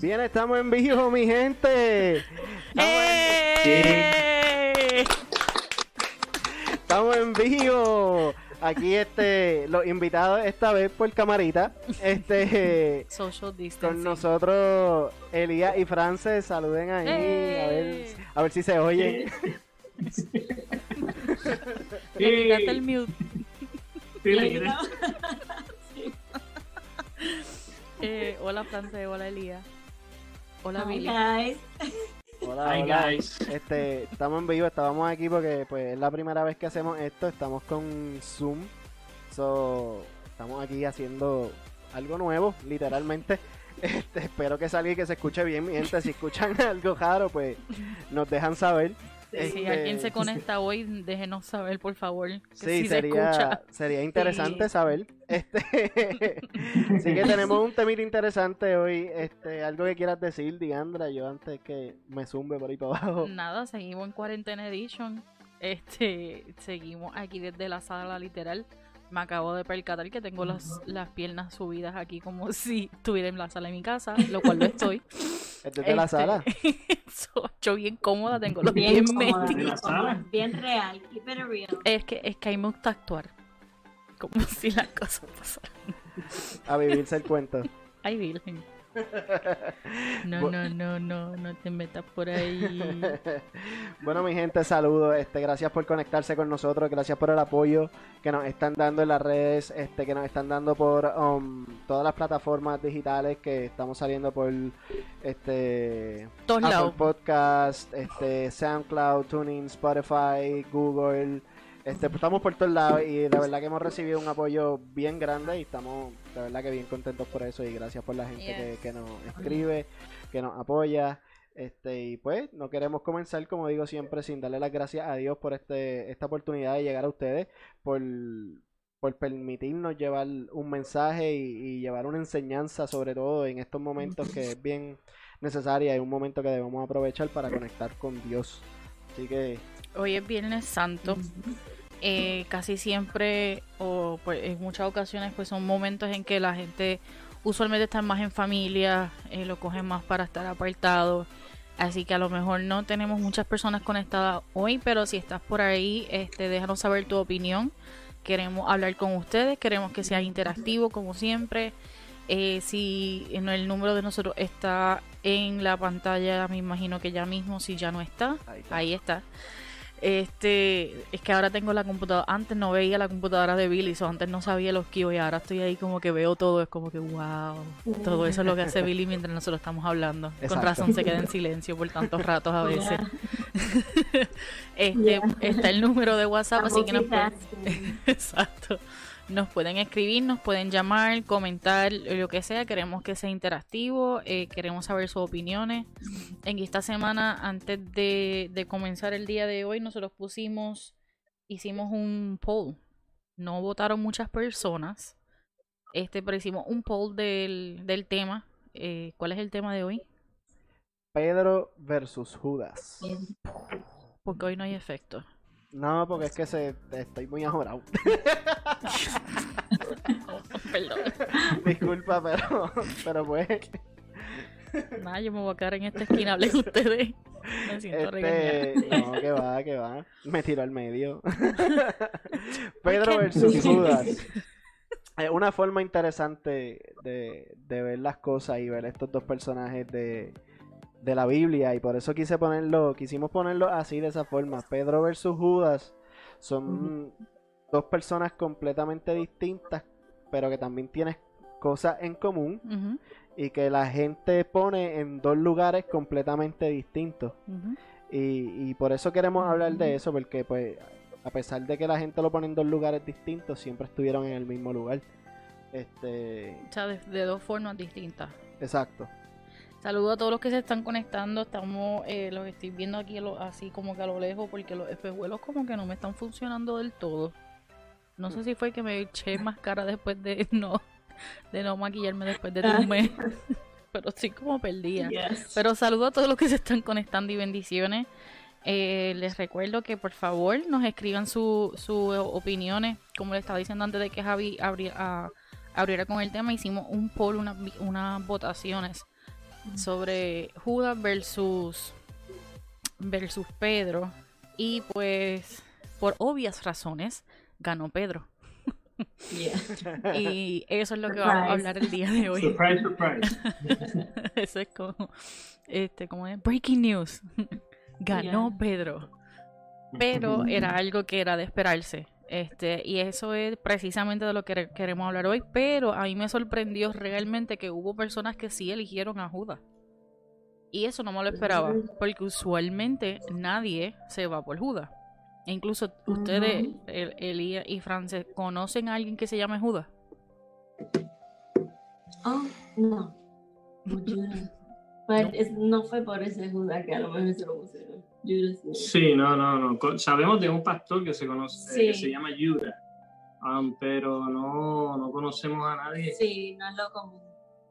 Bien, estamos en vivo, mi gente. Estamos, ¡Eh! en, estamos en vivo. Aquí este, los invitados esta vez por camarita. Este Social con nosotros Elías y Frances, saluden ahí, a ver, ¡Eh! a ver si se oye. Quitaste el mute. Sí. Eh, hola, France. Hola, Elías. Hola, Billy. guys. Hola, Hi hola. guys. Este, estamos en vivo, estábamos aquí porque pues es la primera vez que hacemos esto, estamos con Zoom. So, estamos aquí haciendo algo nuevo, literalmente. Este, espero que salga y que se escuche bien, mi gente. Si escuchan algo raro, pues nos dejan saber. Si Este, alguien se conecta hoy, déjenos saber, por favor. Que Sí, se sería, escucha. sería interesante Sí. saber. Este, sí que tenemos un temita interesante hoy. Este, algo que quieras decir, Diandra, yo antes que me zumbe por ahí para abajo. Nada, seguimos en Quarantena Edition. Este, seguimos aquí desde la sala literal. Me acabo de percatar que tengo las, las piernas subidas aquí como si estuviera en la sala de mi casa, lo cual lo estoy. Es desde la Este, sala. yo bien cómoda, tengo los Bien pies metidos. Bien real. Keep it real. Es que, es que a mí me gusta actuar. Como si las cosas pasaran. A vivirse el cuento. Ay, Virgen. No, no, no, no, no te metas por ahí. bueno, mi gente, saludos. Este, gracias por conectarse con nosotros. Gracias por el apoyo que nos están dando en las redes, este, que nos están dando por um, todas las plataformas digitales que estamos saliendo por este Todos Apple lados. Podcast, este, SoundCloud, Tuning, Spotify, Google. Este, pues, estamos por todos lados y la verdad que hemos recibido un apoyo bien grande y estamos de verdad que bien contentos por eso y gracias por la gente que, que nos escribe, que nos apoya. Este, y pues no queremos comenzar, como digo siempre, sin darle las gracias a Dios por este, esta oportunidad de llegar a ustedes, por, por permitirnos llevar un mensaje y, y llevar una enseñanza, sobre todo en estos momentos que es bien necesaria y un momento que debemos aprovechar para conectar con Dios. Así que Hoy es Viernes Santo. Eh, casi siempre, o pues, en muchas ocasiones, pues son momentos en que la gente usualmente está más en familia, eh, lo cogen más para estar apartado. Así que a lo mejor no tenemos muchas personas conectadas hoy, pero si estás por ahí, este, déjanos saber tu opinión. Queremos hablar con ustedes, queremos que sea interactivo como siempre. Eh, si el número de nosotros está en la pantalla, me imagino que ya mismo, si ya no está, ahí está. Ahí está. Este, es que ahora tengo la computadora. Antes no veía la computadora de Billy, so antes no sabía los keyboards y ahora estoy ahí como que veo todo. Es como que wow. Todo eso es lo que hace Billy mientras nosotros estamos hablando. Con razón se queda en silencio por tantos ratos a veces. este, Yeah. está el número de WhatsApp, así que nos pueden. Exacto. Nos pueden escribir, nos pueden llamar, comentar, lo que sea. Queremos que sea interactivo, eh, queremos saber sus opiniones. En esta semana, antes de, de comenzar el día de hoy, nosotros pusimos, hicimos un poll. No votaron muchas personas, este, pero hicimos un poll del, del tema. Eh, ¿Cuál es el tema de hoy? Pedro versus Judas. Porque hoy no hay efecto. No, porque es que se, estoy muy ajorado. Perdón. Disculpa, pero, pero pues. Nada, yo me voy a quedar en esta esquina, hablen ustedes. Me siento. Este, no, que va, que va. Me tiró al medio. Pedro versus Judas. Es una forma interesante de, de ver las cosas y ver estos dos personajes de, de la Biblia. Y por eso quise ponerlo, quisimos ponerlo así de esa forma. Pedro versus Judas son dos personas completamente distintas, pero que también tienen cosas en común y que la gente pone en dos lugares completamente distintos. Y, y por eso queremos hablar de eso, porque pues a pesar de que la gente lo pone en dos lugares distintos, siempre estuvieron en el mismo lugar. Este, O sea, de, de dos formas distintas. exacto. Saludo a todos los que se están conectando. Estamos, eh, los estoy viendo aquí lo- así como que a lo lejos, porque los espejuelos como que no me están funcionando del todo. No sé si fue que me eché más cara después de no, de no maquillarme después de un mes. Pero estoy como perdida. Yes. Pero saludo a todos los que se están conectando y bendiciones. Eh, les recuerdo que por favor nos escriban sus su opiniones. Como le estaba diciendo antes de que Javi abri- a- abriera con el tema, hicimos un poll, una- unas votaciones sobre Judas versus versus Pedro y pues por obvias razones ganó Pedro Yeah. y eso es lo que vamos a hablar el día de hoy. Surprise, surprise. Eso es como este como es breaking news. Ganó Yeah. Pedro. Pero era algo que era de esperarse. Este, y eso es precisamente de lo que quere- queremos hablar hoy. Pero a mí me sorprendió realmente que hubo personas que sí eligieron a Judas. Y eso no me lo esperaba. Porque usualmente nadie se va por Judas. E incluso ustedes. El- Elías y Frances, ¿conocen a alguien que se llame Judas? Oh, no. No, Judas. Pues no fue por ese Judas que a lo mejor se lo pusieron. Judas no. Sí, no, no, no. Sabemos de un pastor que se conoce, Sí. que se llama Judas, um, pero no, no conocemos a nadie. Sí, no es lo común.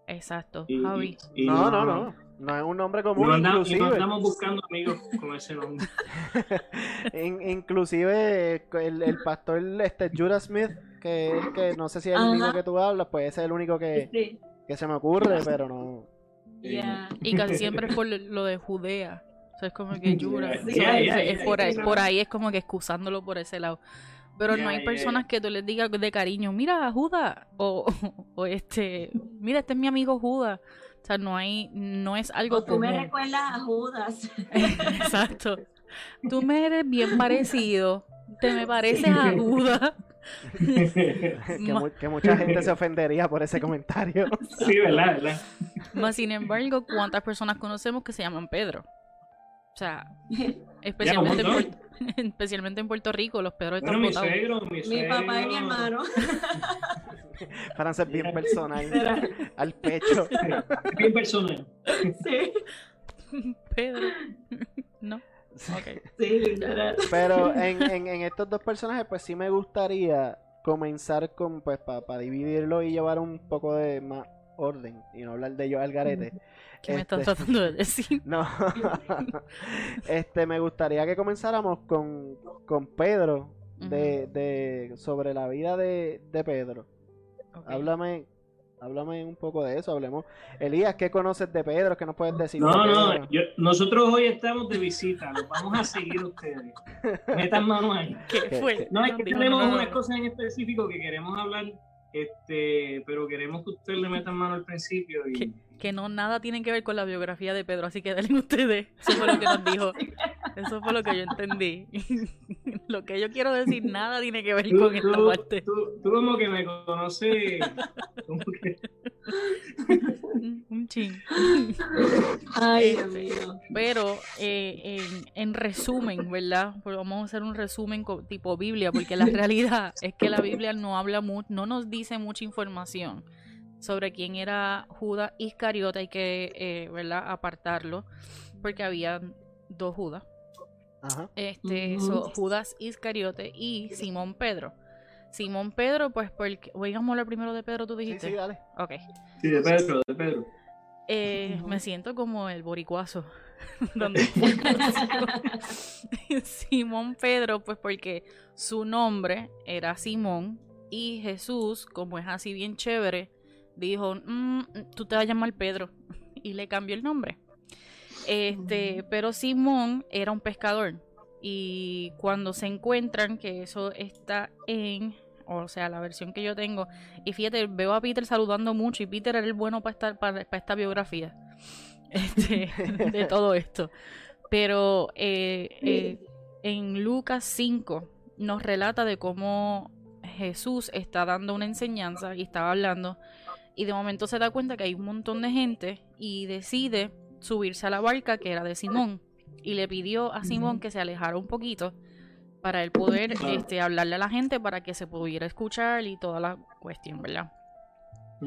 Exacto, Y- Javi. y- y No, no, no. No es un nombre No común, andamos, y no inclusive. andamos buscando amigos con ese nombre. In- inclusive el, el pastor este Judah Smith, que que no sé si es el Ajá. mismo que tú hablas, pues ese es el único que, Sí. que se me ocurre, pero no. Yeah. Y casi siempre es por lo de Judea. O sea, es como que Jura. Yeah, o sea, yeah, es- yeah, es yeah, por, ahí, yeah. por ahí es como que excusándolo por ese lado. Pero no hay yeah, personas yeah. que tú les digas de cariño, mira, Judas. O, o este, mira, este es mi amigo Judas. O sea, no hay, no es algo O tú me común. recuerdas a Judas. Exacto. Tú me eres bien parecido. Te me pareces a Judas. que, mu- que mucha gente se ofendería por ese comentario. sí, ¿verdad? ¿verdad? Más sin embargo, ¿cuántas personas conocemos que se llaman Pedro? O sea, especialmente, en. Puerto, especialmente en Puerto Rico, los Pedros están Bueno, mi suegro, mi Mi suegro. papá y mi hermano. Para ser bien personal, al pecho. Bien personal. Sí, Pedro. No. Ok. sí, literal. Pero en, en, en estos dos personajes, pues sí me gustaría comenzar con, pues, para dividirlo y llevar un poco de más orden y no hablar de ellos al garete. ¿Qué me estás Este, tratando de decir? No. este, me gustaría que comenzáramos con, con Pedro, de, de, sobre la vida de, de Pedro. Háblame, háblame un poco de eso, hablemos. Elías, ¿qué conoces de Pedro? ¿Qué nos puedes decir? No, de no, yo- nosotros hoy estamos de visita, los vamos a seguir ustedes. Metan mano ahí. ¿Qué ¿Qué- fue? No, es que tenemos no, no, unas cosas en específico que queremos hablar, este, pero queremos que ustedes le metan mano al principio y. Que no nada tienen que ver con la biografía de Pedro, así que denle ustedes. Eso fue lo que nos dijo. Eso fue lo que yo entendí. lo que yo quiero decir, nada tiene que ver tú, con esta tú- parte. tú- tú como que me conoces, como que- Un chin. Ay, Dios Este, mío. Pero eh, en, en resumen, ¿verdad? Pues vamos a hacer un resumen tipo Biblia, porque la realidad es que la Biblia no habla mucho, no nos dice mucha información sobre quién era Judas Iscariote, hay que, eh, ¿verdad? Apartarlo, porque había dos Judas. Ajá. Este, so, Judas Iscariote y Simón Pedro. Simón Pedro, pues porque, oigamos hablar primero de Pedro, tú dijiste. sí, dale. Ok. Sí, de Pedro, de Pedro. Eh. Me siento como el boricuazo. Donde- Simón Pedro, pues porque su nombre era Simón y Jesús, como es así bien chévere, dijo, "Mm, tú te vas a llamar Pedro y le cambió el nombre. Este, pero Simón era un pescador y cuando se encuentran, que eso está en, o sea, la versión que yo tengo, y fíjate, veo a Peter saludando mucho y Peter era el bueno para, estar, para, esta biografía este, de todo esto. Pero eh, eh, en Lucas 5 nos relata de cómo Jesús está dando una enseñanza y estaba hablando y de momento se da cuenta que hay un montón de gente y decide subirse a la barca que era de Simón y le pidió a Simón que se alejara un poquito para él poder Claro. este, hablarle a la gente para que se pudiera escuchar y toda la cuestión, ¿verdad?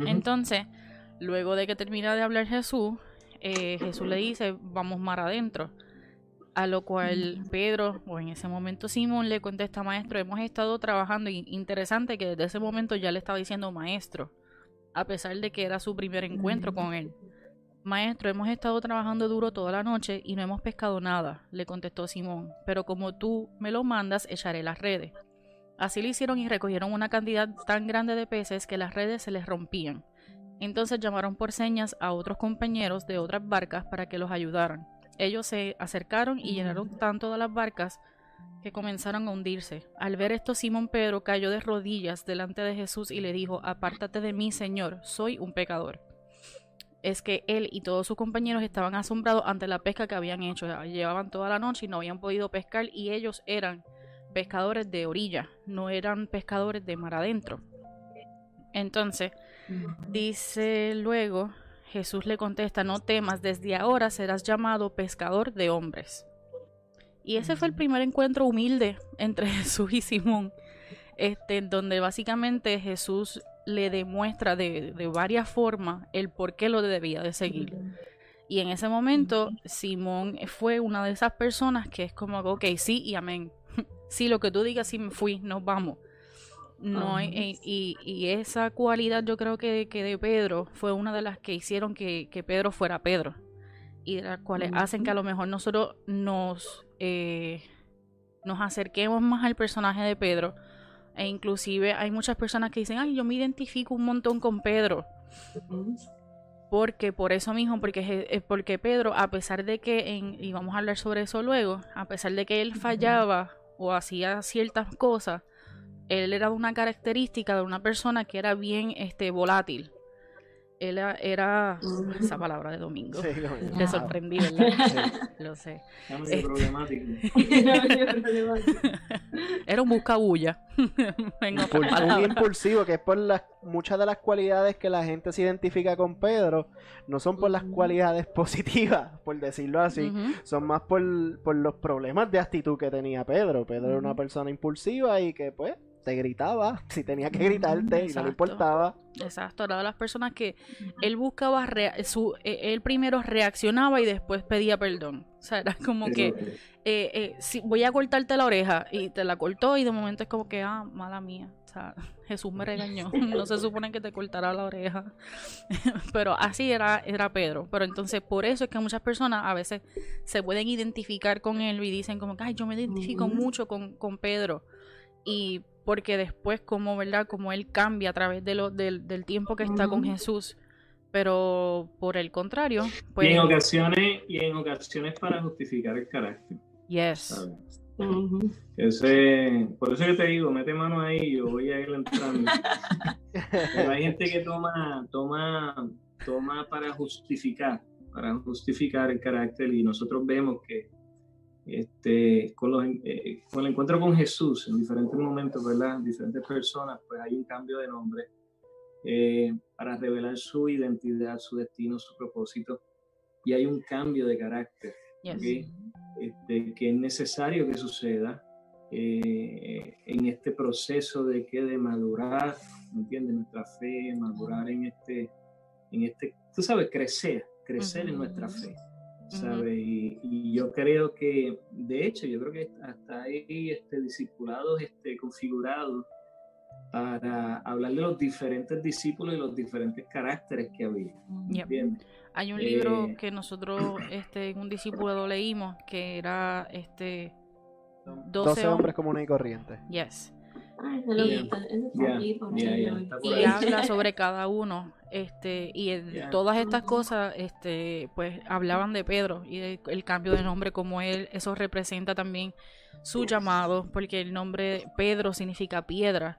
Entonces, luego de que termina de hablar Jesús, eh, Jesús le dice, vamos mar adentro. A lo cual Pedro, o en ese momento Simón, le contesta, maestro, hemos estado trabajando, y interesante que desde ese momento ya le estaba diciendo maestro, a pesar de que era su primer encuentro con él. Maestro, hemos estado trabajando duro toda la noche y no hemos pescado nada, le contestó Simón, pero como tú me lo mandas, echaré las redes. Así lo hicieron y recogieron una cantidad tan grande de peces que las redes se les rompían. Entonces llamaron por señas a otros compañeros de otras barcas para que los ayudaran. Ellos se acercaron y llenaron tanto de las barcas que comenzaron a hundirse. Al ver esto, Simón Pedro cayó de rodillas delante de Jesús y le dijo, Apártate de mí, Señor, soy un pecador. Es que él y todos sus compañeros estaban asombrados ante la pesca que habían hecho. Llevaban toda la noche y no habían podido pescar y ellos eran pescadores de orilla, no eran pescadores de mar adentro. Entonces, dice luego, Jesús le contesta, no temas, desde ahora serás llamado pescador de hombres. Y ese fue el primer encuentro humilde entre Jesús y Simón, este, donde básicamente Jesús le demuestra de, de varias formas el por qué lo debía de seguir. Y en ese momento, Simón fue una de esas personas que es como, ok, sí y amén. sí, lo que tú digas, sí me fui, nos vamos. No, y, y, esa cualidad yo creo que, que, de Pedro fue una de las que hicieron que, que Pedro fuera Pedro. Y de las cuales hacen que a lo mejor nosotros nos eh, nos acerquemos más al personaje de Pedro. E inclusive hay muchas personas que dicen, ay, yo me identifico un montón con Pedro. Porque por eso mismo, porque, es porque Pedro, a pesar de que, en, y vamos a hablar sobre eso luego, a pesar de que él fallaba o hacía ciertas cosas, él era una característica de una persona que era bien este, volátil él era esa palabra de domingo. Te sorprendí, ¿verdad? Lo sé. Este... problemático. era un buscabulla. un impulsivo, que es por las muchas de las cualidades que la gente se identifica con Pedro, no son por las cualidades positivas, por decirlo así, son más por, por, los problemas de actitud que tenía Pedro. Pedro era una persona impulsiva y que pues te gritaba, si tenía que gritarte y no le importaba. Exacto, era de las personas que él buscaba, su, e, él primero reaccionaba y después pedía perdón. O sea, era como que eh, eh, si voy a cortarte la oreja y te la cortó y de momento es como que, ah, mala mía. O sea, Jesús me regañó. No se supone que te cortara la oreja. Pero así era, era Pedro. Pero entonces por eso es que muchas personas a veces se pueden identificar con él y dicen como que, ay, yo me identifico mucho con, con Pedro. Y porque después como, ¿verdad? Como él cambia a través de lo, del, del tiempo que está con Jesús, pero por el contrario, pues... Y en ocasiones, y en ocasiones para justificar el carácter. Yes. Ese, por eso que te digo, mete mano ahí, yo voy a ir entrando. hay gente que toma, toma, toma para justificar, para justificar el carácter y nosotros vemos que este, con, los, eh, con el encuentro con Jesús en diferentes momentos, ¿verdad? Diferentes personas, pues hay un cambio de nombre eh, para revelar su identidad, su destino, su propósito. Y hay un cambio de carácter este, que es necesario que suceda eh, en este proceso de que de madurar, ¿entiendes? Nuestra fe, madurar en este, en este, tú sabes, crecer, crecer en nuestra fe. ¿Sabes? y, yo creo que, de hecho, yo creo que hasta ahí este, discipulados este, configurados para hablar de los diferentes discípulos y los diferentes caracteres que había. Hay un libro eh, que nosotros este, en un discípulo leímos que era este 12, hombres comunes y corrientes. Yes. Y, habla sobre cada uno este y todas estas cosas este pues hablaban de Pedro y el cambio de nombre como él eso representa también su llamado porque el nombre Pedro significa piedra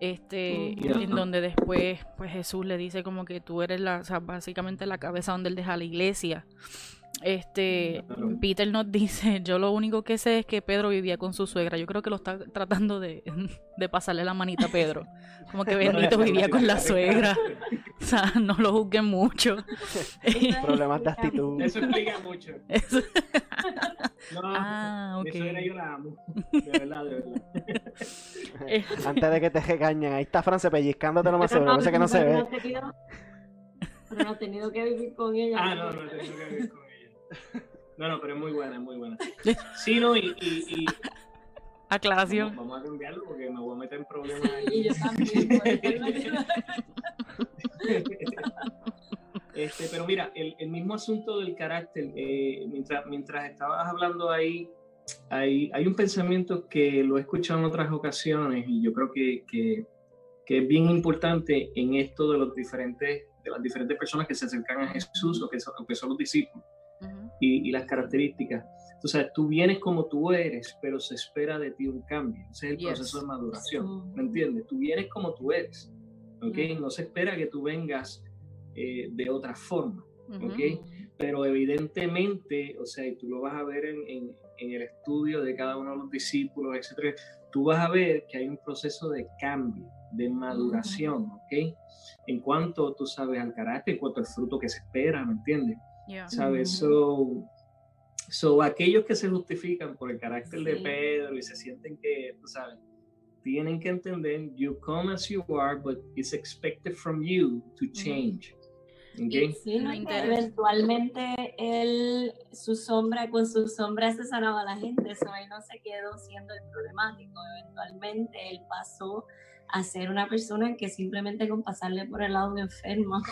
este en donde después pues Jesús le dice como que tú eres la o sea, básicamente la cabeza donde él deja la iglesia este, Peter nos dice, yo lo único que sé es que Pedro vivía con su suegra. Yo creo que lo está tratando de, de pasarle la manita a Pedro. Como que Benito vivía con la suegra. O sea, no lo juzguen mucho. Problemas de actitud. Eso explica mucho. No, ah, ok. Eso era yo la amo. De verdad, de verdad. Antes de que te regañen, ahí está France pellizcándote lo más seguro. que no se ve. Pero no ha tenido que vivir con ella. Ah, no, no ha tenido que vivir con ella. No, no, pero es muy buena, es muy buena. Sí, no, y. y, Aclaración. Vamos, a cambiarlo porque me voy a meter en problemas. Y yo también. este, pero mira, el, el, mismo asunto del carácter, eh, mientras, mientras estabas hablando ahí, hay, hay un pensamiento que lo he escuchado en otras ocasiones y yo creo que, que, que es bien importante en esto de los diferentes de las diferentes personas que se acercan a Jesús o que son, que son los discípulos y, y, las características. Entonces, tú vienes como tú eres, pero se espera de ti un cambio. Ese es el proceso de maduración, ¿me entiendes? Tú vienes como tú eres, ¿ok? No se espera que tú vengas eh, de otra forma, ¿ok? Pero evidentemente, o sea, y tú lo vas a ver en, en, en el estudio de cada uno de los discípulos, etcétera, tú vas a ver que hay un proceso de cambio, de maduración, ¿ok? En cuanto, tú sabes, al carácter, en cuanto al fruto que se espera, ¿me entiendes? Yeah. ¿Sabes? So, so, aquellos que se justifican por el carácter de Pedro y se sienten que, sabes, tienen que entender, you come as you are, but it's expected from you to change. Okay? Sí, no, eventualmente él, su sombra, con su sombra se sanaba a la gente, eso ahí no se quedó siendo el problemático. Eventualmente él pasó a ser una persona que simplemente con pasarle por el lado de un enfermo,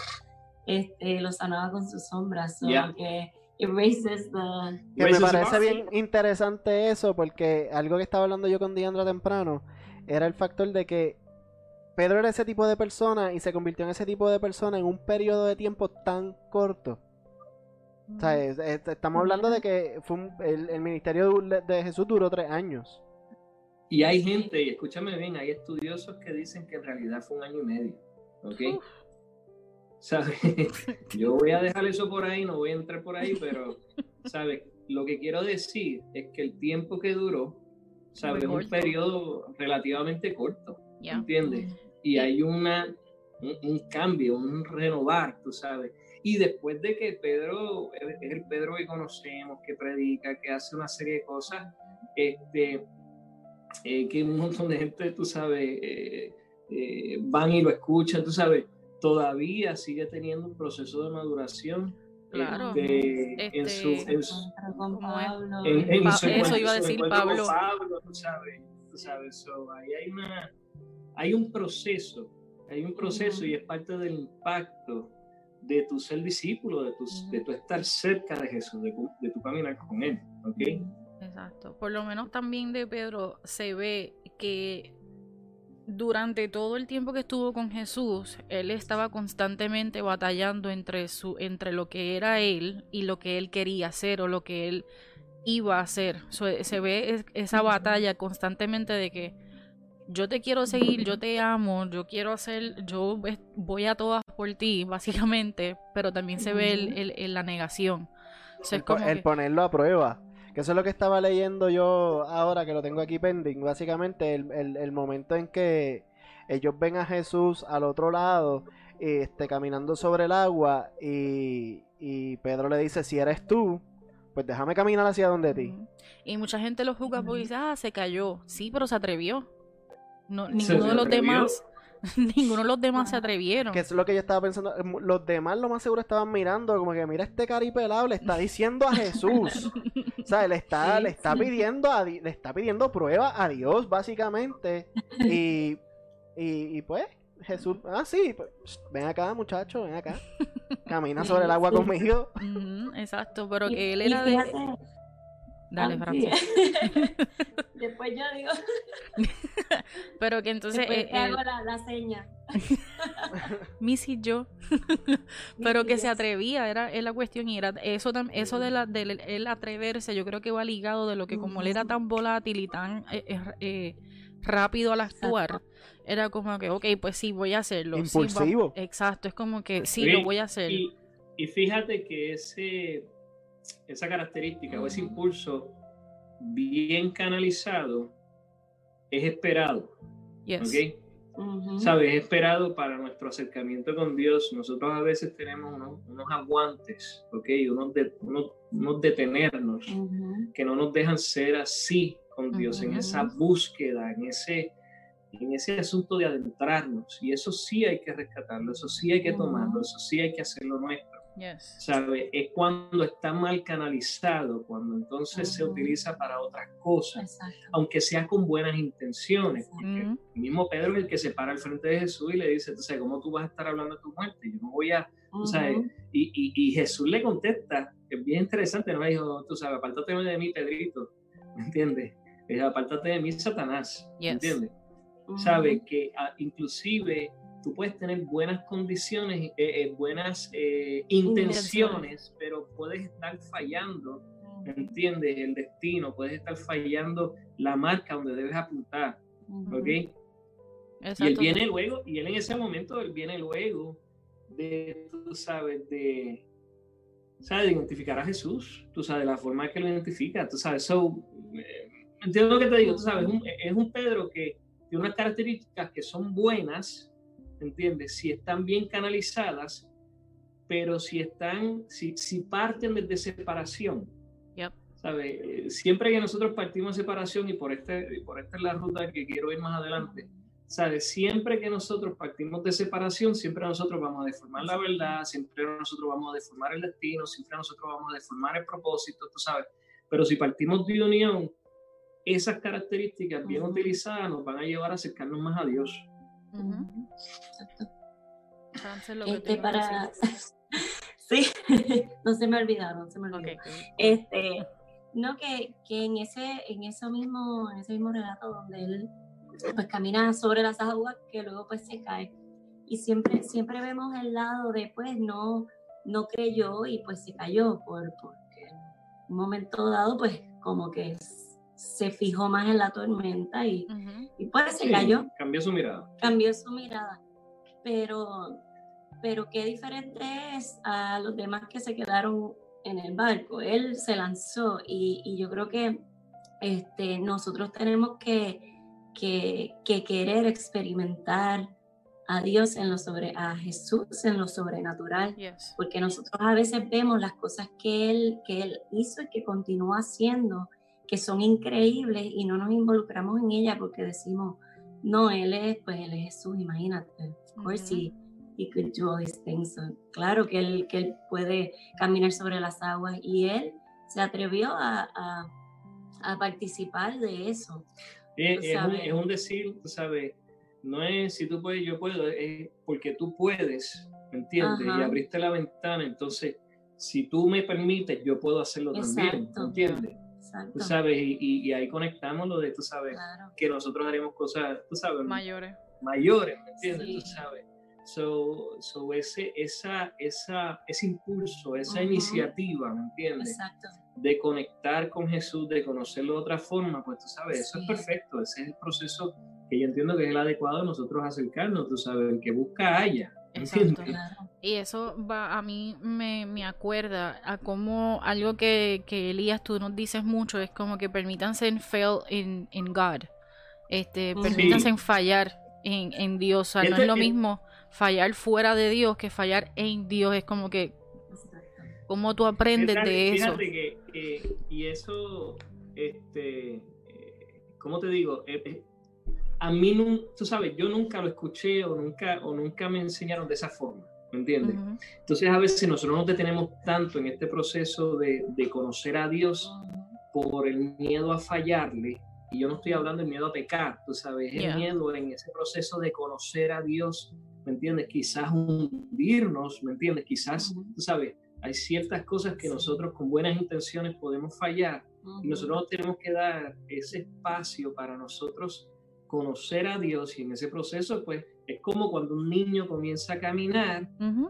este, lo sanaba con su sombra. So Yeah. que erases the... Que me parece bien interesante eso, porque algo que estaba hablando yo con Diandra temprano era el factor de que Pedro era ese tipo de persona y se convirtió en ese tipo de persona en un periodo de tiempo tan corto. O sea, es- es- estamos hablando de que fue un- el, el ministerio de, de Jesús duró tres años. Y hay gente, y escúchame bien, hay estudiosos que dicen que en realidad fue un año y medio. ¿Ok? ¿Sabes? Yo voy a dejar eso por ahí, no voy a entrar por ahí, pero, ¿sabes? Lo que quiero decir es que el tiempo que duró, ¿sabes? Un periodo relativamente corto, Yeah. ¿entiendes? Y hay una, un, un cambio, un renovar, tú sabes. Y después de que Pedro, es es el Pedro que conocemos, que predica, que hace una serie de cosas, este, eh, que un montón de gente, tú sabes, eh, eh, van y lo escuchan, tú sabes, todavía sigue teniendo un proceso de maduración. Claro. este, en su, Este, en su- en- en Pa- su eso iba a su decir Pablo. Pablo, tú sabes, tú sabes, so, ahí hay una, hay un proceso, hay un proceso Ujú. y es parte del impacto de tu ser discípulo, de tu, de tu estar cerca de Jesús, de, tu- de tu caminar con Él, ¿ok? Exacto. Por lo menos también de Pedro se ve que durante todo el tiempo que estuvo con Jesús, él estaba constantemente batallando entre su entre lo que era él y lo que él quería hacer o lo que él iba a hacer. So, se ve es- esa batalla constantemente de que yo te quiero seguir, yo te amo, yo quiero hacer, yo voy a todas por ti, básicamente, pero también se ve el, el- el- la negación. Es el, po- como el que- ponerlo a prueba. Que eso es lo que estaba leyendo yo ahora que lo tengo aquí pending. Básicamente el, el- el momento en que ellos ven a Jesús al otro lado, este, caminando sobre el agua y, y Pedro le dice, si eres tú, pues déjame caminar hacia donde ti. Y mucha gente lo juzga porque dice, ah, se cayó. Sí, pero se atrevió. No, Se ninguno de los atrevió. demás, ninguno de los demás se atrevieron. Que es lo que yo estaba pensando. eh, Los demás lo más seguro estaban mirando, como que mira este caripelado, le está diciendo a Jesús. o sea, le está, Sí, le está sí. pidiendo a le está pidiendo prueba a Dios, básicamente. Y, y, y pues, Jesús, ah, sí, pues, ven acá, muchacho, ven acá. Camina sobre el agua conmigo. Exacto, pero que él era de... Dale, Francis. sí. Después yo digo, Pero que entonces después eh, te hago la, la seña. Missy yo, pero que se atrevía, era, es la cuestión y era eso eso de la del el atreverse, yo creo que va ligado de lo que como él era tan volátil y tan eh, eh, eh, rápido al actuar, era como que, ok, pues sí, voy a hacerlo. sí, va- Impulsivo. exacto, es como que sí, Sí, lo voy a hacer. Y, y fíjate que ese, esa característica o ese Ujú. impulso bien canalizado es esperado, Yes. ¿ok? Ujú. ¿Sabes? Es esperado para nuestro acercamiento con Dios. Nosotros a veces tenemos unos, unos aguantes, ¿ok? Unos, de- unos, unos detenernos Ujú. que no nos dejan ser así con Dios, en Ujú. esa búsqueda, en ese, en ese asunto de adentrarnos. Y eso sí hay que rescatarlo, eso sí hay que tomarlo, eso sí hay que hacerlo nuestro. Yes. ¿Sabe? Es cuando está mal canalizado, cuando entonces se Ujú. utiliza para otras cosas, Exacto. aunque sea con buenas intenciones. porque Ujú. el mismo Pedro es el que se para al frente de Jesús y le dice, sabes, ¿cómo tú vas a estar hablando de tu muerte? Yo no voy a, sabes, Ujú. y, y, y Jesús le contesta, que es bien interesante, no le dijo, tú sabes, apártate de mí, Pedrito, ¿me entiendes? Es apártate de mí, Satanás, ¿me Yes. entiendes? Ujú. Sabe que ah, inclusive tú puedes tener buenas condiciones, eh, eh, buenas eh, intenciones, pero puedes estar fallando, ¿me entiendes? El destino, puedes estar fallando la marca donde debes apuntar. ¿ok? Y él Exacto. viene luego, y él en ese momento, él viene luego de, tú sabes, de, ¿sabes? De identificar a Jesús, tú sabes, la forma que lo identifica, tú sabes, so, eh, entiendo lo que te digo, tú sabes, es un, es un Pedro que tiene unas características que son buenas, ¿entiendes? Si están bien canalizadas, pero si están, si, si parten desde separación, Yep. ¿sabes? Eh, Siempre que nosotros partimos de separación, y por, este, y por esta es la ruta que quiero ir más adelante, ¿sabes? Siempre que nosotros partimos de separación, siempre nosotros vamos a deformar la verdad, siempre nosotros vamos a deformar el destino, siempre nosotros vamos a deformar el propósito, tú sabes. Pero si partimos de unión, esas características bien Ujú. utilizadas nos van a llevar a acercarnos más a Dios. Ujú. Exacto. Lo Este, para... sí, no se me no se olvidó. ok. Este, no, que, que en ese, en eso mismo, en ese mismo relato donde él pues camina sobre las aguas que luego pues se cae. Y siempre, siempre vemos el lado de pues no, no creyó y pues se cayó por, porque en un momento dado pues como que s- se fijó más en la tormenta y, Ujú. y pues se Sí, cayó Cambió su mirada. cambió su mirada. Pero, pero qué diferente es a los demás que se quedaron en el barco. Él se lanzó y, y yo creo que este, nosotros tenemos que, que, que querer experimentar a Dios en lo sobre, a Jesús en lo sobrenatural, Yes. porque nosotros a veces vemos las cosas que él, que él hizo y que continúa haciendo, que son increíbles y no nos involucramos en ella porque decimos, no, él es, pues él es Jesús, imagínate, of course he, he could do all these things. So, claro que él, que él puede caminar sobre las aguas y él se atrevió a, a, a participar de eso. Es, Tú es un, es un decir, tú sabes, no es si tú puedes, yo puedo, es porque tú puedes, ¿me entiendes? Y Ajá. abriste la ventana, entonces, si tú me permites, yo puedo hacerlo también, Exacto. ¿me entiendes? Exacto. Tú sabes, y, y- y ahí conectamos lo de, tú sabes, Claro. que nosotros haremos cosas, tú sabes, Mayores. mayores, ¿me entiendes? Sí. Tú sabes. So, so ese, esa, esa, ese impulso, esa iniciativa, ¿me entiendes? Exacto. de conectar con Jesús, de conocerlo de otra forma, pues tú sabes, eso es perfecto, ese es el proceso que yo entiendo que es el adecuado de nosotros acercarnos, tú sabes, el que busca haya, Exacto. Y eso va, a mí me, me acuerda a como algo que, que Elías tú nos dices mucho, es como que permítanse en fail in, in God. Este, Sí. permítanse en fallar en, en Dios. O sea, no es lo mismo fallar fuera de Dios que fallar en Dios. Es como que. ¿cómo tú aprendes Fíjate- de eso? Fíjate que, que- y eso, este, eh, ¿cómo te digo? Eh, eh, a mí, tú sabes, yo nunca lo escuché o nunca, o nunca me enseñaron de esa forma, ¿me entiendes? Ujú. Entonces a veces nosotros nos detenemos tanto en este proceso de, de conocer a Dios por el miedo a fallarle, y yo no estoy hablando del miedo a pecar, tú sabes, Yeah. el miedo en ese proceso de conocer a Dios, ¿me entiendes? Quizás hundirnos, ¿me entiendes? Quizás, tú sabes, hay ciertas cosas que Sí. nosotros con buenas intenciones podemos fallar y Ujú. nosotros nos tenemos que dar ese espacio para nosotros conocer a Dios y en ese proceso, pues, es como cuando un niño comienza a caminar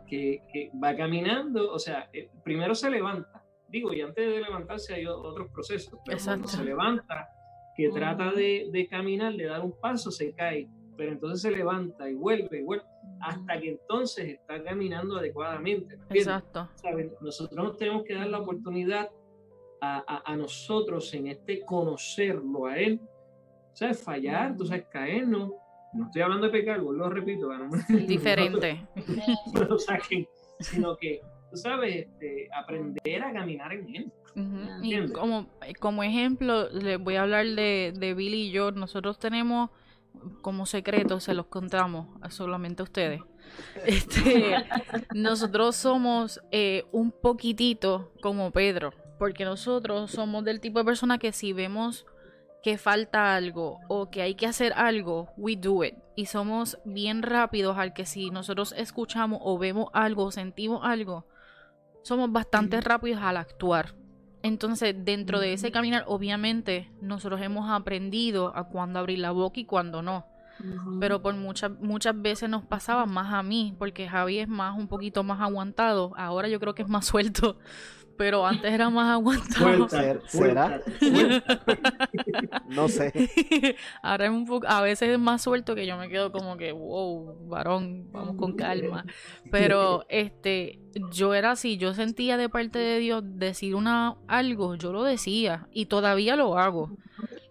que, que va caminando, o sea, eh, primero se levanta, digo, y antes de levantarse hay otros procesos, pero cuando se levanta, que trata de, de caminar, de dar un paso, se cae, pero entonces se levanta y vuelve y vuelve, hasta que entonces está caminando adecuadamente. Exacto. ¿Sabes? Nosotros nos tenemos que dar la oportunidad a, a- a nosotros en este conocerlo a Él, ¿sabes? Fallar, tú sabes, caernos. No estoy hablando de pecar, lo repito, para no me- Diferente. no lo saquen, sino que, tú sabes, este, aprender a caminar en Él. Como, como ejemplo, les voy a hablar de, de Billy y yo. Nosotros tenemos como secreto, se los contamos a solamente a ustedes. Este, nosotros somos eh, un poquitito como Pedro, porque nosotros somos del tipo de persona que si vemos que falta algo o que hay que hacer algo, we do it. Y somos bien rápidos al que si nosotros escuchamos o vemos algo o sentimos algo, somos bastante rápidos al actuar. Entonces, dentro de ese caminar, obviamente, nosotros hemos aprendido a cuándo abrir la boca y cuándo no. Pero por muchas muchas veces nos pasaba más a mí, porque Javi es más un poquito más aguantado. Ahora yo creo que es más suelto pero antes era más aguantado. ¿Será? no sé. Ahora es un poco, a veces es más suelto que yo me quedo como que, wow, varón, vamos con calma. Pero este, yo era así, yo sentía de parte de Dios decir una algo, yo lo decía y todavía lo hago.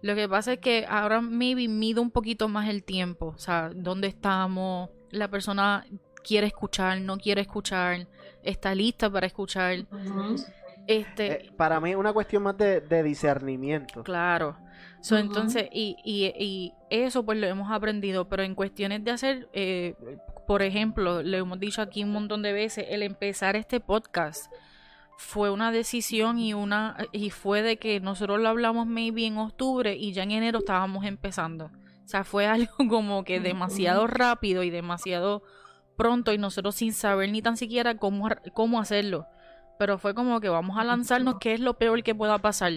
Lo que pasa es que ahora maybe mido un poquito más el tiempo, o sea, dónde estamos, la persona quiere escuchar, no quiere escuchar, está lista para escuchar. Este, eh, para mí es una cuestión más de, discernimiento. Claro. Entonces, y, y, eso pues lo hemos aprendido, pero en cuestiones de hacer, eh, por ejemplo, le hemos dicho aquí un montón de veces, el empezar este podcast fue una decisión y una y fue de que nosotros lo hablamos maybe en octubre y ya en enero estábamos empezando. O sea, fue algo como que demasiado rápido y demasiado pronto y nosotros sin saber ni tan siquiera cómo, cómo hacerlo. Pero fue como que vamos a lanzarnos qué es lo peor que pueda pasar.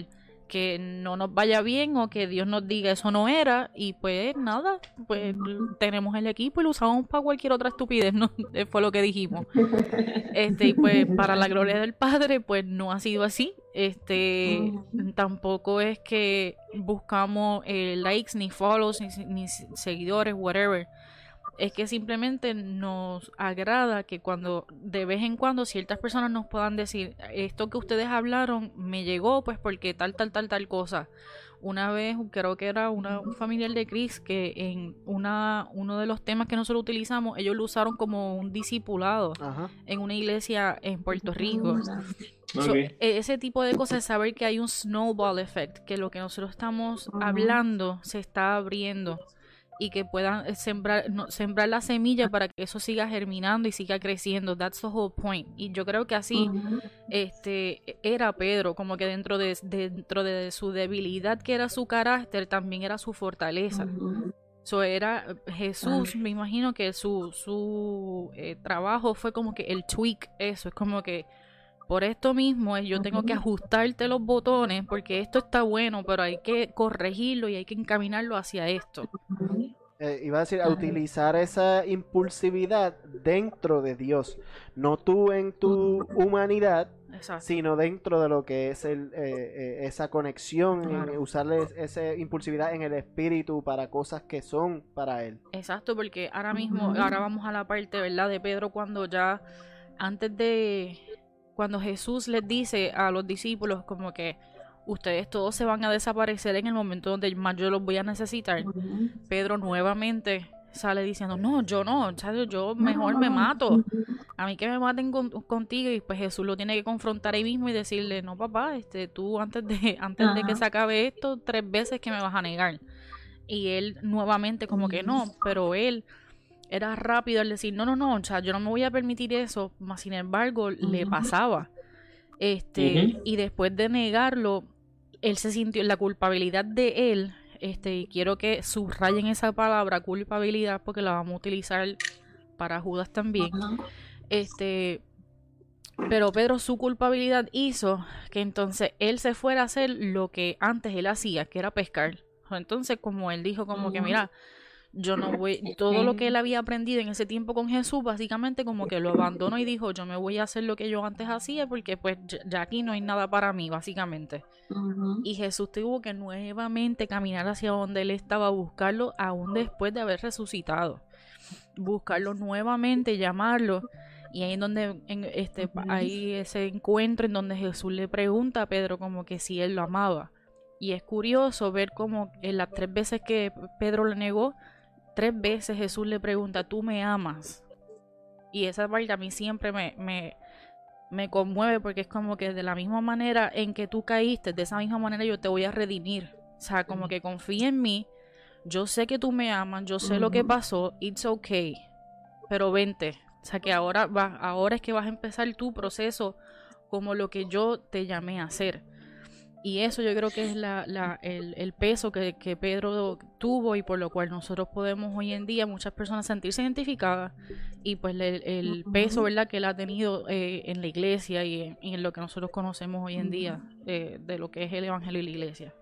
Que no nos vaya bien o que Dios nos diga eso no era. Y pues nada, pues tenemos el equipo y lo usamos para cualquier otra estupidez, ¿no? Fue lo que dijimos. Este, y pues para la gloria del Padre, pues no ha sido así. Este, tampoco es que buscamos eh, likes, ni follows, ni seguidores, whatever es que simplemente nos agrada que cuando de vez en cuando ciertas personas nos puedan decir esto que ustedes hablaron me llegó pues porque tal tal tal tal cosa una vez creo que era una, un familiar de Chris que en una uno de los temas que nosotros utilizamos ellos lo usaron como un discipulado en una iglesia en Puerto Rico. Ese tipo de cosas saber que hay un snowball effect que lo que nosotros estamos hablando se está abriendo y que puedan eh, sembrar, sembrar la semilla para que eso siga germinando y siga creciendo. That's the whole point. Y yo creo que así este era Pedro, como que dentro de, dentro de su debilidad que era su carácter, también era su fortaleza. eso era Jesús, me imagino que su, su eh, trabajo fue como que el tweak, eso, es como que por esto mismo yo tengo que ajustarte los botones porque esto está bueno, pero hay que corregirlo y hay que encaminarlo hacia esto. Eh, iba a decir, a utilizar esa impulsividad dentro de Dios, no tú en tu humanidad, sino dentro de lo que es el, eh, eh, esa conexión, en usarle esa impulsividad en el espíritu para cosas que son para Él. Exacto, porque ahora mismo, ahora vamos a la parte, ¿verdad? De Pedro cuando ya, antes de, cuando Jesús les dice a los discípulos como que ustedes todos se van a desaparecer en el momento donde más yo los voy a necesitar. Pedro nuevamente sale diciendo, no, yo no, yo mejor me mato. A mí que me maten contigo y pues Jesús lo tiene que confrontar ahí mismo y decirle, no papá, este, tú antes de, antes de que se acabe esto, tres veces que me vas a negar. Y él nuevamente como que no, pero él era rápido al decir, no, no, no, o sea, yo no me voy a permitir eso, más sin embargo, le pasaba. Este, y después de negarlo, él se sintió la culpabilidad de él, este, y quiero que subrayen esa palabra culpabilidad porque la vamos a utilizar para Judas también. Este, pero Pedro su culpabilidad hizo que entonces él se fuera a hacer lo que antes él hacía, que era pescar. Entonces, como él dijo, como que mira, yo no voy, todo lo que él había aprendido en ese tiempo con Jesús, básicamente como que lo abandonó y dijo, yo me voy a hacer lo que yo antes hacía porque pues ya aquí no hay nada para mí, básicamente. Y Jesús tuvo que nuevamente caminar hacia donde él estaba, buscarlo aún después de haber resucitado. Buscarlo nuevamente, llamarlo. Y ahí en donde en este hay ese encuentro en donde Jesús le pregunta a Pedro como que si él lo amaba. Y es curioso ver como en las tres veces que Pedro le negó, Tres veces Jesús le pregunta, ¿tú me amas? Y esa parte a mí siempre me, me, me conmueve porque es como que de la misma manera en que tú caíste, de esa misma manera yo te voy a redimir. O sea, como que confía en mí, yo sé que tú me amas, yo sé lo que pasó, it's okay, pero vente. O sea, que ahora, va, ahora es que vas a empezar tu proceso como lo que yo te llamé a hacer. Y eso yo creo que es la, la, el, el, peso que, que, Pedro tuvo y por lo cual nosotros podemos hoy en día, muchas personas sentirse identificadas y pues el, el peso ¿verdad? que él ha tenido eh, en la iglesia y en, y en, lo que nosotros conocemos hoy en día eh, de lo que es el Evangelio y la iglesia.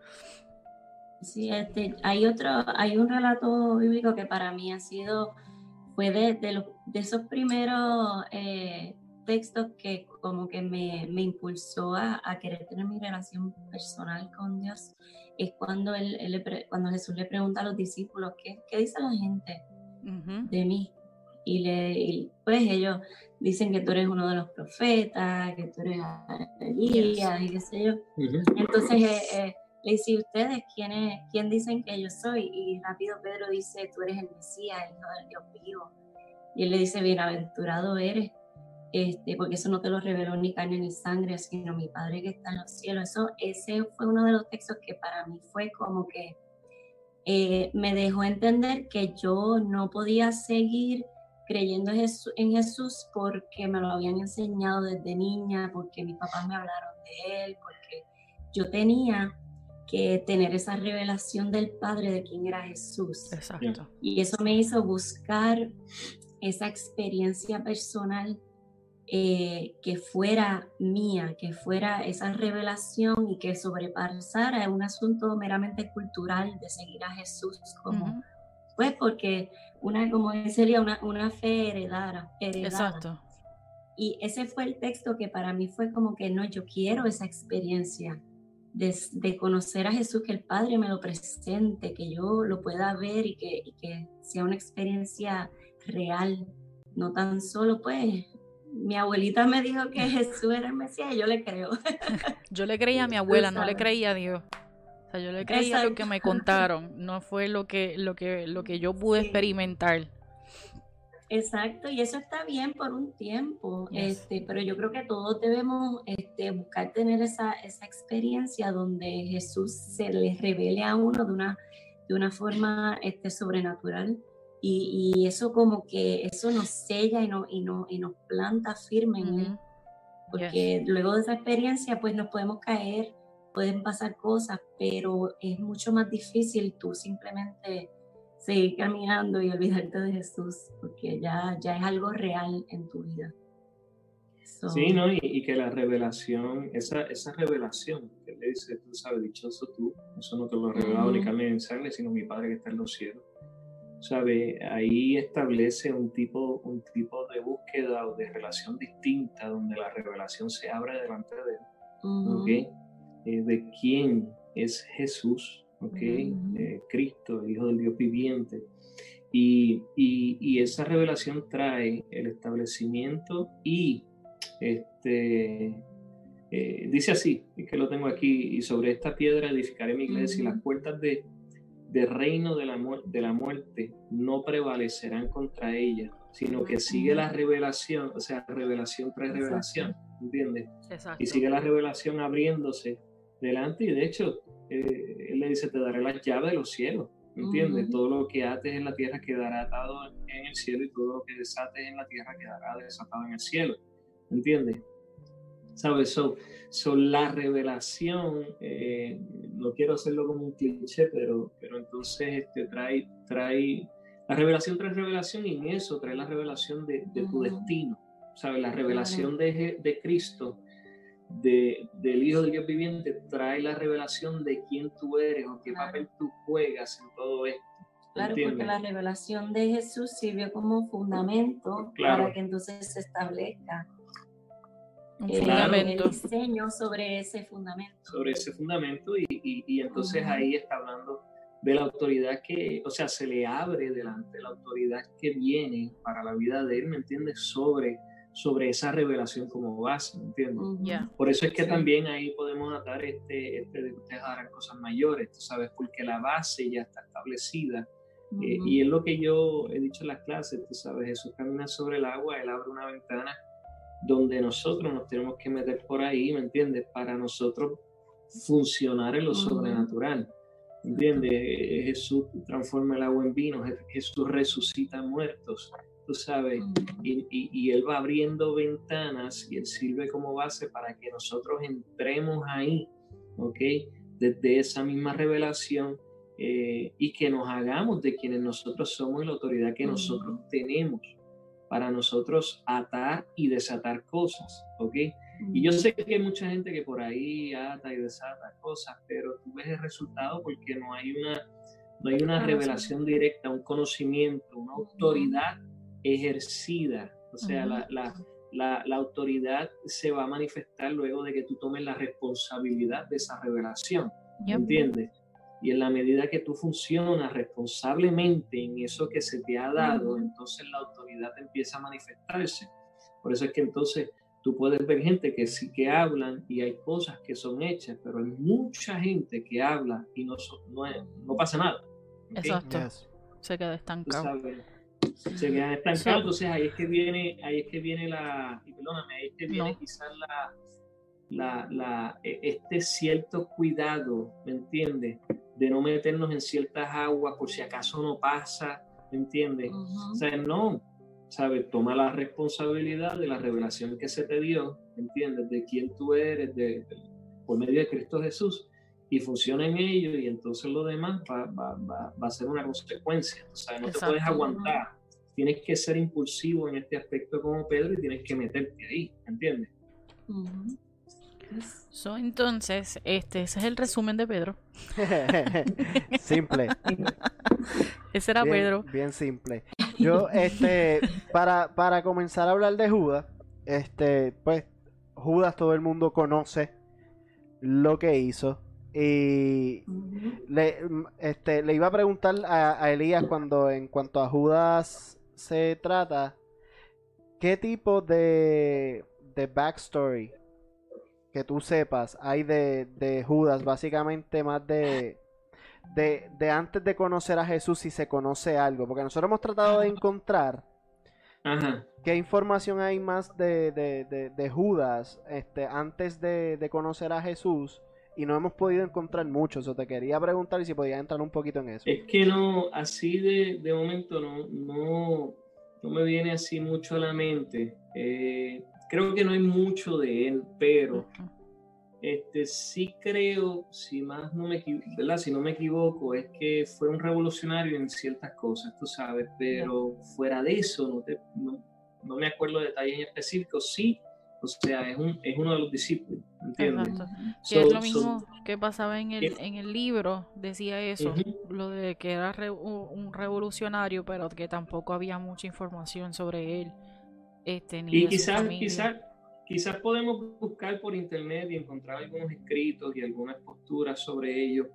Sí, este, hay otro, hay un relato bíblico que para mí ha sido, fue de, de, los, de esos primeros eh, textos que como que me, me impulsó a, a, querer tener mi relación personal con Dios, es cuando, él, él cuando Jesús le pregunta a los discípulos, ¿qué, qué dice la gente uh -huh. de mí? Y, le, y pues ellos dicen que tú eres uno de los profetas, que tú eres Elías y qué sé yo. Uh -huh. Entonces eh, eh, le dice, ¿ustedes quién, es, quién dicen que yo soy? Y rápido Pedro dice, tú eres el Mesías, el Hijo del Dios vivo. Y él le dice, bienaventurado eres este, porque eso no te lo reveló ni carne ni sangre, sino mi Padre que está en los cielos. Eso, ese fue uno de los textos que para mí fue como que eh, me dejó entender que yo no podía seguir creyendo en Jesús, porque me lo habían enseñado desde niña, porque mis papás me hablaron de él, porque yo tenía que tener esa revelación del Padre de quién era Jesús. Exacto. Y eso me hizo buscar esa experiencia personal eh, que fuera mía, que fuera esa revelación y que sobrepasara un asunto meramente cultural de seguir a Jesús como, uh -huh. pues porque una, como sería una, una fe heredada, heredada. Exacto. Y ese fue el texto que para mí fue como que no, yo quiero esa experiencia de, de conocer a Jesús, que el Padre me lo presente, que yo lo pueda ver y que, y que sea una experiencia real, no tan solo pues mi abuelita me dijo que Jesús era el Mesías y yo le creo. yo le creía a mi abuela, no le creía a Dios. O sea, yo le creía Exacto. lo que me contaron, no fue lo que, lo que, lo que yo pude sí. experimentar. Exacto, y eso está bien por un tiempo, yes. este, pero yo creo que todos debemos este, buscar tener esa, esa experiencia donde Jesús se le revele a uno de una, de una forma este, sobrenatural. Y, y, eso como que eso nos sella y, no, y, no, y nos planta firme en él. Porque yes. luego de esa experiencia pues nos podemos caer, pueden pasar cosas, pero es mucho más difícil tú simplemente seguir caminando y olvidarte de Jesús, porque ya, ya es algo real en tu vida. So, sí, ¿no? Y, y, que la revelación, esa, esa revelación que le dice, tú sabes, dichoso tú, eso no te lo ha revelado uh -huh. ni carne ni sangre, sino mi Padre que está en los cielos sabe, ahí establece un tipo, un tipo de búsqueda o de relación distinta donde la revelación se abre delante de él, uh -huh. ¿okay? eh, de quién es Jesús, ¿okay? Uh -huh. eh, Cristo, el Hijo del Dios viviente. Y, y, y, esa revelación trae el establecimiento y este, eh, dice así, es que lo tengo aquí, y sobre esta piedra edificaré mi iglesia uh -huh. y las puertas de de reino de la, de la muerte no prevalecerán contra ella, sino que sigue la revelación, o sea, revelación tras revelación, ¿entiendes? Exacto. Y sigue la revelación abriéndose delante y de hecho, eh, él le dice, te daré las llaves de los cielos, ¿entiendes? Uh -huh. Todo lo que ates en la tierra quedará atado en el cielo y todo lo que desates en la tierra quedará desatado en el cielo, ¿entiendes? ¿Sabes? So, so, la revelación, eh, no quiero hacerlo como un cliché, pero, pero entonces este, trae, trae, la revelación trae revelación y en eso trae la revelación de, de tu destino, ¿sabes? La revelación de, de Cristo, de, del Hijo del Dios viviente, trae la revelación de quién tú eres o qué claro. papel tú juegas en todo esto. Claro, ¿entiendes? porque la revelación de Jesús sirvió como fundamento claro. para que entonces se establezca un fundamento. El diseño sobre ese fundamento. Sobre ese fundamento y, y, y entonces uh -huh. ahí está hablando de la autoridad que, o sea, se le abre delante la autoridad que viene para la vida de él, ¿me entiendes? Sobre, sobre esa revelación como base, ¿me entiendes? Uh -huh. yeah. Por eso es que sí. también ahí podemos atar este, este de que ustedes harán cosas mayores, tú sabes, porque la base ya está establecida. Uh -huh. eh, y es lo que yo he dicho en las clases, tú sabes, Jesús camina sobre el agua, él abre una ventana donde nosotros nos tenemos que meter por ahí, ¿me entiendes? Para nosotros funcionar en lo uh -huh. sobrenatural, ¿entiendes? Jesús transforma el agua en vino, Jesús resucita muertos, tú sabes, uh -huh. y, y, y, Él va abriendo ventanas y Él sirve como base para que nosotros entremos ahí ¿ok? Desde esa misma revelación eh, y que nos hagamos de quienes nosotros somos y la autoridad que nosotros tenemos para nosotros atar y desatar cosas, ¿ok? Y yo sé que hay mucha gente que por ahí ata y desata cosas, pero tú ves el resultado porque no hay una, no hay una revelación directa, un conocimiento, una autoridad ejercida. O sea, la, la, la, la, autoridad se va a manifestar luego de que tú tomes la responsabilidad de esa revelación. ¿Entiendes? Y en la medida que tú funcionas responsablemente en eso que se te ha dado, entonces la autoridad empieza a manifestarse. Por eso es que entonces tú puedes ver gente que sí que hablan y hay cosas que son hechas, pero hay mucha gente que habla y no, no, no pasa nada. Exacto. Se queda estancado. Se queda estancado, entonces ahí es que viene, ahí es que viene la, y perdóname, ahí es que viene quizás la, la, la, e, este cierto cuidado, ¿me entiendes? De no meternos en ciertas aguas por si acaso no pasa, ¿me entiendes? O sea, no, ¿sabes? Toma la responsabilidad de la revelación que se te dio, ¿entiendes? De quién tú eres, de, por medio de Cristo Jesús, y funciona en ello, y entonces lo demás va, va, va, va a ser una consecuencia. O sea, no te puedes aguantar. Tienes que ser impulsivo en este aspecto como Pedro y tienes que meterte ahí, ¿entiendes? So, entonces, este, ese es el resumen de Pedro. simple. ese era Pedro. Bien simple. Yo, este, para, para comenzar a hablar de Judas, este, pues, Judas todo el mundo conoce lo que hizo. Y le, este, le iba a preguntar a, a Elías cuando en cuanto a Judas se trata, ¿qué tipo de, de backstory que tú sepas hay de, de Judas? Básicamente más de, de, de, antes de conocer a Jesús si se conoce algo. Porque nosotros hemos tratado de encontrar qué información hay más de, de, de Judas este, antes de, conocer a Jesús. Y no hemos podido encontrar mucho. Eso te quería preguntar y si podías entrar un poquito en eso. Es que no, así de, de momento no, no, no me viene así mucho a la mente. Eh, creo que no hay mucho de él, pero este, sí creo, si más no me, ¿verdad? si no me equivoco, es que fue un revolucionario en ciertas cosas, tú sabes, pero fuera de eso, no, te, no, no me acuerdo de detalles en específico, sí, o sea, es, un, es uno de los discípulos, ¿entiendes? que es lo mismo que pasaba en el, en el libro, decía eso, lo de que era un revolucionario, pero que tampoco había mucha información sobre él. Este, y quizás, quizás Quizás podemos buscar por internet y encontrar algunos escritos y algunas posturas sobre ello.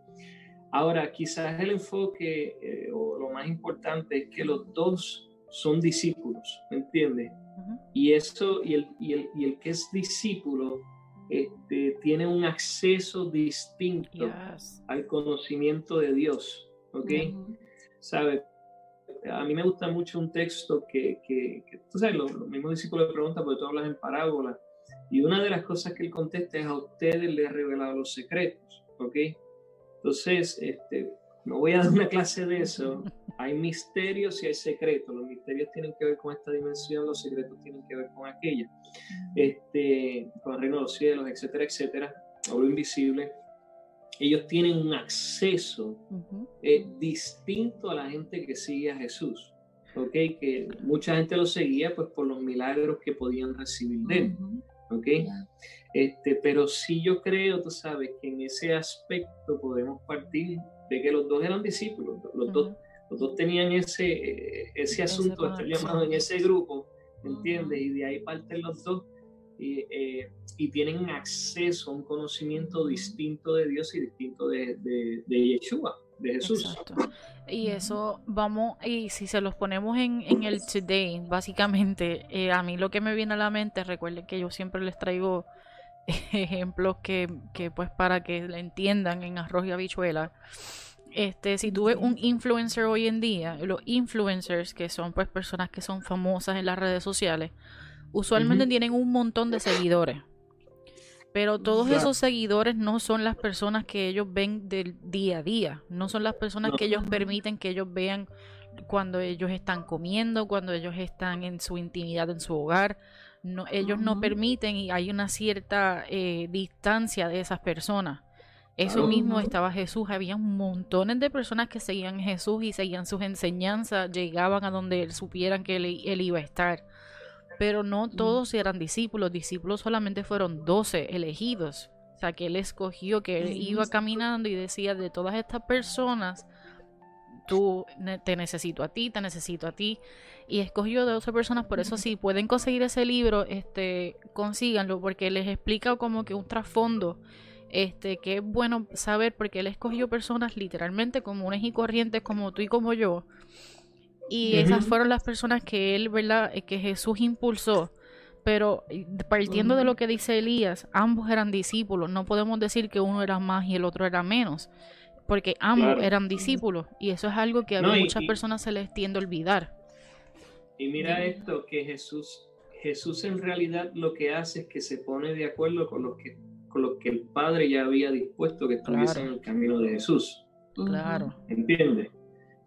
Ahora, quizás el enfoque eh, o lo más importante es que los dos son discípulos, ¿me entiendes? Y eso, y el, y, el, y el, que es discípulo este, tiene un acceso distinto al conocimiento de Dios, ¿ok? ¿Sabes? A mí me gusta mucho un texto que, que, tú sabes, los, mismos discípulos le preguntan, porque tú hablas en parábola, y una de las cosas que él contesta es a ustedes les he revelado los secretos, ¿ok? Entonces, este, no voy a dar una clase de eso. Hay misterios y hay secretos. Los misterios tienen que ver con esta dimensión, los secretos tienen que ver con aquella, este, con el reino de los cielos, etcétera, etcétera, o lo invisible ellos tienen un acceso eh, distinto a la gente que sigue a Jesús. ¿ok? Que mucha gente lo seguía pues por los milagros que podían recibir de él. ¿ok? Este, pero sí yo creo, tú sabes, que en ese aspecto podemos partir de que los dos eran discípulos, los, dos, los dos tenían ese, ese asunto estar llamados en ese grupo, ¿entiendes? Y de ahí parten los dos y, eh, y, tienen acceso a un conocimiento distinto de Dios y distinto de, de, de Yeshua, de Jesús. Exacto. Y eso vamos, y si se los ponemos en, en el today, básicamente, eh, a mí lo que me viene a la mente, recuerden que yo siempre les traigo ejemplos que, que pues para que le entiendan en arroz y habichuela. Este, si tú ves un influencer hoy en día, los influencers que son pues personas que son famosas en las redes sociales, usualmente tienen un montón de seguidores. Pero todos esos seguidores no son las personas que ellos ven del día a día, no son las personas que ellos permiten que ellos vean cuando ellos están comiendo, cuando ellos están en su intimidad en su hogar. No, ellos no permiten y hay una cierta eh, distancia de esas personas. Eso mismo estaba Jesús. Había montones de personas que seguían a Jesús y seguían sus enseñanzas, llegaban a donde él supieran que él, él iba a estar. Pero no todos eran discípulos. Discípulos solamente fueron doce elegidos. O sea, que él escogió, que él iba caminando y decía, de todas estas personas, tú te necesito a ti, te necesito a ti. Y escogió de 12 personas, por eso si pueden conseguir ese libro, este, consíganlo, porque les explica como que un trasfondo, este, que es bueno saber, porque él escogió personas literalmente comunes y corrientes como tú y como yo. Y esas fueron las personas que él, ¿verdad? Eh, que Jesús impulsó. Pero partiendo de lo que dice Elías, ambos eran discípulos. No podemos decir que uno era más y el otro era menos porque ambos eran discípulos y eso es algo que a muchas personas se les tiende a olvidar. Y mira esto, que Jesús, Jesús en realidad lo que hace es que se pone de acuerdo con lo que, con lo que el Padre ya había dispuesto que estuviesen en el camino de Jesús. Claro. ¿Entiendes?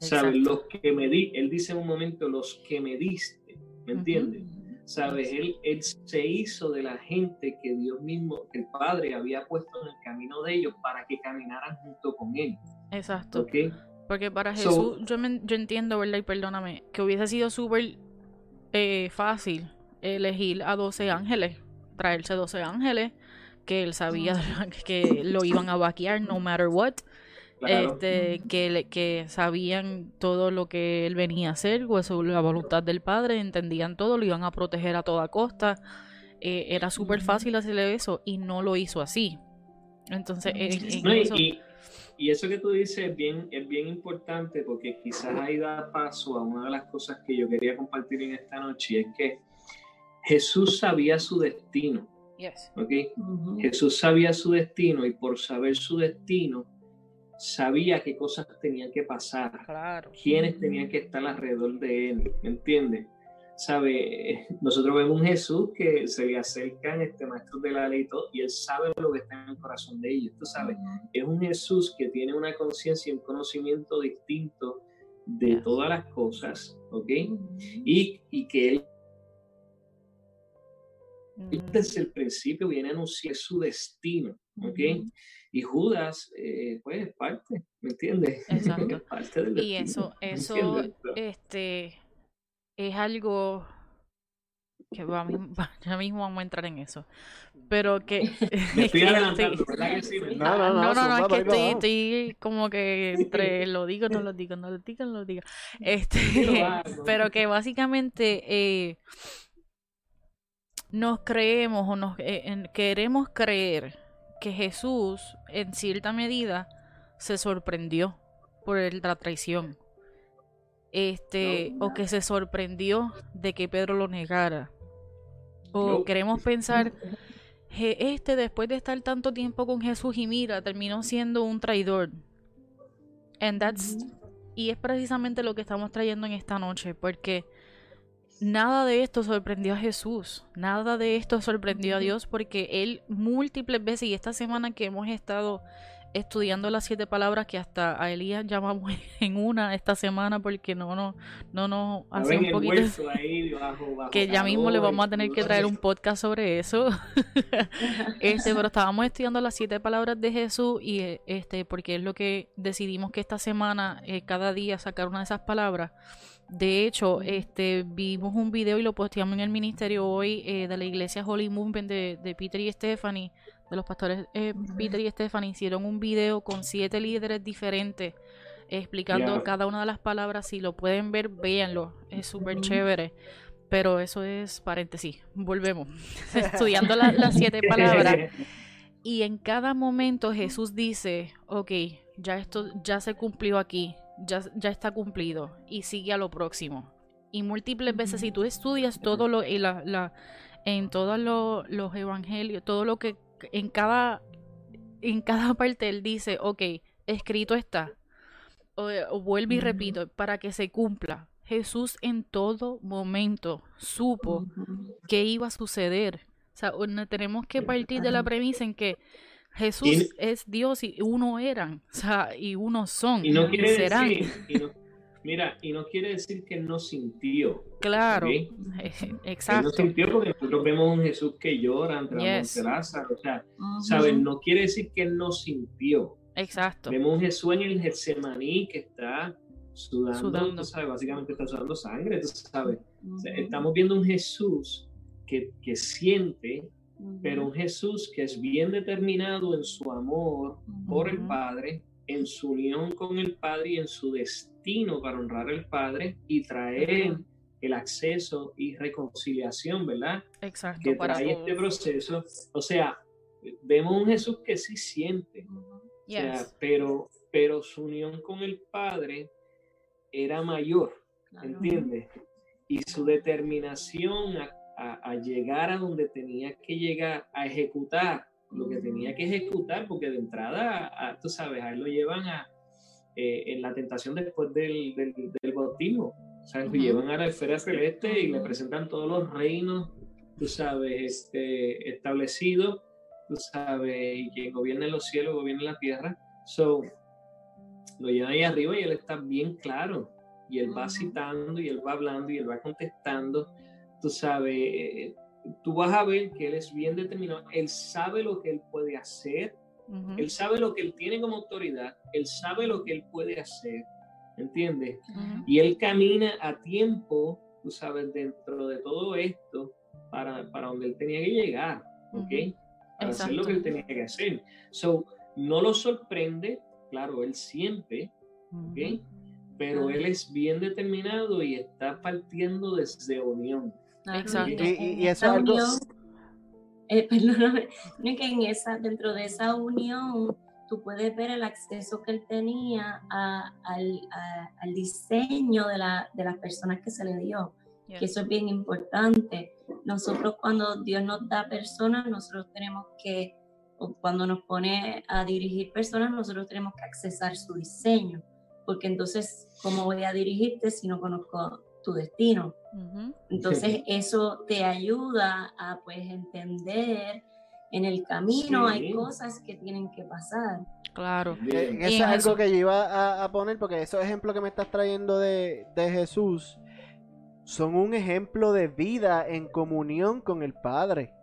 ¿Sabes? Los que me di, él dice en un momento, los que me diste, ¿me entiendes? ¿Sabes? Él, él se hizo de la gente que Dios mismo, que el Padre había puesto en el camino de ellos para que caminaran junto con Él. Exacto. Porque para Jesús, yo, yo entiendo, ¿verdad? Y perdóname, que hubiese sido súper eh, fácil elegir a 12 ángeles, traerse 12 ángeles, que él sabía que lo iban a vaquear no matter what este, que, que sabían todo lo que él venía a hacer, pues la voluntad del padre, entendían todo, lo iban a proteger a toda costa. Eh, era súper fácil hacerle eso y no lo hizo así. Entonces, y, eso que tú dices es bien, es bien importante porque quizás ahí da paso a una de las cosas que yo quería compartir en esta noche, y es que Jesús sabía su destino. Jesús sabía su destino y por saber su destino, sabía qué cosas tenían que pasar, quiénes tenían que estar alrededor de él, ¿me entiendes? Sabe, nosotros vemos un Jesús que se le acercan este maestro de la ley y todo, y él sabe lo que está en el corazón de ellos, tú sabes, es un Jesús que tiene una conciencia y un conocimiento distinto de todas las cosas, ¿ok? y, y que él desde el principio viene a anunciar su destino, ¿ok? Y Judas, eh, pues, es parte, ¿me entiendes? Exacto. y eso, eso, este, es algo que va, ya mismo vamos a entrar en eso. Pero que. estoy adelantando, ¿verdad que sí? No, no, no, no, no, es que estoy, estoy, como que entre lo digo, no lo digo, no lo digo, no lo digo. Este, pero que básicamente eh, nos creemos o nos eh, queremos creer que Jesús, en cierta medida, se sorprendió por la traición. Este, o que se sorprendió de que Pedro lo negara. O queremos pensar, este después de estar tanto tiempo con Jesús y mira, terminó siendo un traidor. And that's, y es precisamente lo que estamos trayendo en esta noche, porque Nada de esto sorprendió a Jesús, nada de esto sorprendió a Dios porque Él múltiples veces y esta semana que hemos estado estudiando las siete palabras que hasta a Elías llamamos en una esta semana porque no no no no hace un poquito que ya mismo le vamos a tener que traer un podcast sobre eso. Este pero estábamos estudiando las siete palabras de Jesús y este porque es lo que decidimos que esta semana eh, cada día sacar una de esas palabras de hecho, este vimos un video y lo posteamos en el ministerio hoy eh, de la iglesia Holy Movement de, Peter y Stephanie, de los pastores eh, Peter y Stephanie, hicieron un video con siete líderes diferentes explicando cada una de las palabras. Si lo pueden ver, véanlo, es súper chévere. Pero eso es paréntesis, volvemos. Estudiando las siete palabras. Y en cada momento Jesús dice, ok, ya esto ya se cumplió aquí, ya, ya está cumplido y sigue a lo próximo. Y múltiples veces, si tú estudias todo lo, y la, la, en todos los evangelios, todo lo que en cada, en cada parte él dice, ok, escrito está. O, vuelve y repito, para que se cumpla. Jesús en todo momento supo que iba a suceder. O sea, tenemos que partir de la premisa en que Jesús es Dios y uno eran, o sea, y uno son, y no quiere serán. Decir, Mira, y no quiere decir que no sintió. Claro, exacto. no sintió porque nosotros vemos un Jesús que llora ante yes. la Lázaro. O sea, ¿sabes? No quiere decir que no sintió. Exacto. Vemos un Jesús en el Getsemaní que está sudando, Tú sabes, básicamente está sudando sangre, tú sabes. estamos viendo un Jesús que, que siente, pero un Jesús que es bien determinado en su amor por el Padre, en su unión con el Padre y en su destino para honrar al Padre y traer el acceso y reconciliación, ¿verdad? Exacto. Que trae este proceso. O sea, vemos un Jesús que sí siente, pero, pero su unión con el Padre era mayor, ¿entiendes? Y su determinación a, llegar a donde tenía que llegar, a ejecutar lo que tenía que ejecutar, porque de entrada, tú sabes, a él lo llevan a, eh, en la tentación después del, del, bautismo. O sea, lo llevan a la esfera celeste y le presentan todos los reinos, tú sabes, este, establecidos, tú sabes, y quien gobierna los cielos, gobierna la tierra. So, lo llevan ahí arriba y él está bien claro. Y él va citando y él va hablando y él va contestando. Tú sabes, tú vas a ver que él es bien determinado. Él sabe lo que él puede hacer. Él sabe lo que él tiene como autoridad. Él sabe lo que él puede hacer. ¿Entiendes? Y él camina a tiempo, tú sabes, dentro de todo esto para, para donde él tenía que llegar. ¿Ok? Para hacer lo que él tenía que hacer. So, no lo sorprende claro, él siente, pero él es bien determinado y está partiendo desde unión. Exacto. Y, eso es algo... Eh, perdóname, que en esa, dentro de esa unión tú puedes ver el acceso que él tenía al, diseño de, la, de, las personas que se le dio, que eso es bien importante. Nosotros cuando Dios nos da personas, nosotros tenemos que cuando nos pone a dirigir personas, nosotros tenemos que accesar su diseño, porque entonces, ¿cómo voy a dirigirte si no conozco tu destino? Entonces, eso te ayuda a pues entender en el camino hay cosas que tienen que pasar. Claro. Eh, eso es algo que yo iba a, poner, porque esos ejemplos que me estás trayendo de, de Jesús son un ejemplo de vida en comunión con el Padre.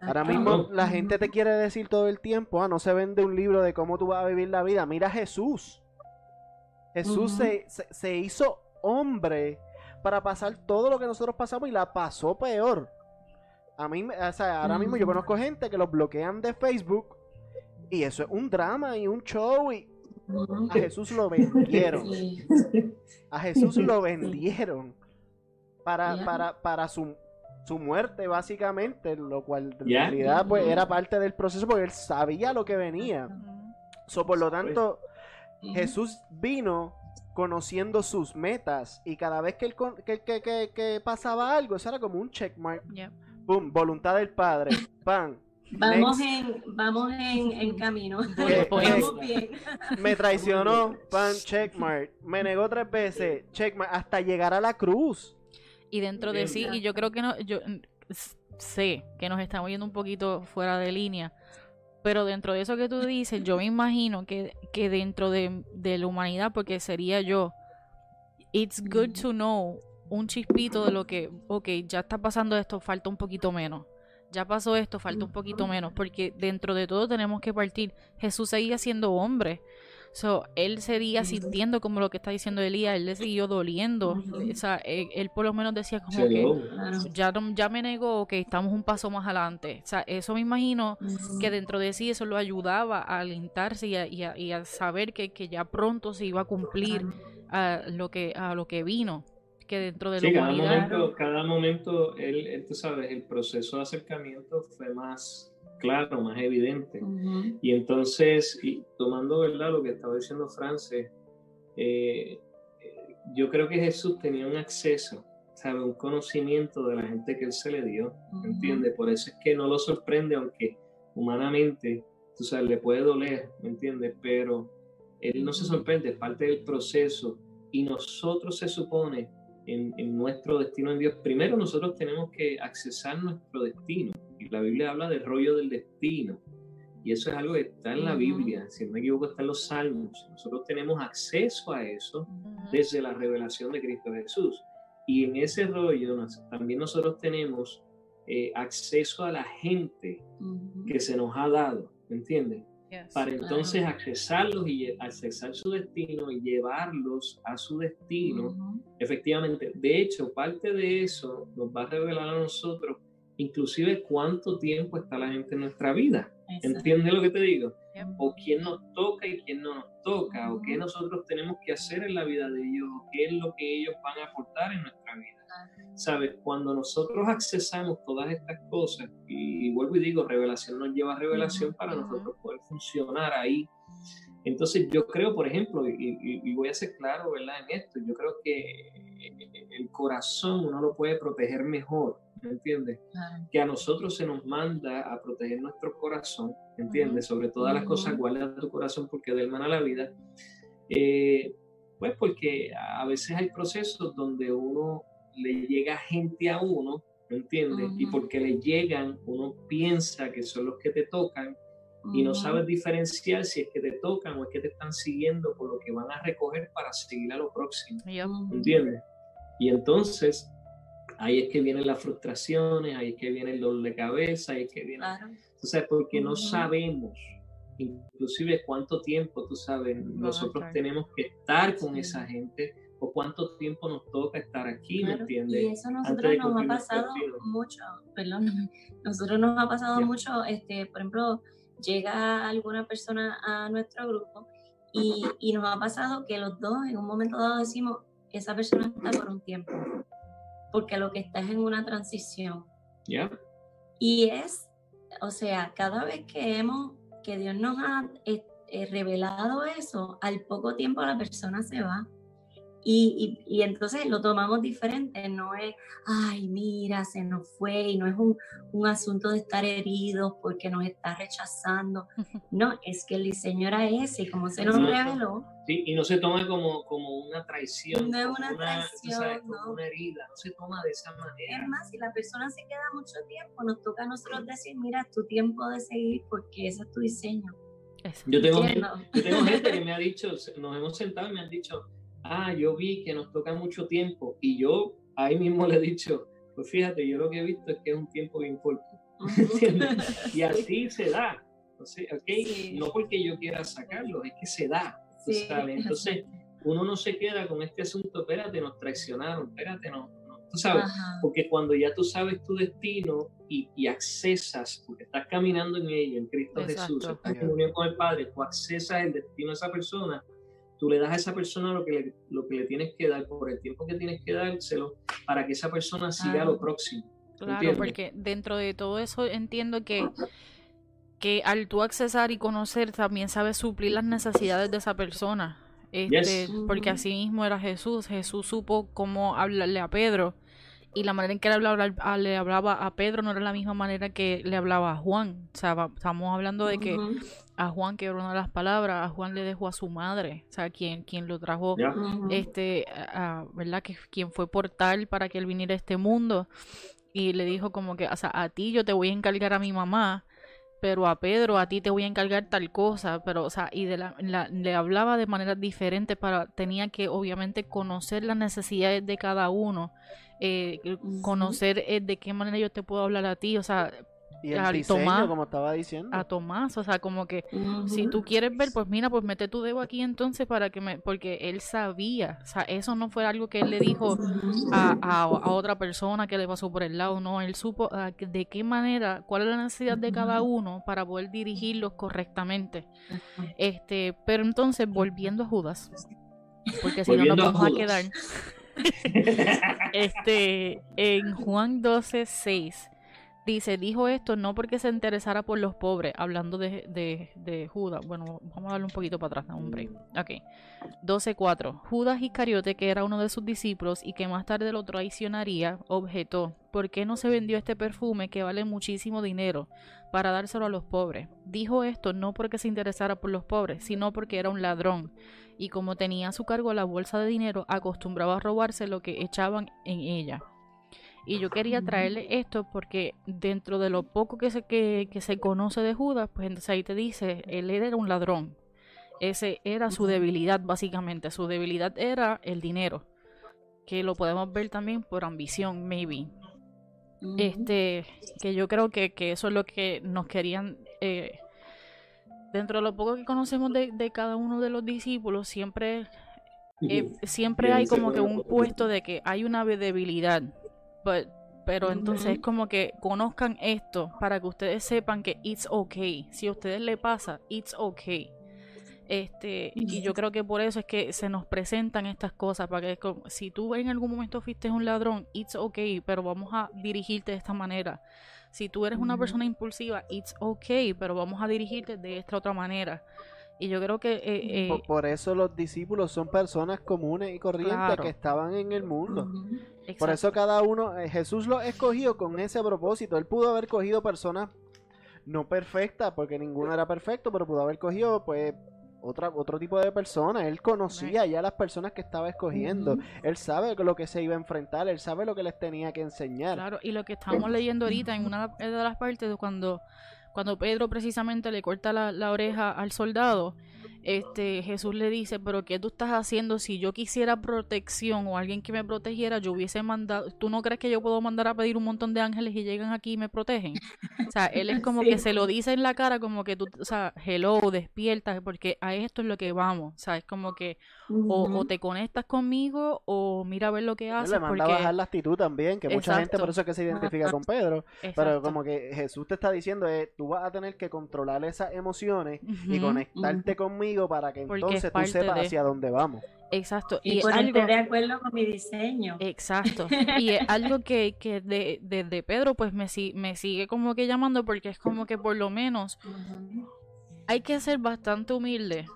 Ahora mismo la gente te quiere decir todo el tiempo, ah, no se vende un libro de cómo tú vas a vivir la vida. Mira Jesús. Jesús se, hizo hombre para pasar todo lo que nosotros pasamos y la pasó peor. A mí, o sea, ahora mismo yo conozco gente que los bloquean de Facebook y eso es un drama y un show y a Jesús lo vendieron. A Jesús lo vendieron para, para, para su su muerte, básicamente, lo cual en realidad pues, era parte del proceso porque él sabía lo que venía. So, por lo tanto, Jesús vino conociendo sus metas y cada vez que, él, que, pasaba algo, eso era como un checkmark. Boom, voluntad del Padre. Pan. Vamos en, vamos en, camino. Me traicionó, pan, checkmark. Me negó tres veces, checkmark, hasta llegar a la cruz y dentro de sí, y yo creo que no, yo sé que nos estamos yendo un poquito fuera de línea, pero dentro de eso que tú dices, yo me imagino que, que dentro de, la humanidad, porque sería yo, it's good to know un chispito de lo que, ok, ya está pasando esto, falta un poquito menos. Ya pasó esto, falta un poquito menos, porque dentro de todo tenemos que partir. Jesús seguía siendo hombre. So, él seguía sintiendo como lo que está diciendo Elías, él le siguió doliendo. O sea, él, por lo menos decía como que ya, ya me negó que estamos un paso más adelante. O sea, eso me imagino que dentro de sí eso lo ayudaba a alentarse y a, y a, saber que, que, ya pronto se iba a cumplir a lo que, a lo que vino. Que dentro de sí, cada momento, cada momento, él, tú sabes, el proceso de acercamiento fue más claro, más evidente. Y entonces, y tomando verdad lo que estaba diciendo Frances, eh, yo creo que Jesús tenía un acceso, ¿sabe? un conocimiento de la gente que él se le dio, ¿entiendes? Por eso es que no lo sorprende, aunque humanamente, tú sabes, le puede doler, ¿me entiendes? Pero él no se sorprende, es parte del proceso y nosotros se supone en, en nuestro destino en Dios, primero nosotros tenemos que accesar nuestro destino la Biblia habla del rollo del destino. Y eso es algo que está en la Biblia, si no me equivoco, está en los Salmos. Nosotros tenemos acceso a eso desde la revelación de Cristo Jesús. Y en ese rollo también nosotros tenemos eh, acceso a la gente que se nos ha dado, ¿me entiendes? Para entonces accesarlos y accesar su destino y llevarlos a su destino. Efectivamente, de hecho, parte de eso nos va a revelar a nosotros inclusive cuánto tiempo está la gente en nuestra vida. ¿Entiendes lo que te digo? O quién nos toca y quién no nos toca, o qué nosotros tenemos que hacer en la vida de ellos, o qué es lo que ellos van a aportar en nuestra vida. ¿Sabes? Cuando nosotros accesamos todas estas cosas, y, vuelvo y digo, revelación nos lleva a revelación para nosotros poder funcionar ahí. Entonces yo creo, por ejemplo, y, voy a ser claro, ¿verdad? En esto, yo creo que el corazón uno lo puede proteger mejor ¿me entiendes? Que a nosotros se nos manda a proteger nuestro corazón, ¿entiendes? Sobre todas las cosas, guarda tu corazón porque de a la vida. Eh, pues porque a veces hay procesos donde uno le llega gente a uno, ¿me entiendes? Y porque le llegan, uno piensa que son los que te tocan y no sabes diferenciar si es que te tocan o es que te están siguiendo por lo que van a recoger para seguir a lo próximo, ¿me entiendes? Y entonces ahí es que vienen las frustraciones, ahí es que viene el dolor de cabeza, ahí es que viene... Claro. Sabes, porque no sabemos, inclusive cuánto tiempo, tú sabes, nosotros tenemos que estar con esa gente o cuánto tiempo nos toca estar aquí, ¿me entiendes? Y eso nosotros nos ha pasado mucho, perdón, nosotros nos ha pasado mucho, este, por ejemplo, llega alguna persona a nuestro grupo y, y nos ha pasado que los dos en un momento dado decimos, esa persona está por un tiempo porque lo que está es en una transición. Y es, o sea, cada vez que hemos, que Dios nos ha eh, eh, revelado eso, al poco tiempo la persona se va. Y, y, entonces lo tomamos diferente, no es, ay, mira, se nos fue, y no es un, un, asunto de estar heridos porque nos está rechazando. No, es que el diseño era ese, y como se nos reveló. Sí, y no se toma como, como una traición. No es una, traición, no. una herida, no se toma de esa manera. Es más, si la persona se queda mucho tiempo, nos toca a nosotros decir, mira, es tu tiempo de seguir porque ese es tu diseño. Yo tengo, yo tengo gente que me ha dicho, nos hemos sentado y me han dicho, ah, yo vi que nos toca mucho tiempo y yo ahí mismo le he dicho, pues fíjate, yo lo que he visto es que es un tiempo bien corto. ¿Entiendes? y así se da. okay, No porque yo quiera sacarlo, es que se da. Entonces, uno no se queda con este asunto, espérate, nos traicionaron, espérate, no. tú sabes, porque cuando ya tú sabes tu destino y, y, accesas, porque estás caminando en ello, en Cristo Jesús, estás en unión con el Padre, tú accesas el destino de esa persona, tú le das a esa persona lo que le, lo que le tienes que dar por el tiempo que tienes que dárselo para que esa persona siga lo próximo. Claro, porque dentro de todo eso entiendo que, que al tú accesar y conocer también sabes suplir las necesidades de esa persona. Este, Porque así mismo era Jesús. Jesús supo cómo hablarle a Pedro y la manera en que le hablaba, le hablaba a Pedro no era la misma manera que le hablaba a Juan. O sea, estamos hablando de que a Juan, que era una de las palabras, a Juan le dejó a su madre, o sea, quien, quien lo trajo, este, ¿verdad? Que quien fue portal para que él viniera a este mundo. Y le dijo como que, o sea, a ti yo te voy a encargar a mi mamá, pero a Pedro, a ti te voy a encargar tal cosa, pero, o sea, y de la, le hablaba de manera diferente para, tenía que obviamente conocer las necesidades de cada uno eh, conocer eh, de qué manera yo te puedo hablar a ti, o sea, y el diseño, como estaba diciendo. A Tomás, o sea, como que si tú quieres ver, pues mira, pues mete tu dedo aquí entonces para que me, porque él sabía, o sea, eso no fue algo que él le dijo a, a, otra persona que le pasó por el lado, no, él supo ah, de qué manera, cuál es la necesidad de cada uno para poder dirigirlos correctamente. Este, pero entonces, volviendo a Judas, porque si no nos vamos a quedar. este, en Juan 12, 6, dice, dijo esto no porque se interesara por los pobres, hablando de, de, Judas. Bueno, vamos a darle un poquito para atrás, hombre. Ok. 12.4. Judas Iscariote, que era uno de sus discípulos y que más tarde lo traicionaría, objetó, ¿por qué no se vendió este perfume que vale muchísimo dinero para dárselo a los pobres? Dijo esto no porque se interesara por los pobres, sino porque era un ladrón y como tenía a su cargo la bolsa de dinero, acostumbraba a robarse lo que echaban en ella. Y yo quería traerle esto porque dentro de lo poco que se, que, que se conoce de Judas, pues entonces ahí te dice, él era un ladrón. Ese era su debilidad, básicamente. Su debilidad era el dinero. Que lo podemos ver también por ambición, maybe. Este, que yo creo que, que, eso es lo que nos querían. Eh, dentro de lo poco que conocemos de, de, cada uno de los discípulos, siempre, eh, siempre hay como que un puesto de que hay una debilidad. Pero entonces es como que conozcan esto para que ustedes sepan que it's okay. Si a ustedes le pasa, it's okay. Este, y yo creo que por eso es que se nos presentan estas cosas, para que si tú en algún momento fuiste un ladrón, it's okay, pero vamos a dirigirte de esta manera. Si tú eres una persona impulsiva, it's okay, pero vamos a dirigirte de esta otra manera. Y yo creo que... Eh, eh, por, eso los discípulos son personas comunes y corrientes que estaban en el mundo. Por eso cada uno, eh, Jesús lo escogió con ese propósito. Él pudo haber cogido personas no perfectas, porque ninguno era perfecto, pero pudo haber cogido pues otra, otro tipo de persona. Él conocía ya las personas que estaba escogiendo. Él sabe lo que se iba a enfrentar. Él sabe lo que les tenía que enseñar. Claro, y lo que estamos leyendo ahorita en una de las partes cuando, cuando Pedro precisamente le corta la, la oreja al soldado este, Jesús le dice, pero ¿qué tú estás haciendo? Si yo quisiera protección o alguien que me protegiera, yo hubiese mandado, ¿tú no crees que yo puedo mandar a pedir un montón de ángeles y llegan aquí y me protegen? O sea, él es como que se lo dice en la cara, como que tú, o sea, hello, despierta, porque a esto es lo que vamos, o sea, es como que o, te conectas conmigo o mira a ver lo que haces. Le manda a bajar la actitud también, que mucha gente por eso es que se identifica con Pedro, pero como que Jesús te está diciendo, es, tú vas a tener que controlar esas emociones y conectarte conmigo para que entonces tú sepas hacia dónde vamos. Exacto. Y, algo... de acuerdo con mi diseño. Exacto. y es algo que, que de, de, Pedro pues me, me sigue como que llamando porque es como que por lo menos hay que ser bastante humilde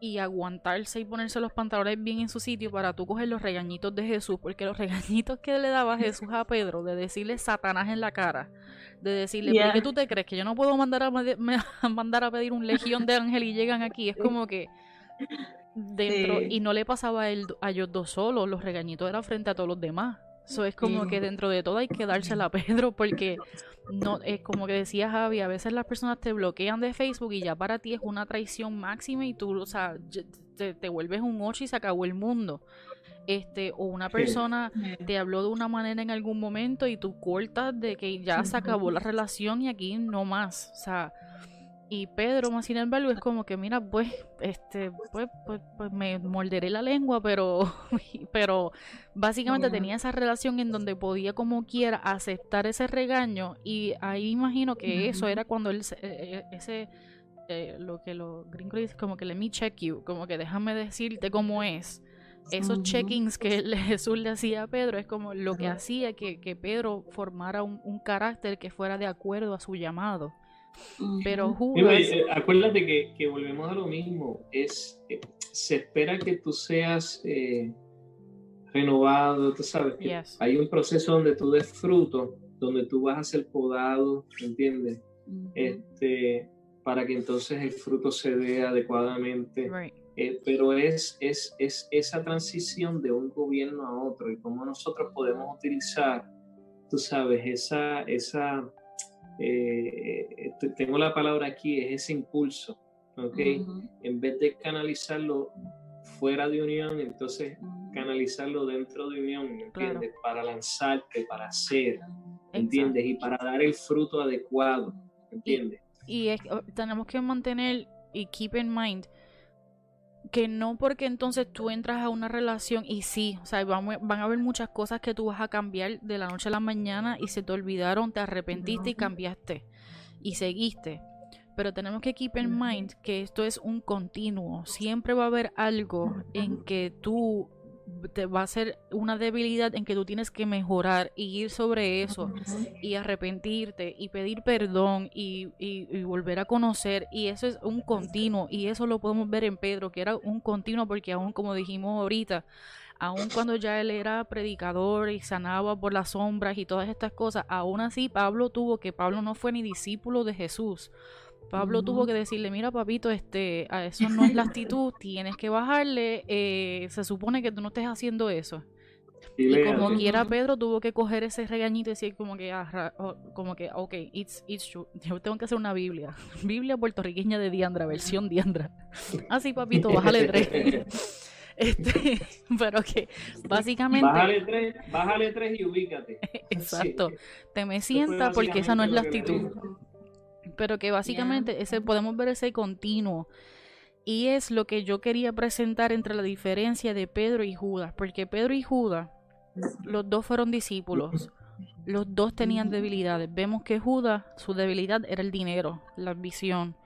y aguantarse y ponerse los pantalones bien en su sitio para tú coger los regañitos de Jesús, porque los regañitos que le daba Jesús a Pedro, de decirle Satanás en la cara, de decirle, ¿por qué tú te crees que yo no puedo mandar a, mandar a pedir un legión de ángeles y llegan aquí? Es como que dentro, y no le pasaba a, él, a ellos dos solos, los regañitos eran frente a todos los demás. Eso es como que dentro de todo hay que dársela a Pedro porque no es como que decía Javi, a veces las personas te bloquean de Facebook y ya para ti es una traición máxima y tú, o sea, te, te vuelves un ocho y se acabó el mundo este o una persona te habló de una manera en algún momento y tú cortas de que ya se acabó la relación y aquí no más, o sea, y Pedro más sin embargo es como que mira pues este pues pues, pues me morderé la lengua pero pero básicamente tenía esa relación en donde podía como quiera aceptar ese regaño y ahí imagino que eso era cuando él eh, eh, ese eh, lo que los gringos dicen como que let me check you como que déjame decirte cómo es esos check-ins que Jesús le hacía a Pedro es como lo que hacía que, que Pedro formara un, un, carácter que fuera de acuerdo a su llamado. Pero Judas... Eh, acuérdate que, que, volvemos a lo mismo, es, eh, se espera que tú seas eh, renovado, tú sabes, que hay un proceso donde tú des fruto, donde tú vas a ser podado, ¿entiendes? este, para que entonces el fruto se dé adecuadamente. Eh, pero es, es, es, esa transición de un gobierno a otro y cómo nosotros podemos utilizar, tú sabes, esa, esa eh, eh, tengo la palabra aquí, es ese impulso, ¿ok? En vez de canalizarlo fuera de unión, entonces canalizarlo dentro de unión, ¿entiendes? Para lanzarte, para hacer, ¿entiendes? Y para dar el fruto adecuado, ¿entiendes? Y, y oh, tenemos que mantener y keep in mind que no porque entonces tú entras a una relación y sí, o sea, van, van, a haber muchas cosas que tú vas a cambiar de la noche a la mañana y se te olvidaron, te arrepentiste y cambiaste y seguiste. Pero tenemos que keep in mind que esto es un continuo. Siempre va a haber algo en que tú te va a ser una debilidad en que tú tienes que mejorar y ir sobre eso y arrepentirte y pedir perdón y, y, volver a conocer. Y eso es un continuo y eso lo podemos ver en Pedro que era un continuo porque aún como dijimos ahorita aún cuando ya él era predicador y sanaba por las sombras y todas estas cosas aún así Pablo tuvo que Pablo no fue ni discípulo de Jesús Pablo tuvo que decirle, mira papito, este, a eso no es la actitud, tienes que bajarle, eh, se supone que tú no estés haciendo eso. Y como quiera Pedro tuvo que coger ese regañito y decir como que, ah, como que, ok, it's, it's true. Yo tengo que hacer una Biblia. Biblia puertorriqueña de Diandra, versión Diandra. Así, papito, bájale tres. Este, pero que básicamente... Bájale tres, bájale tres y ubícate. Exacto. Te me sienta porque esa no es la actitud. Pero que básicamente ese podemos ver ese continuo. Y es lo que yo quería presentar entre la diferencia de Pedro y Judas. Porque Pedro y Judas los dos fueron discípulos. Los dos tenían debilidades. Vemos que Judas, su debilidad era el dinero, la ambición.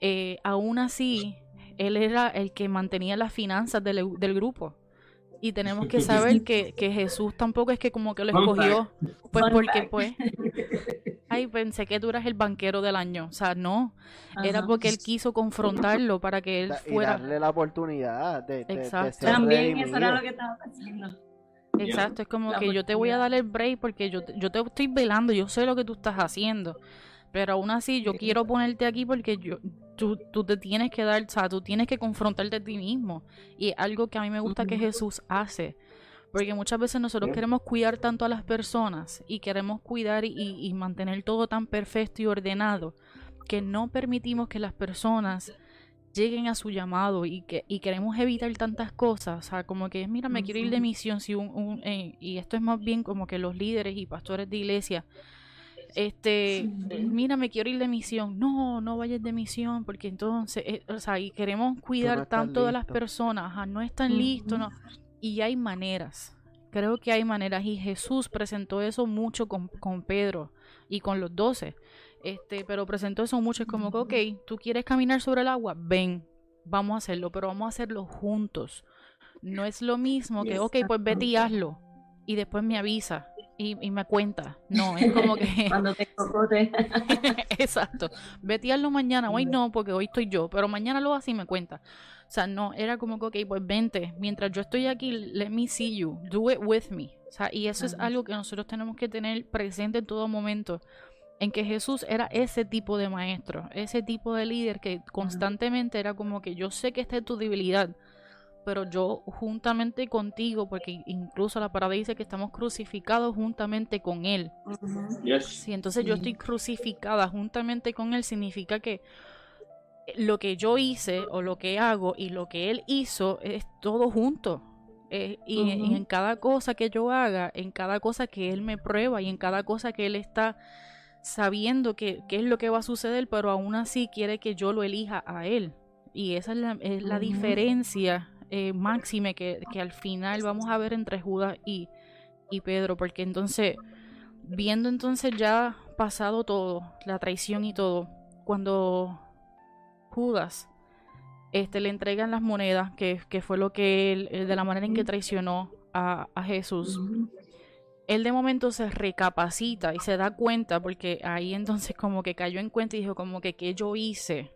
Eh, aún así, él era el que mantenía las finanzas del, grupo. Y tenemos que saber que, Jesús tampoco es que como que lo escogió, pues porque pues, ay, pensé que tú eras el banquero del año. O sea, no, era porque él quiso confrontarlo para que él fuera... Y darle la oportunidad de, Exacto. También eso era lo que estaba haciendo. Exacto, es como que yo te voy a dar el break porque yo, yo te estoy velando, yo sé lo que tú estás haciendo. Pero aún así, yo quiero ponerte aquí porque yo, tú, tú, te tienes que dar, o sea, tú tienes que confrontarte a ti mismo. Y algo que a mí me gusta que Jesús hace. Porque muchas veces nosotros queremos cuidar tanto a las personas y queremos cuidar y, y mantener todo tan perfecto y ordenado que no permitimos que las personas lleguen a su llamado y que y queremos evitar tantas cosas, o sea, como que mira, me quiero ir de misión, si un, eh, y esto es más bien como que los líderes y pastores de iglesia, este, mira, me quiero ir de misión, no, no vayas de misión, porque entonces, eh, o sea, y queremos cuidar tanto de las personas, no están listos, no, y hay maneras, creo que hay maneras, y Jesús presentó eso mucho con, con Pedro y con los doce, este, pero presentó eso mucho. Es como que, ok, tú quieres caminar sobre el agua, ven, vamos a hacerlo, pero vamos a hacerlo juntos. No es lo mismo que, ok, pues vete y hazlo. Y después me avisa y, me cuenta. No, es como que. Cuando te cocote. Exacto. Vete y hazlo mañana. Hoy no, porque hoy estoy yo. Pero mañana lo haces y me cuenta. O sea, no, era como que, ok, pues vente. Mientras yo estoy aquí, let me see you. Do it with me. O sea, y eso es algo que nosotros tenemos que tener presente en todo momento en que Jesús era ese tipo de maestro, ese tipo de líder que constantemente era como que yo sé que esta es tu debilidad, pero yo juntamente contigo, porque incluso la palabra dice que estamos crucificados juntamente con Él. Si entonces yo estoy crucificada juntamente con Él, significa que lo que yo hice o lo que hago y lo que Él hizo es todo junto. Eh, y, y en cada cosa que yo haga, en cada cosa que Él me prueba y en cada cosa que Él está sabiendo qué es lo que va a suceder, pero aún así quiere que yo lo elija a él. Y esa es la, es la diferencia eh, máxima que, que, al final vamos a ver entre Judas y, y Pedro, porque entonces, viendo entonces ya pasado todo, la traición y todo, cuando Judas este, le entregan las monedas, que, que fue lo que él, de la manera en que traicionó a, a Jesús, él de momento se recapacita y se da cuenta, porque ahí entonces como que cayó en cuenta y dijo como que qué yo hice.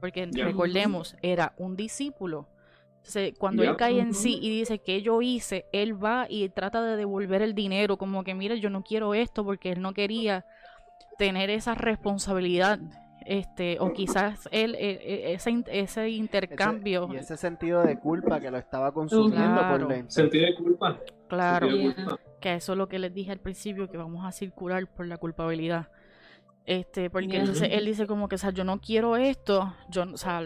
Porque recordemos, era un discípulo. Entonces, cuando él cae en sí y dice que yo hice, él va y trata de devolver el dinero, como que mire, yo no quiero esto porque él no quería tener esa responsabilidad este o quizás él e, e, ese, ese intercambio. Y ese sentido de culpa que lo estaba consumiendo por dentro sentido de culpa. Claro. Que eso es lo que les dije al principio que vamos a circular por la culpabilidad. Este porque entonces él dice como que o sea yo no quiero esto yo o sea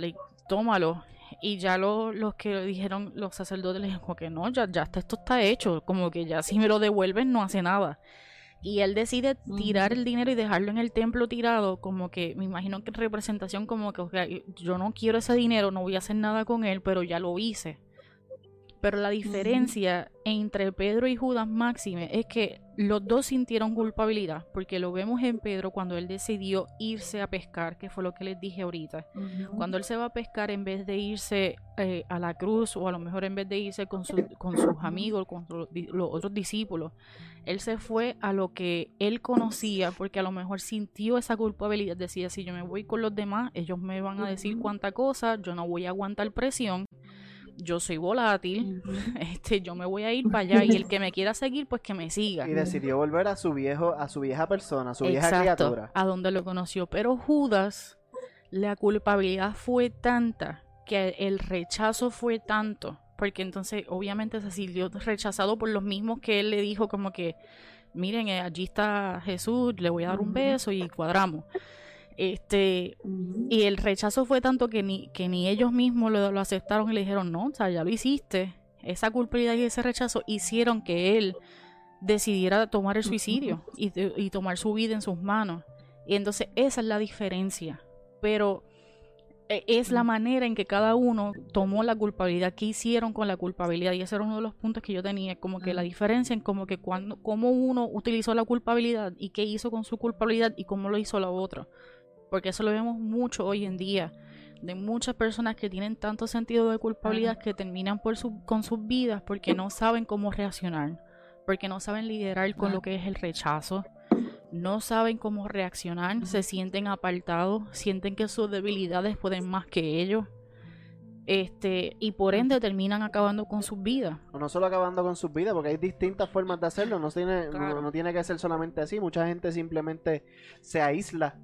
tómalo y ya lo, los que dijeron los sacerdotes le dijeron que no ya ya esto está hecho como que ya si me lo devuelven no hace nada. Y él decide tirar el dinero y dejarlo en el templo tirado, como que me imagino que representación como que yo no quiero ese dinero, no voy a hacer nada con él, pero ya lo hice. Pero la diferencia entre Pedro y Judas Máxime es que los dos sintieron culpabilidad, porque lo vemos en Pedro cuando él decidió irse a pescar, que fue lo que les dije ahorita. Cuando él se va a pescar, en vez de irse eh, a la cruz, o a lo mejor en vez de irse con, con sus amigos, con los otros discípulos, él se fue a lo que él conocía, porque a lo mejor sintió esa culpabilidad. Decía, si yo me voy con los demás, ellos me van a decir cuánta cosa, yo no voy a aguantar presión yo soy volátil, este, yo me voy a ir para allá y el que me quiera seguir, pues que me siga. Y decidió volver a su viejo, a su vieja persona, a su vieja criatura. A donde lo conoció. Pero Judas, la culpabilidad fue tanta, que el rechazo fue tanto, porque entonces obviamente se sintió rechazado por los mismos que él le dijo como que, miren, eh, allí está Jesús, le voy a dar un beso y cuadramos. Este, y el rechazo fue tanto que ni, que ni ellos mismos lo, lo aceptaron y le dijeron, no, o sea, ya lo hiciste. Esa culpabilidad y ese rechazo hicieron que él decidiera tomar el suicidio y, y tomar su vida en sus manos. Y entonces esa es la diferencia. Pero e, es la manera en que cada uno tomó la culpabilidad, qué hicieron con la culpabilidad. Y ese era uno de los puntos que yo tenía, como que la diferencia en como que cuando, cómo uno utilizó la culpabilidad y qué hizo con su culpabilidad y cómo lo hizo la otra. Porque eso lo vemos mucho hoy en día, de muchas personas que tienen tanto sentido de culpabilidad que terminan por su, con sus vidas porque no saben cómo reaccionar, porque no saben liderar con lo que es el rechazo, no saben cómo reaccionar, se sienten apartados, sienten que sus debilidades pueden más que ellos. Este, y por ende terminan acabando con sus vidas. No solo acabando con sus vidas, porque hay distintas formas de hacerlo, no tiene, no tiene que ser solamente así, mucha gente simplemente se aísla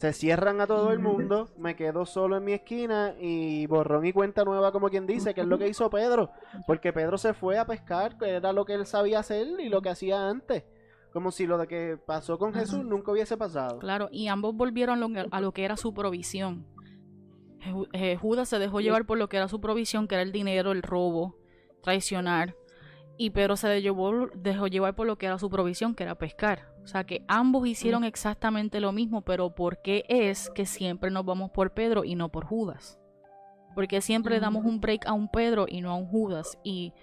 se cierran a todo el mundo, me quedo solo en mi esquina y borrón y cuenta nueva como quien dice, que es lo que hizo Pedro, porque Pedro se fue a pescar, que era lo que él sabía hacer y lo que hacía antes, como si lo de que pasó con Jesús nunca hubiese pasado. Claro, y ambos volvieron a lo que era su provisión. Eh, Judas se dejó llevar por lo que era su provisión, que era el dinero, el robo, traicionar, y Pedro se dejó llevar por lo que era su provisión, que era pescar. O sea que ambos hicieron exactamente lo mismo, pero ¿por qué es que siempre nos vamos por Pedro y no por Judas? Porque siempre le damos un break a un Pedro y no a un Judas. Y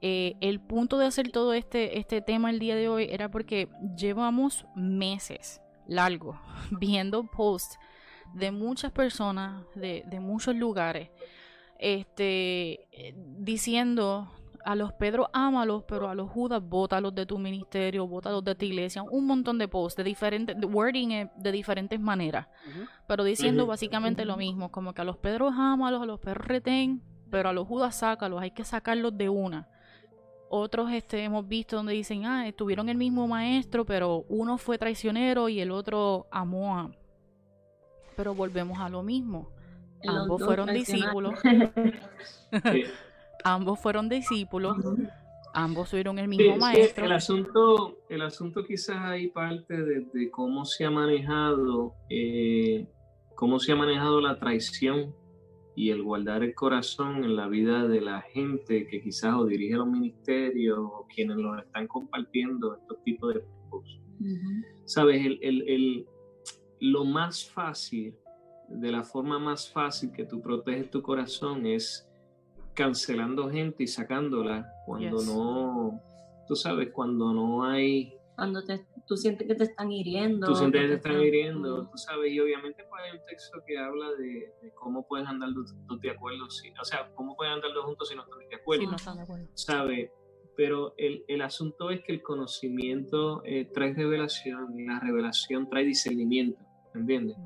eh, el punto de hacer todo este, este tema el día de hoy era porque llevamos meses largos viendo posts de muchas personas, de, de muchos lugares, este, eh, diciendo a los Pedro ámalos, pero a los Judas bótalos de tu ministerio, bótalos de tu iglesia, un montón de posts de diferentes, wording eh, de diferentes maneras, pero diciendo básicamente lo mismo, como que a los Pedro ámalos, a los Pedro retén, pero a los Judas sácalos, hay que sacarlos de una. Otros este, hemos visto donde dicen, ah, estuvieron el mismo maestro, pero uno fue traicionero y el otro amó a... Pero volvemos a lo mismo. Ambos fueron discípulos. ambos fueron discípulos, ambos fueron el mismo maestro. el asunto, el asunto quizás hay parte de, cómo se ha manejado, eh, cómo se ha manejado la traición y el guardar el corazón en la vida de la gente que quizás o dirige los ministerios o quienes los están compartiendo estos tipos de cosas. Sabes, el, el, lo más fácil, de la forma más fácil que tú proteges tu corazón es cancelando gente y sacándola cuando no, tú sabes, cuando no hay... Cuando te, tú sientes que te están hiriendo. Tú sientes que te están hiriendo, tú sabes, y obviamente pues hay un texto que habla de, cómo puedes andar dos, de acuerdo, si, o sea, cómo pueden andar dos juntos si no están de acuerdo. Si no están de acuerdo. ¿Sabes? Pero el, el, asunto es que el conocimiento eh, trae revelación y la revelación trae discernimiento, ¿entiendes?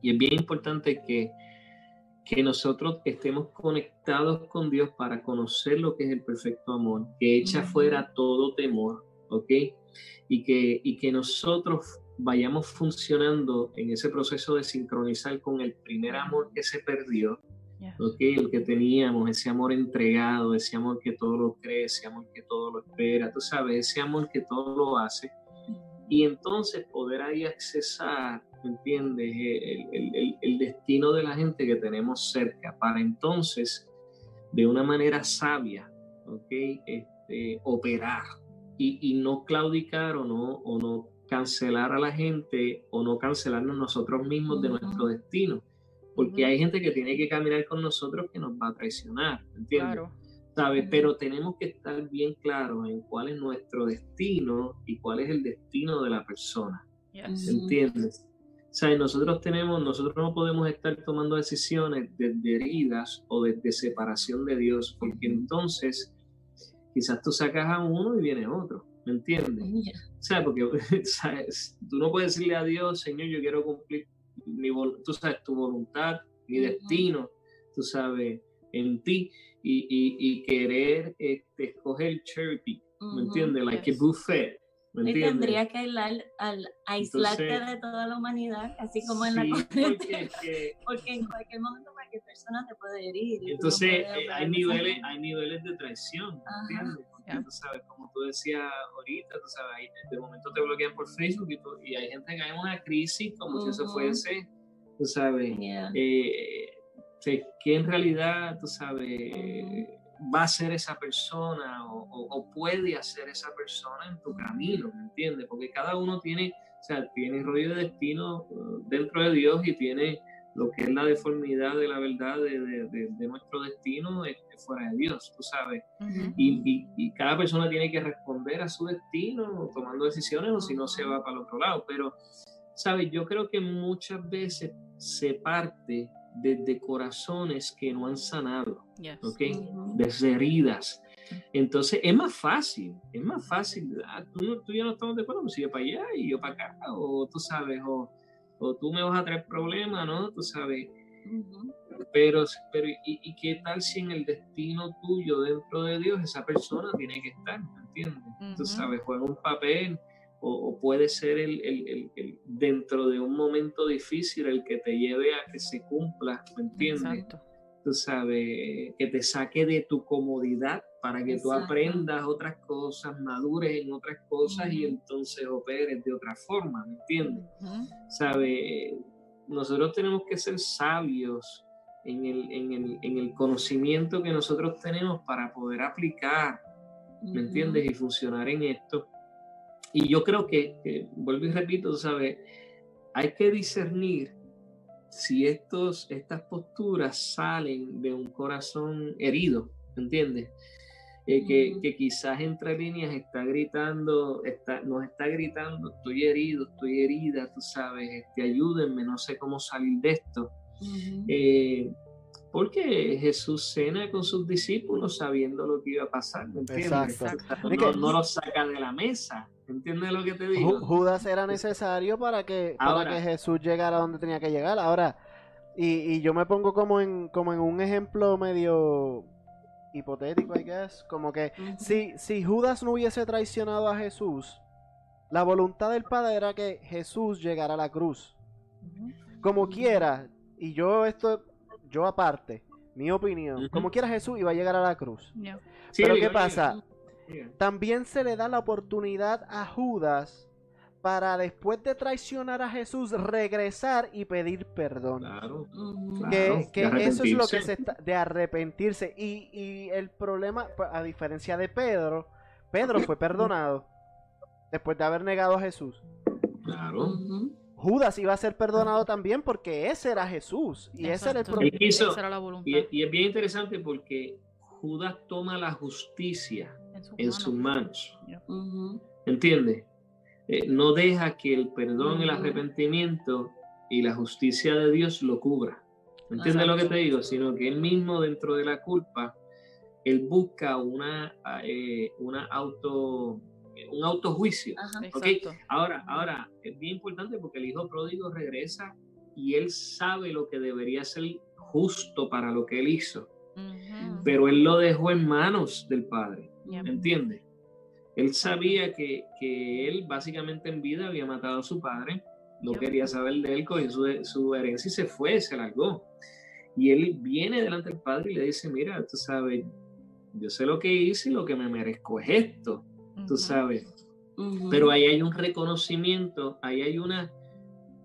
Y es bien importante que que nosotros estemos conectados con Dios para conocer lo que es el perfecto amor, que echa fuera todo temor, ¿ok? Y que, y que nosotros vayamos funcionando en ese proceso de sincronizar con el primer amor que se perdió, ¿ok? El que teníamos, ese amor entregado, ese amor que todo lo cree, ese amor que todo lo espera, tú sabes, ese amor que todo lo hace. Y entonces poder ahí accesar entiendes? El, destino de la gente que tenemos cerca, para entonces, de una manera sabia, ¿ok? Este, operar y, no claudicar o no, o no cancelar a la gente o no cancelarnos nosotros mismos de nuestro destino. Porque hay gente que tiene que caminar con nosotros que nos va a traicionar, ¿entiendes? ¿Sabe? Pero tenemos que estar bien claros en cuál es nuestro destino y cuál es el destino de la persona. ¿Entiendes? O sea, nosotros tenemos, nosotros no podemos estar tomando decisiones desde heridas o desde separación de Dios, porque entonces quizás tú sacas a uno y viene otro, ¿me entiendes? O sea, porque tú no puedes decirle a Dios, Señor, yo quiero cumplir mi, tú sabes, tu voluntad, mi destino, tú sabes, en ti, y, y, querer este, escoger cherry ¿me entiendes? Like a buffet. ¿Me tendría que aislar, al, aislarte de toda la humanidad, así como en la porque, porque, en cualquier momento cualquier persona te puede herir. Entonces eh, hay niveles, hay niveles de traición, ¿entiendes? Porque tú sabes, como tú decías ahorita, tú sabes, de momento te bloquean por Facebook y, hay gente que en una crisis como si eso fuese, tú sabes, eh, que en realidad, tú sabes, va a ser esa persona o, puede hacer esa persona en tu camino, ¿me entiendes? Porque cada uno tiene, o sea, tiene rollo de destino uh, dentro de Dios y tiene lo que es la deformidad de la verdad de, nuestro destino fuera de Dios, tú sabes. y, y, cada persona tiene que responder a su destino tomando decisiones o si no se va para el otro lado. Pero, ¿sabes? Yo creo que muchas veces se parte desde corazones que no han sanado, Desde heridas. Entonces es más fácil, es más fácil. Ah, tú, tú, y yo no estamos de acuerdo, pues sigue para allá y yo para acá, o tú sabes, o, o tú me vas a traer problemas, ¿no? Tú sabes. Pero, pero ¿y, qué tal si en el destino tuyo dentro de Dios esa persona tiene que estar, ¿me entiendes? Tú sabes, juega un papel o, puede ser el, el, el, dentro de un momento difícil el que te lleve a que se cumpla, ¿me entiendes? Tú sabes, que te saque de tu comodidad para que tú aprendas otras cosas, madures en otras cosas y entonces operes de otra forma, ¿me entiendes? ¿Sabe? Nosotros tenemos que ser sabios en el, en, el, en el, conocimiento que nosotros tenemos para poder aplicar, ¿me entiendes? Y funcionar en esto. Y yo creo que, vuelvo y repito, ¿sabes? Hay que discernir si estos, estas posturas salen de un corazón herido, ¿entiendes? Eh, que, que, quizás entre líneas está gritando, está, nos está gritando, estoy herido, estoy herida, tú sabes, este, ayúdenme, no sé cómo salir de esto. Eh, porque Jesús cena con sus discípulos sabiendo lo que iba a pasar, ¿me entiendes? No, no, lo saca de la mesa. ¿Entiendes lo que te digo? Judas era necesario para que, para que Jesús llegara donde tenía que llegar. Ahora, y, yo me pongo como en, como en un ejemplo medio hipotético, I guess. Como que si, si Judas no hubiese traicionado a Jesús, la voluntad del Padre era que Jesús llegara a la cruz. Como quiera, y yo esto, yo aparte, mi opinión, como quiera Jesús iba a llegar a la cruz. Pero ¿qué pasa? También se le da la oportunidad a Judas para después de traicionar a Jesús regresar y pedir perdón. Claro, que, eso es lo que se está de arrepentirse. Y, y, el problema, pues, a diferencia de Pedro, Pedro fue perdonado después de haber negado a Jesús. Claro. Judas iba a ser perdonado también porque ese era Jesús y ese era el problema. Y, y es bien interesante porque Judas toma la justicia en sus manos. ¿Entiendes? Eh, no deja que el perdón, el arrepentimiento y la justicia de Dios lo cubra. ¿Entiendes lo que te digo? Sino que él mismo dentro de la culpa, él busca una, eh, una auto, un autojuicio. Ahora, ahora, es bien importante porque el hijo pródigo regresa y él sabe lo que debería ser justo para lo que él hizo. Pero él lo dejó en manos del Padre. ¿Me entiendes? Él sabía que, que, él básicamente en vida había matado a su padre, no quería saber de él, cogió su, su, herencia y se fue, se largó. Y él viene delante del padre y le dice, mira, tú sabes, yo sé lo que hice y lo que me merezco es esto, tú sabes. Pero ahí hay un reconocimiento, ahí hay una,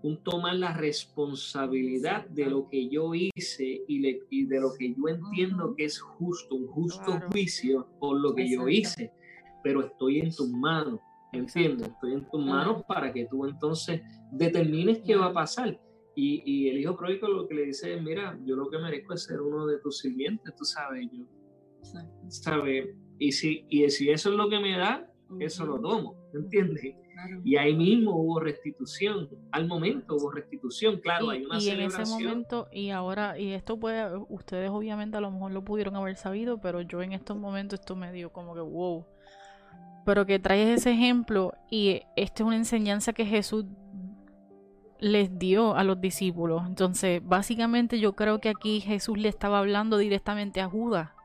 un tomar la responsabilidad de lo que yo hice y, le, y de lo que yo entiendo que es justo, un justo juicio por lo que yo hice, pero estoy en tus manos, ¿entiendes? Estoy en tus manos para que tú entonces determines qué va a pasar. Y, y, el hijo pródigo lo que le dice es, mira, yo lo que merezco es ser uno de tus sirvientes, tú sabes, yo, ¿sabes? Y si, y si eso es lo que me da, eso lo tomo, ¿entiendes? Y ahí mismo hubo restitución, al momento hubo restitución, claro, hay una y en ese momento, y ahora, y esto puede, ustedes obviamente a lo mejor lo pudieron haber sabido, pero yo en estos momentos esto me dio como que wow. Pero que traes ese ejemplo y esta es una enseñanza que Jesús les dio a los discípulos. Entonces, básicamente yo creo que aquí Jesús le estaba hablando directamente a Judas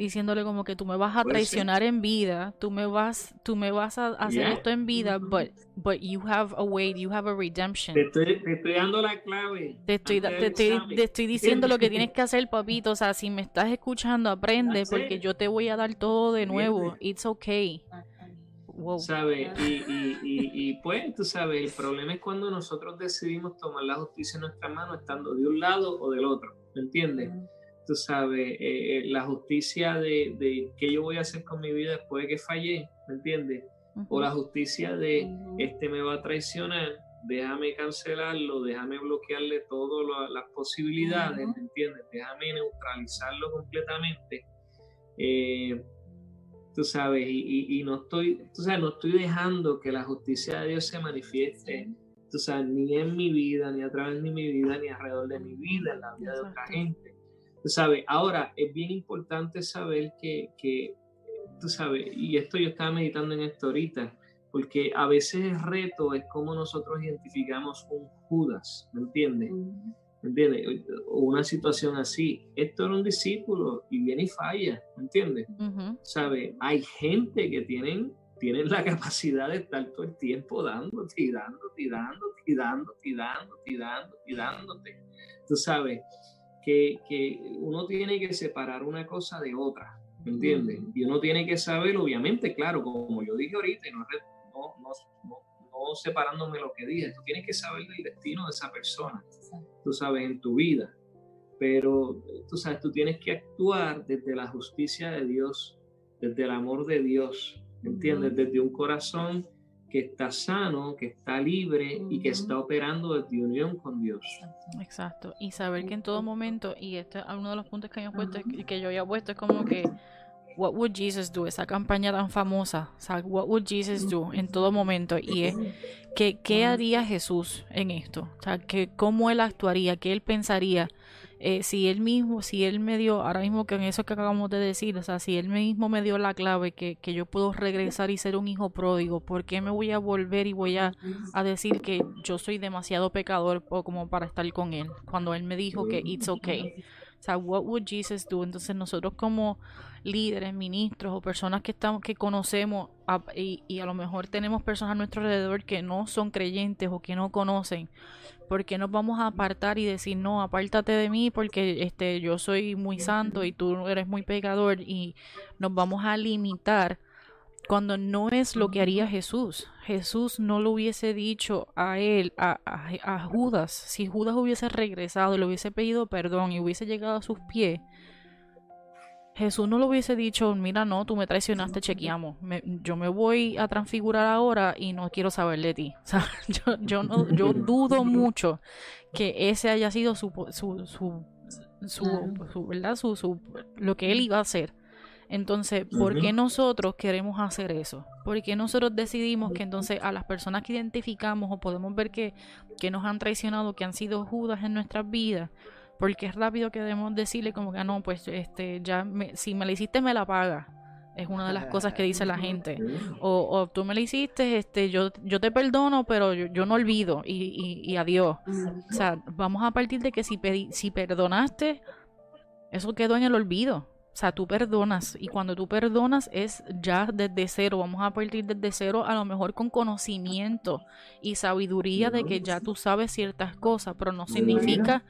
diciéndole como que tú me vas a traicionar en vida, tú me vas, tú me vas a hacer esto en vida, but, but you have a way, you have a redemption. Te estoy, te estoy dando la clave. Te estoy, te, estoy, te estoy, diciendo lo que tienes que hacer, papito. O sea, si me estás escuchando, aprende, porque yo te voy a dar todo de nuevo. It's okay. Wow. ¿Sabes? Y, y, y, y, pues, tú sabes, el problema es cuando nosotros decidimos tomar la justicia en nuestra mano estando de un lado o del otro, ¿me entiendes? Tú sabes, eh, eh, la justicia de, de, qué yo voy a hacer con mi vida después de que fallé, ¿me entiendes? O la justicia de este me va a traicionar, déjame cancelarlo, déjame bloquearle todas las posibilidades, ¿me entiendes? Déjame neutralizarlo completamente. Eh, tú sabes, y, y, no estoy, tú sabes, no estoy dejando que la justicia de Dios se manifieste, tú sabes, ni en mi vida, ni a través de mi vida, ni alrededor de mi vida, en la vida de otra gente. Tú sabes, ahora es bien importante saber que, que, tú sabes, y esto yo estaba meditando en esto ahorita, porque a veces el reto es cómo nosotros identificamos un Judas, ¿me entiendes? ¿Me entiendes? O una situación así. Esto era un discípulo y viene y falla, ¿me entiendes? Hay gente que tienen, tienen la capacidad de estar todo el tiempo dando, tirándote, dándote, y dándote, dándote, dándote, dándote. Tú sabes, que, que, uno tiene que separar una cosa de otra, ¿me entiendes? Y uno tiene que saber, obviamente, claro, como yo dije ahorita, no, no, no, no separándome lo que dije, tú tienes que saber el destino de esa persona, tú sabes, en tu vida. Pero tú sabes, tú tienes que actuar desde la justicia de Dios, desde el amor de Dios, ¿me entiendes? Desde un corazón que está sano, que está libre y que está operando desde unión con Dios. Exacto. Y saber que en todo momento, y este es uno de los puntos que, puesto, que yo había puesto, es como que, what would Jesus do? Esa campaña tan famosa, o sea, what would Jesus do en todo momento? Y es, que, ¿qué haría Jesús en esto? O sea, que, ¿cómo él actuaría? ¿Qué él pensaría? Eh, si él mismo, si él me dio, ahora mismo que en eso que acabamos de decir, o sea, si él mismo me dio la clave que, que yo puedo regresar y ser un hijo pródigo, ¿por qué me voy a volver y voy a, a decir que yo soy demasiado pecador como para estar con él? Cuando él me dijo que it's okay. O sea, what would Jesus do? Entonces nosotros como líderes, ministros o personas que estamos que conocemos y, a lo mejor tenemos personas a nuestro alrededor que no son creyentes o que no conocen, ¿por qué nos vamos a apartar y decir, no, apártate de mí porque este, yo soy muy santo y tú eres muy pecador y nos vamos a limitar cuando no es lo que haría Jesús? Jesús no lo hubiese dicho a él, a, a, Judas, si Judas hubiese regresado y le hubiese pedido perdón y hubiese llegado a sus pies, Jesús no lo hubiese dicho, mira, no, tú me traicionaste, chequeamos. yo me voy a transfigurar ahora y no quiero saber de ti. O sea, yo, yo, no, yo dudo mucho que ese haya sido su, su, su, su, ¿verdad? Su, su, lo que él iba a hacer. Entonces, ¿por qué nosotros queremos hacer eso? ¿Por qué nosotros decidimos que entonces a las personas que identificamos o podemos ver que, que nos han traicionado, que han sido judas en nuestras vidas, porque es rápido que debemos decirle como que ah, no, pues este ya si me la hiciste me la paga. Es una de las cosas que dice la gente. O, o tú me la hiciste, este, yo, yo te perdono, pero yo, no olvido y, y, adiós. O sea, vamos a partir de que si, si perdonaste, eso quedó en el olvido. O sea, tú perdonas y cuando tú perdonas es ya desde cero. Vamos a partir desde cero, a lo mejor con conocimiento y sabiduría de que ya tú sabes ciertas cosas, pero no significa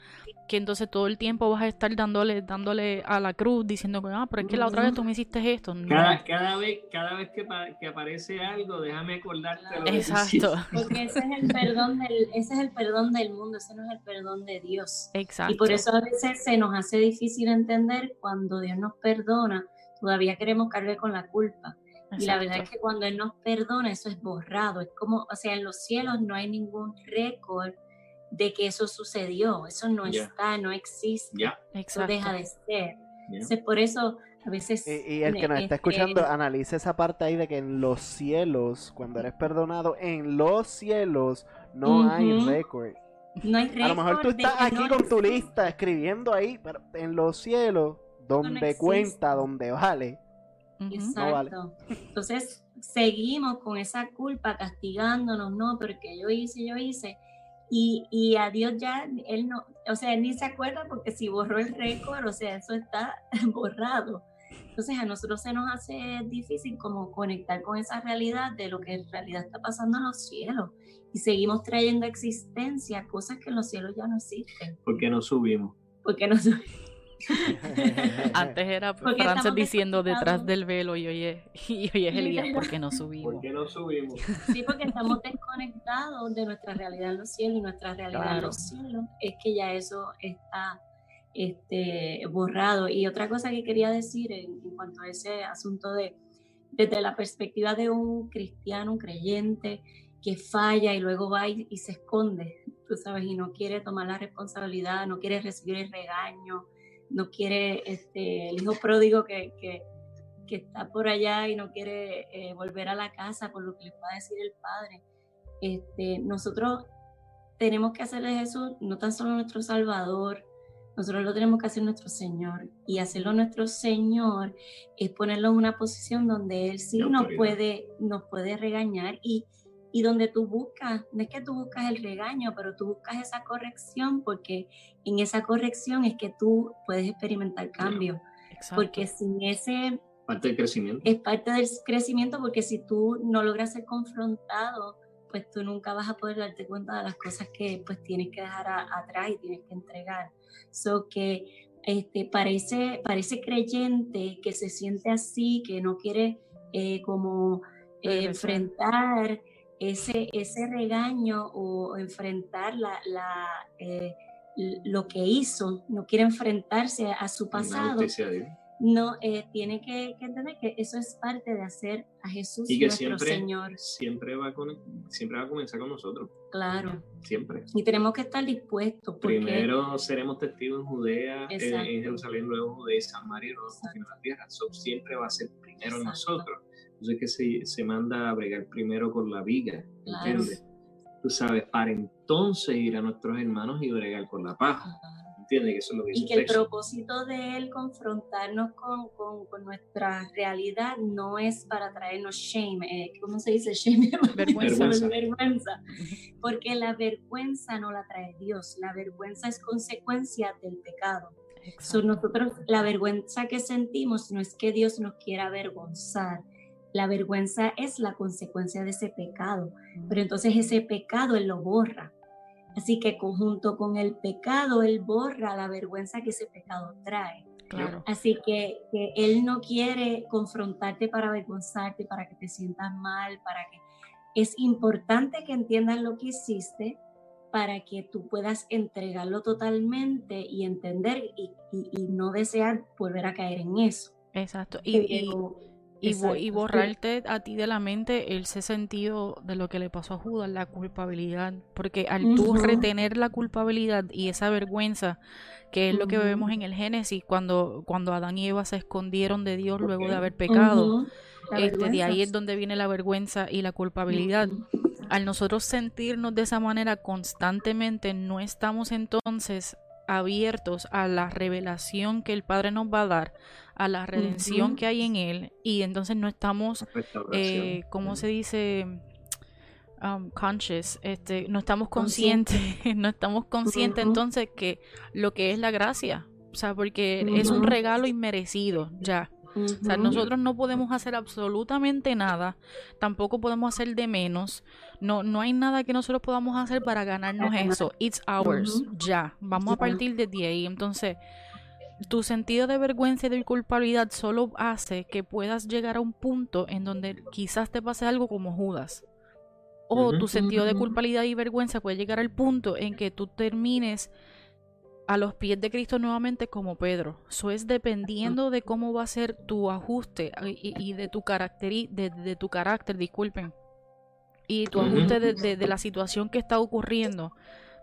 que entonces todo el tiempo vas a estar dándole dándole a la cruz diciendo que ah pero es que la otra vez tú me hiciste esto cada, cada vez cada vez que, que, aparece algo déjame acordarte lo exacto. porque ese es el perdón del ese es el perdón del mundo ese no es el perdón de Dios. Exacto y por eso a veces se nos hace difícil entender cuando Dios nos perdona todavía queremos cargar con la culpa. Y la verdad es que cuando Él nos perdona, eso es borrado. Es como, o sea, en los cielos no hay ningún récord de que eso sucedió. Eso no está, no existe. Eso deja de ser. Entonces, por eso a veces... Y, el que nos está escuchando, analice esa parte ahí de que en los cielos, cuando eres perdonado, en los cielos no hay récord. No hay récord. A lo mejor tú estás aquí con tu lista escribiendo ahí, pero en los cielos, donde cuenta, donde vale. Exacto. Entonces, seguimos con esa culpa castigándonos, no, porque yo hice, yo hice. Y, y, a Dios ya, él no, o sea, él ni se acuerda porque si borró el récord, o sea, eso está borrado. Entonces a nosotros se nos hace difícil como conectar con esa realidad de lo que en realidad está pasando en los cielos. Y seguimos trayendo a existencia cosas que en los cielos ya no existen. ¿Por qué no subimos? Porque no subimos. Antes era Frances diciendo detrás del velo y hoy es, y hoy es Elías, ¿por qué no subimos? ¿Por qué no subimos? Sí, porque estamos desconectados de nuestra realidad en los cielos y nuestra realidad en los cielos es que ya eso está este, borrado. Y otra cosa que quería decir en, en, cuanto a ese asunto de, desde la perspectiva de un cristiano, un creyente que falla y luego va y, y se esconde, tú sabes, y no quiere tomar la responsabilidad, no quiere recibir el regaño, no quiere este, el hijo pródigo que, que, que está por allá y no quiere eh, volver a la casa por lo que le va a decir el padre. Este, nosotros tenemos que hacerle Jesús no tan solo nuestro Salvador, nosotros lo tenemos que hacer nuestro Señor. Y hacerlo nuestro Señor es ponerlo en una posición donde Él sí nos puede, nos puede regañar y, y donde tú buscas, no es que tú buscas el regaño, pero tú buscas esa corrección porque en esa corrección es que tú puedes experimentar cambio. Exacto. Porque sin ese... Parte del crecimiento. Es parte del crecimiento porque si tú no logras ser confrontado, pues tú nunca vas a poder darte cuenta de las cosas que pues tienes que dejar a, atrás y tienes que entregar. So que este, parece, parece creyente que se siente así, que no quiere eh, como eh, enfrentar ese, ese regaño o enfrentar la, la eh, lo que hizo, no quiere enfrentarse a su pasado, no eh, tiene que, que, entender que eso es parte de hacer a Jesús y que nuestro siempre, Señor. Siempre va, con, siempre va a comenzar con nosotros. Claro. Siempre. Y tenemos que estar dispuestos. Porque... Primero seremos testigos en Judea, en, en, Jerusalén, luego Judea y Samaria luego en la tierra. So, siempre va a ser primero Exacto. nosotros. Entonces que se, se manda a bregar primero con la viga, claro. ¿entiendes? Tú sabes, para entonces ir a nuestros hermanos y bregar con la paja. ¿Entiendes? Que eso es lo que y que el propósito de él confrontarnos con, con, con, nuestra realidad no es para traernos shame, eh, ¿cómo se dice shame? Vergüenza. vergüenza. Porque la vergüenza no la trae Dios, la vergüenza es consecuencia del pecado. So, nosotros, la vergüenza que sentimos no es que Dios nos quiera avergonzar, la vergüenza es la consecuencia de ese pecado, pero entonces ese pecado Él lo borra. Así que conjunto con el pecado, Él borra la vergüenza que ese pecado trae. Claro. Así que, que, Él no quiere confrontarte para avergonzarte, para que te sientas mal, para que... Es importante que entiendas lo que hiciste para que tú puedas entregarlo totalmente y entender y, y, y no desear volver a caer en eso. Exacto. Y, Pero, y, borrarte a ti de la mente ese sentido de lo que le pasó a Judas, la culpabilidad. Porque al uh -huh. tú retener la culpabilidad y esa vergüenza, que es uh -huh. lo que vemos en el Génesis, cuando, cuando Adán y Eva se escondieron de Dios luego de haber pecado, uh -huh. este, de ahí es donde viene la vergüenza y la culpabilidad. Al nosotros sentirnos de esa manera constantemente, no estamos entonces abiertos a la revelación que el Padre nos va a dar, a la redención uh -huh. que hay en Él, y entonces no estamos, eh, ¿cómo se dice? Um, conscious, este, no estamos conscientes, no estamos conscientes uh -huh. entonces que lo que es la gracia, o sea, porque es un regalo inmerecido ya. Uh -huh. O sea, nosotros no podemos hacer absolutamente nada, tampoco podemos hacer de menos, no, no hay nada que nosotros podamos hacer para ganarnos eso. It's ours, uh -huh. ya. Vamos a partir desde ahí. Entonces, tu sentido de vergüenza y de culpabilidad solo hace que puedas llegar a un punto en donde quizás te pase algo como Judas. O uh -huh. tu sentido de culpabilidad y vergüenza puede llegar al punto en que tú termines a los pies de Cristo nuevamente como Pedro. Eso es dependiendo de cómo va a ser tu ajuste y, y de tu carácter, de, de, tu carácter, disculpen, y tu ajuste de, de, de, la situación que está ocurriendo.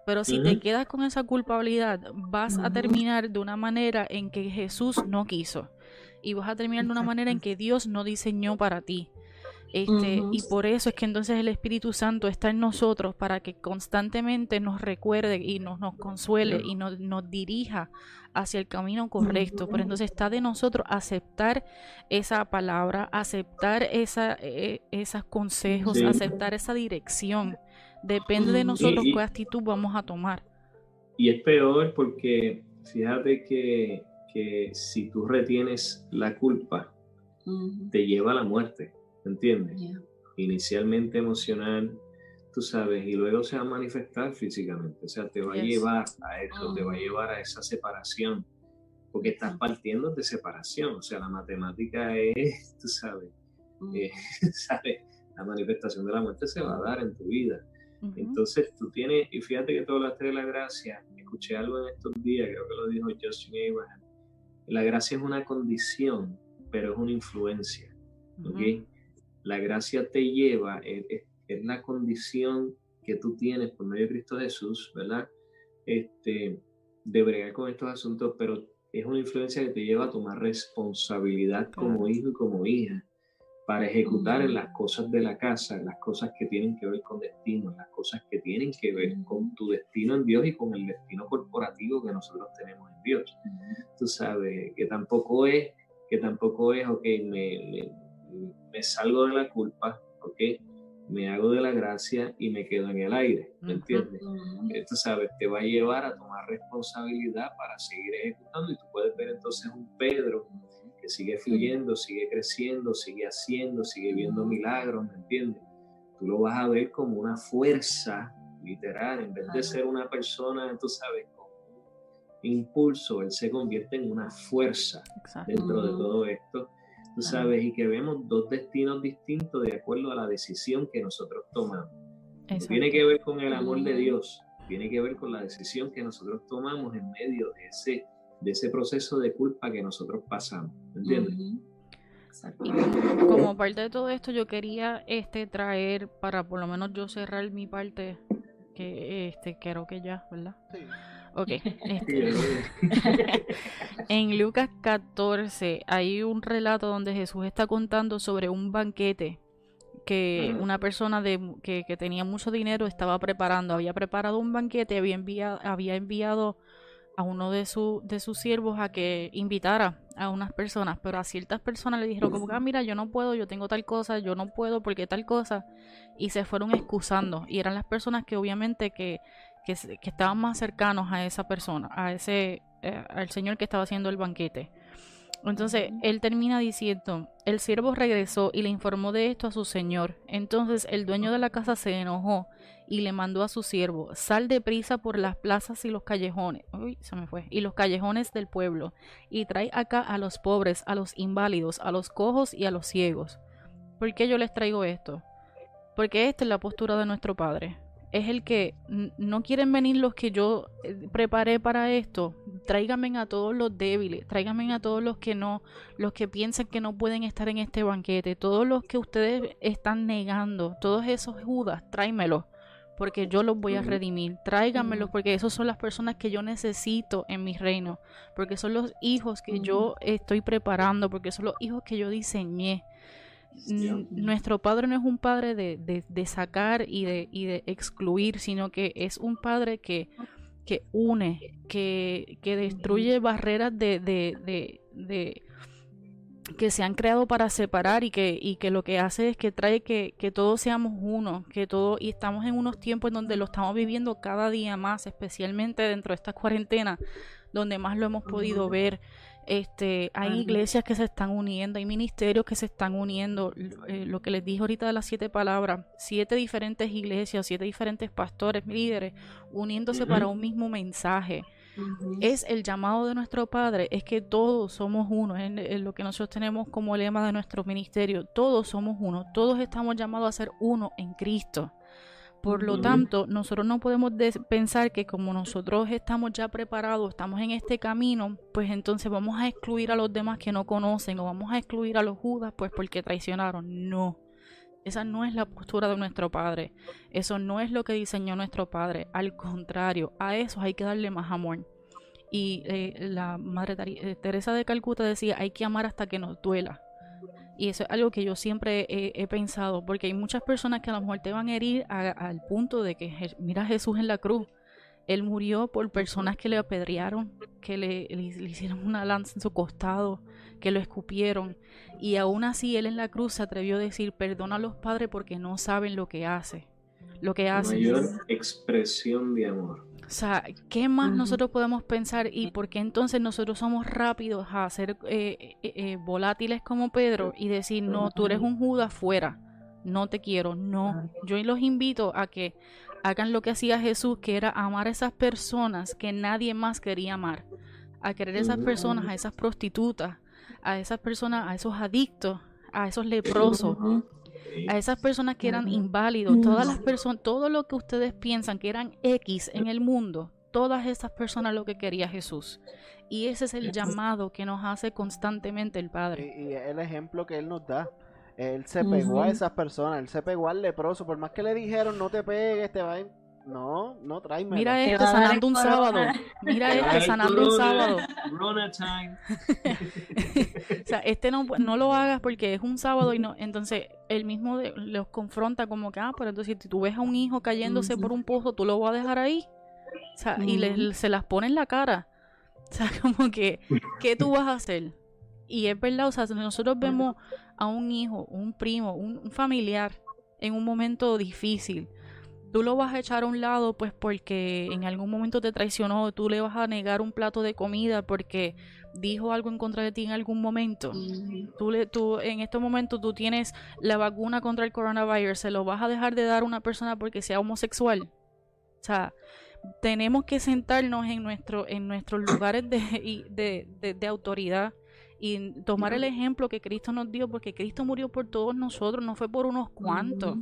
Pero si uh -huh. te quedas con esa culpabilidad, vas a terminar de una manera en que Jesús no quiso. Y vas a terminar de una manera en que Dios no diseñó para ti. Este, uh -huh. Y por eso es que entonces el Espíritu Santo está en nosotros para que constantemente nos recuerde y nos, nos consuele y nos, nos, dirija hacia el camino correcto. Pero entonces está de nosotros aceptar esa palabra, aceptar esa, eh, esos consejos, sí. aceptar esa dirección. Depende de nosotros y, y, qué actitud vamos a tomar. Y es peor porque fíjate que que si tú retienes la culpa, te lleva a la muerte, ¿entiendes? Inicialmente emocional, tú sabes, y luego se va a manifestar físicamente, o sea, te va a llevar a eso, te va a llevar a esa separación, porque estás partiendo de separación, o sea, la matemática es, tú sabes, eh, ¿sabes? la manifestación de la muerte se va a dar en tu vida. Entonces tú tienes, y fíjate que tú hablaste de la gracia, escuché algo en estos días, creo que lo dijo Justin Abraham, la gracia es una condición, pero es una influencia. La gracia te lleva, es, la condición que tú tienes por medio de Cristo Jesús, ¿verdad? Este, de bregar con estos asuntos, pero es una influencia que te lleva a tomar responsabilidad como hijo y como hija para ejecutar en las cosas de la casa, las cosas que tienen que ver con destino, las cosas que tienen que ver con tu destino en Dios y con el destino corporativo que nosotros tenemos en Dios. Tú sabes que tampoco es, que tampoco es, ok, me, me, salgo de la culpa, ok, me hago de la gracia y me quedo en el aire, ¿me entiendes? Tú sabes, te va a llevar a tomar responsabilidad para seguir ejecutando y tú puedes ver entonces un Pedro sigue fluyendo, sigue creciendo, sigue haciendo, sigue viendo milagros, ¿me entiendes? Tú lo vas a ver como una fuerza literal, en vez de ser una persona, tú sabes, con impulso, él se convierte en una fuerza dentro de todo esto, tú sabes, y que vemos dos destinos distintos de acuerdo a la decisión que nosotros tomamos. Tiene que ver con el amor de Dios, tiene que ver con la decisión que nosotros tomamos en medio de ese de ese proceso de culpa que nosotros pasamos, ¿entiendes? como, parte de todo esto, yo quería este traer para por lo menos yo cerrar mi parte, que este creo que ya, ¿verdad? Sí. Ok. Este, en Lucas 14 hay un relato donde Jesús está contando sobre un banquete que una persona de, que, que, tenía mucho dinero estaba preparando. Había preparado un banquete, había enviado, había enviado a uno de, su, de sus siervos a que invitara a unas personas, pero a ciertas personas le dijeron como que, ah, mira, yo no puedo, yo tengo tal cosa, yo no puedo porque tal cosa, y se fueron excusando, y eran las personas que obviamente que, que, estaban más cercanos a esa persona, a ese, eh, al señor que estaba haciendo el banquete. Entonces él termina diciendo, el siervo regresó y le informó de esto a su señor. Entonces el dueño de la casa se enojó y le mandó a su siervo, sal deprisa por las plazas y los callejones, uy, se me fue, y los callejones del pueblo, y trae acá a los pobres, a los inválidos, a los cojos y a los ciegos. ¿Por qué yo les traigo esto? Porque esta es la postura de nuestro Padre. Es el que no quieren venir los que yo eh, preparé para esto. Tráiganme a todos los débiles, tráiganme a todos los que no, los que piensan que no pueden estar en este banquete, todos los que ustedes están negando, todos esos Judas, tráimelos porque yo los voy a redimir. Tráiganmelos porque esos son las personas que yo necesito en mi reino, porque son los hijos que yo estoy preparando, porque son los hijos que yo diseñé. Nuestro padre no es un padre de, de, sacar y de, y de excluir, sino que es un padre que, que une, que, que destruye barreras de, de, que se han creado para separar y que, y que lo que hace es que trae que, que todos seamos uno, que todo, y estamos en unos tiempos en donde lo estamos viviendo cada día más, especialmente dentro de esta cuarentena, donde más lo hemos podido ver. Este, hay iglesias que se están uniendo, hay ministerios que se están uniendo. Eh, lo que les dije ahorita de las siete palabras, siete diferentes iglesias, siete diferentes pastores, líderes, uniéndose para un mismo mensaje es el llamado de nuestro Padre, es que todos somos uno, es lo que nosotros tenemos como lema de nuestro ministerio, todos somos uno, todos estamos llamados a ser uno en Cristo. Por lo tanto, nosotros no podemos pensar que como nosotros estamos ya preparados, estamos en este camino, pues entonces vamos a excluir a los demás que no conocen o vamos a excluir a los judas pues porque traicionaron. No. Esa no es la postura de nuestro Padre. Eso no es lo que diseñó nuestro Padre. Al contrario, a eso hay que darle más amor. Y eh, la Madre eh, Teresa de Calcuta decía, hay que amar hasta que nos duela. Y eso es algo que yo siempre he, pensado, porque hay muchas personas que a lo mejor te van a herir al punto de que, mira Jesús en la cruz. Él murió por personas que le apedrearon, que le, le hicieron una lanza en su costado, que lo escupieron. Y aún así él en la cruz se atrevió a decir, perdona a los padres porque no saben lo que hace. Lo que hace. Mayor expresión de amor. O sea, ¿qué más nosotros podemos pensar y por qué entonces nosotros somos rápidos a ser eh, eh, eh, volátiles como Pedro y decir, no, tú eres un Judas fuera, no te quiero, no. Yo los invito a que hagan lo que hacía Jesús, que era amar a esas personas que nadie más quería amar, a querer a esas personas, a esas prostitutas, a esas personas, a esos adictos, a esos leprosos, a esas personas que eran inválidos, todas las personas, todo lo que ustedes piensan que eran X en el mundo, todas esas personas lo que quería Jesús. Y ese es el llamado que nos hace constantemente el Padre. Y, el ejemplo que Él nos da. Él se pegó a esas personas, Él se pegó al leproso, por más que le dijeron no te pegues, te va a no, no tráeme. Mira este sanando un sábado. Mira este sanando un sábado. time. o sea, este no, no lo hagas porque es un sábado y no. Entonces, él mismo los confronta como que, ah, pero entonces si tú ves a un hijo cayéndose por un pozo, tú lo vas a dejar ahí. O sea, y se las pone en la cara. O sea, como que, ¿qué tú vas a hacer? Y es verdad, o sea, nosotros vemos a un hijo, un primo, un familiar en un momento difícil tú lo vas a echar a un lado pues porque en algún momento te traicionó, tú le vas a negar un plato de comida porque dijo algo en contra de ti en algún momento. Tú, le, tú en este momento tú tienes la vacuna contra el coronavirus, se lo vas a dejar de dar a una persona porque sea homosexual. O sea, tenemos que sentarnos en, nuestro, en nuestros lugares de, de, de autoridad y tomar el ejemplo que Cristo nos dio, porque Cristo murió por todos nosotros, no fue por unos cuantos.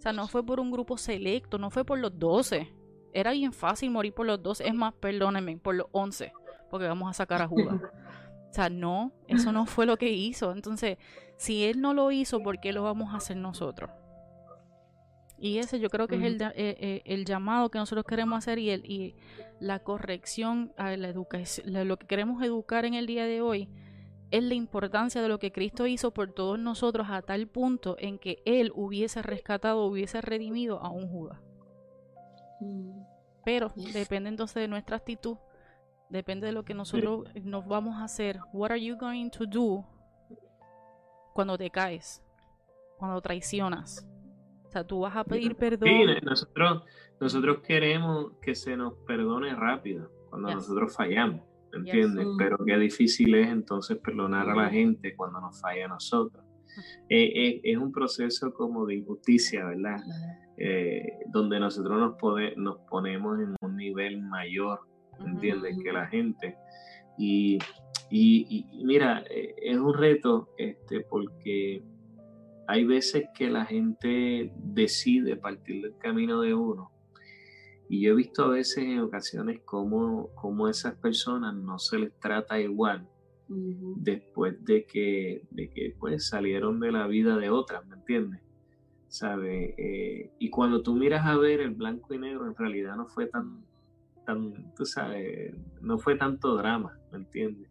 O sea, no fue por un grupo selecto, no fue por los 12. Era bien fácil morir por los 12. Es más, perdónenme, por los 11, porque vamos a sacar a Judas. O sea, no, eso no fue lo que hizo. Entonces, si él no lo hizo, ¿por qué lo vamos a hacer nosotros? Y ese yo creo que es el, eh, eh, el, llamado que nosotros queremos hacer y, el, y la corrección a la educación, lo que queremos educar en el día de hoy es la importancia de lo que Cristo hizo por todos nosotros a tal punto en que Él hubiese rescatado, hubiese redimido a un Judas. Mm. Pero depende entonces de nuestra actitud, depende de lo que nosotros nos vamos a hacer. What are you going to do cuando te caes, cuando traicionas? O sea, tú vas a pedir perdón. Sí, nosotros, nosotros queremos que se nos perdone rápido cuando nosotros fallamos. ¿Entiendes? Pero qué difícil es entonces perdonar a la gente cuando nos falla a nosotros. Eh, eh, es un proceso como de injusticia, ¿verdad? Eh, donde nosotros nos, nos ponemos en un nivel mayor, ¿entiendes? Que la gente. Y, y, y, mira, es un reto este, porque hay veces que la gente decide partir del camino de uno y yo he visto a veces en ocasiones cómo, cómo esas personas no se les trata igual después de que, de que pues, salieron de la vida de otras, ¿me entiendes? ¿Sabe? Eh, y cuando tú miras a ver el blanco y negro, en realidad no fue tan, tan tú sabes, no fue tanto drama, ¿me entiendes?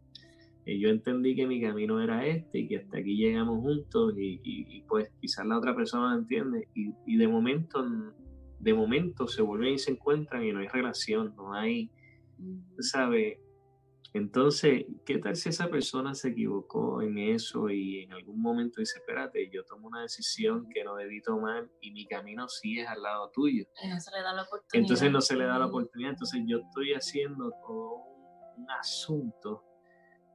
Y yo entendí que mi camino era este y que hasta aquí llegamos juntos y, y, pues quizás la otra persona lo entiende y, y de momento de momento se vuelven y se encuentran y no hay relación, no hay, ¿sabe? Entonces, ¿qué tal si esa persona se equivocó en eso y en algún momento dice, espérate, yo tomo una decisión que no debí tomar y mi camino sigue al lado tuyo? no se le da la oportunidad. Entonces no se le da la oportunidad. Entonces yo estoy haciendo todo un asunto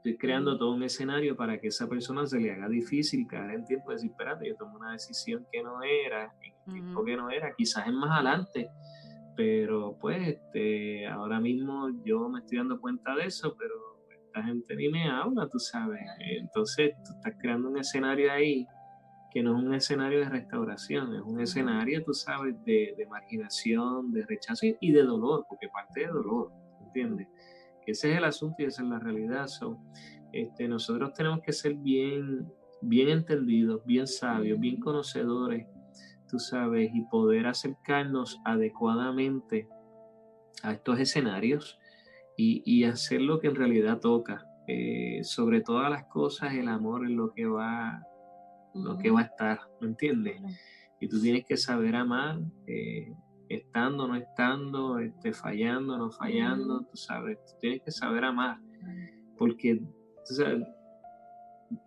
estoy creando todo un escenario para que esa persona se le haga difícil caer en tiempo de decir, espérate, yo tomé una decisión que no era, en el tiempo que no era, quizás es más adelante, pero pues este, ahora mismo yo me estoy dando cuenta de eso, pero esta gente ni me habla, tú sabes. Entonces tú estás creando un escenario ahí que no es un escenario de restauración, es un escenario, tú sabes, de, de marginación, de rechazo y de dolor, porque parte de dolor, ¿entiendes? Ese es el asunto y esa es la realidad. este, nosotros tenemos que ser bien, bien entendidos, bien sabios, bien conocedores, tú sabes, y poder acercarnos adecuadamente a estos escenarios y, hacer lo que en realidad toca. Eh, sobre todas las cosas, el amor es lo que va, lo que va a estar, ¿me entiendes? Y tú tienes que saber amar, eh, estando, no estando, este, fallando, no fallando, tú sabes, tienes que saber amar, porque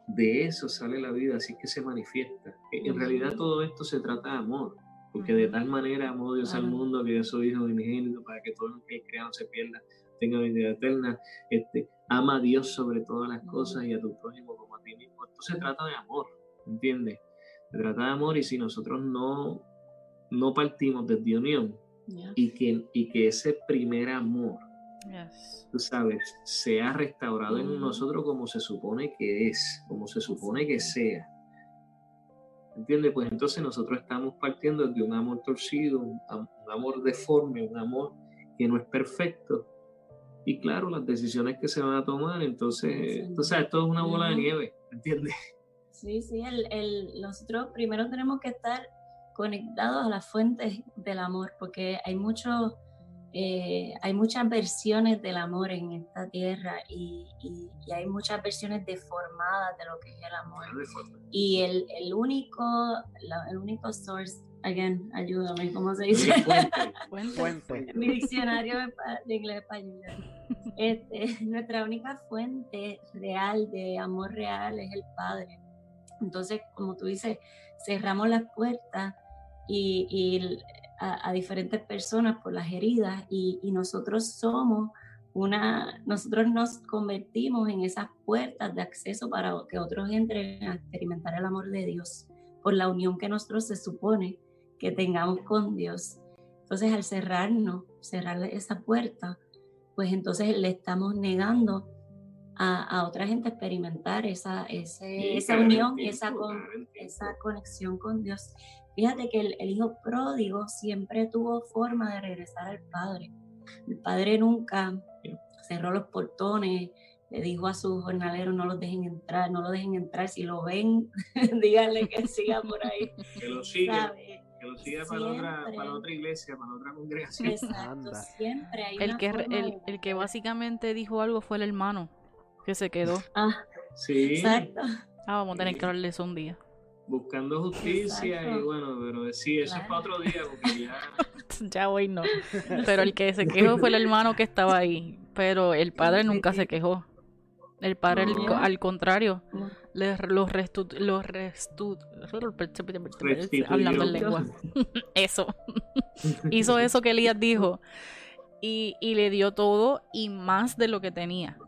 de eso sale la vida, así que se manifiesta. En realidad todo esto se trata de amor, Porque de tal manera amó Dios al mundo que dio su Hijo unigénito para que todo el que crea no se pierda, tenga vida eterna. Este, ama a Dios sobre todas las cosas y a tu prójimo como a ti mismo. Esto se trata de amor, ¿entiendes? Se trata de amor y si nosotros no, no partimos desde unión y, que, y que ese primer amor, tú sabes, sea restaurado en nosotros como se supone que es, como se supone que sea. ¿Entiendes? Pues entonces nosotros estamos partiendo de un amor torcido, un, amor deforme, un amor que no es perfecto. Y claro, las decisiones que se van a tomar, entonces, entonces esto es una bola de nieve, ¿entiendes? Sí, sí, el, el, nosotros primero tenemos que estar conectados a las fuentes del amor, porque hay muchos eh, hay muchas versiones del amor en esta tierra y, hay muchas versiones deformadas de lo que es el amor. Y el, el único, el único source, again, ayúdame, ¿cómo se dice? Fuente. Mi diccionario de inglés español. Este, nuestra única fuente real de amor real es el Padre. Entonces, como tú dices, cerramos las puertas y, y a, diferentes personas por las heridas y, nosotros somos una, nosotros nos convertimos en esas puertas de acceso para que otros entren a experimentar el amor de Dios por la unión que nosotros se supone que tengamos con Dios. Entonces al cerrarnos, cerrar esa puerta, pues entonces le estamos negando a, otra gente experimentar esa, esa unión y esa, esa conexión con Dios. Fíjate que el, hijo pródigo siempre tuvo forma de regresar al padre. El padre nunca cerró los portones, le dijo a sus jornaleros no los dejen entrar, no lo dejen entrar, si lo ven, díganle que siga por ahí. Que lo siga. Que lo siga para otra, para otra iglesia, para otra congregación. Exacto, siempre hay el que el, el, que básicamente dijo algo fue el hermano que se quedó. Ah, sí. Exacto. Ah, vamos a tener que hablarle eso un día buscando justicia y bueno, pero sí, eso es para otro día porque ya... ya hoy no. Pero el que se quejó fue el hermano que estaba ahí, pero el padre nunca se quejó. El padre, al, contrario, les, los restu, los restu, hablando en lengua. eso. Hizo eso que Elías dijo. Y, y le dio todo y más de lo que tenía.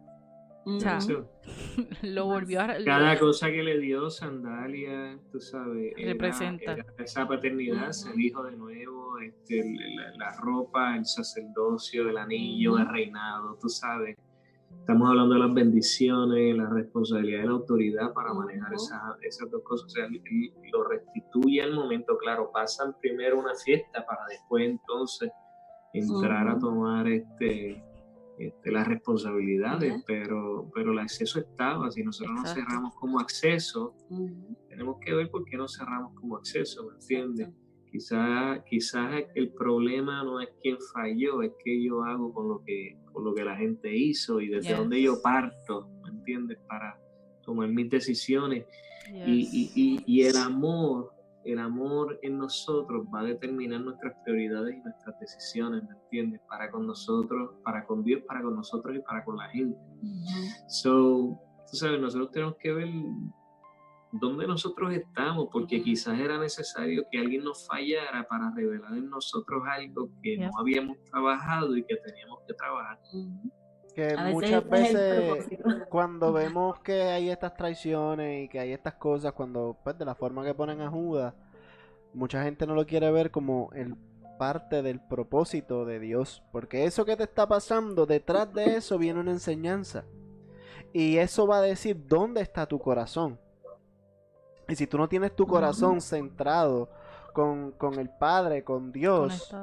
O sea, lo volvió a... Cada cosa que le dio Sandalia, tú sabes, representa. esa paternidad, el hijo de nuevo, este, la, ropa, el sacerdocio, el anillo, el reinado, tú sabes. Estamos hablando de las bendiciones, la responsabilidad de la autoridad para manejar esas, esas dos cosas. O sea, lo restituye al momento, claro, pasan primero una fiesta para después entonces entrar a tomar este este, las responsabilidades, pero, pero el acceso estaba. Si nosotros nos cerramos como acceso, tenemos que ver por qué nos cerramos como acceso, ¿me entiendes? Quizás quizás el problema no es quién falló, es qué yo hago con lo que, con lo que la gente hizo y desde dónde yo parto, ¿me entiendes? Para tomar mis decisiones. Y, y, y el amor el amor en nosotros va a determinar nuestras prioridades y nuestras decisiones, ¿me entiendes? Para con nosotros, para con Dios, para con nosotros y para con la gente. So, tú sabes, nosotros tenemos que ver dónde nosotros estamos, porque quizás era necesario que alguien nos fallara para revelar en nosotros algo que no habíamos trabajado y que teníamos que trabajar. Que muchas veces cuando vemos que hay estas traiciones y que hay estas cosas, cuando pues de la forma que ponen a Judas, mucha gente no lo quiere ver como el parte del propósito de Dios, porque eso que te está pasando, detrás de eso viene una enseñanza. Y eso va a decir dónde está tu corazón. Y si tú no tienes tu corazón centrado con, con el Padre, con Dios,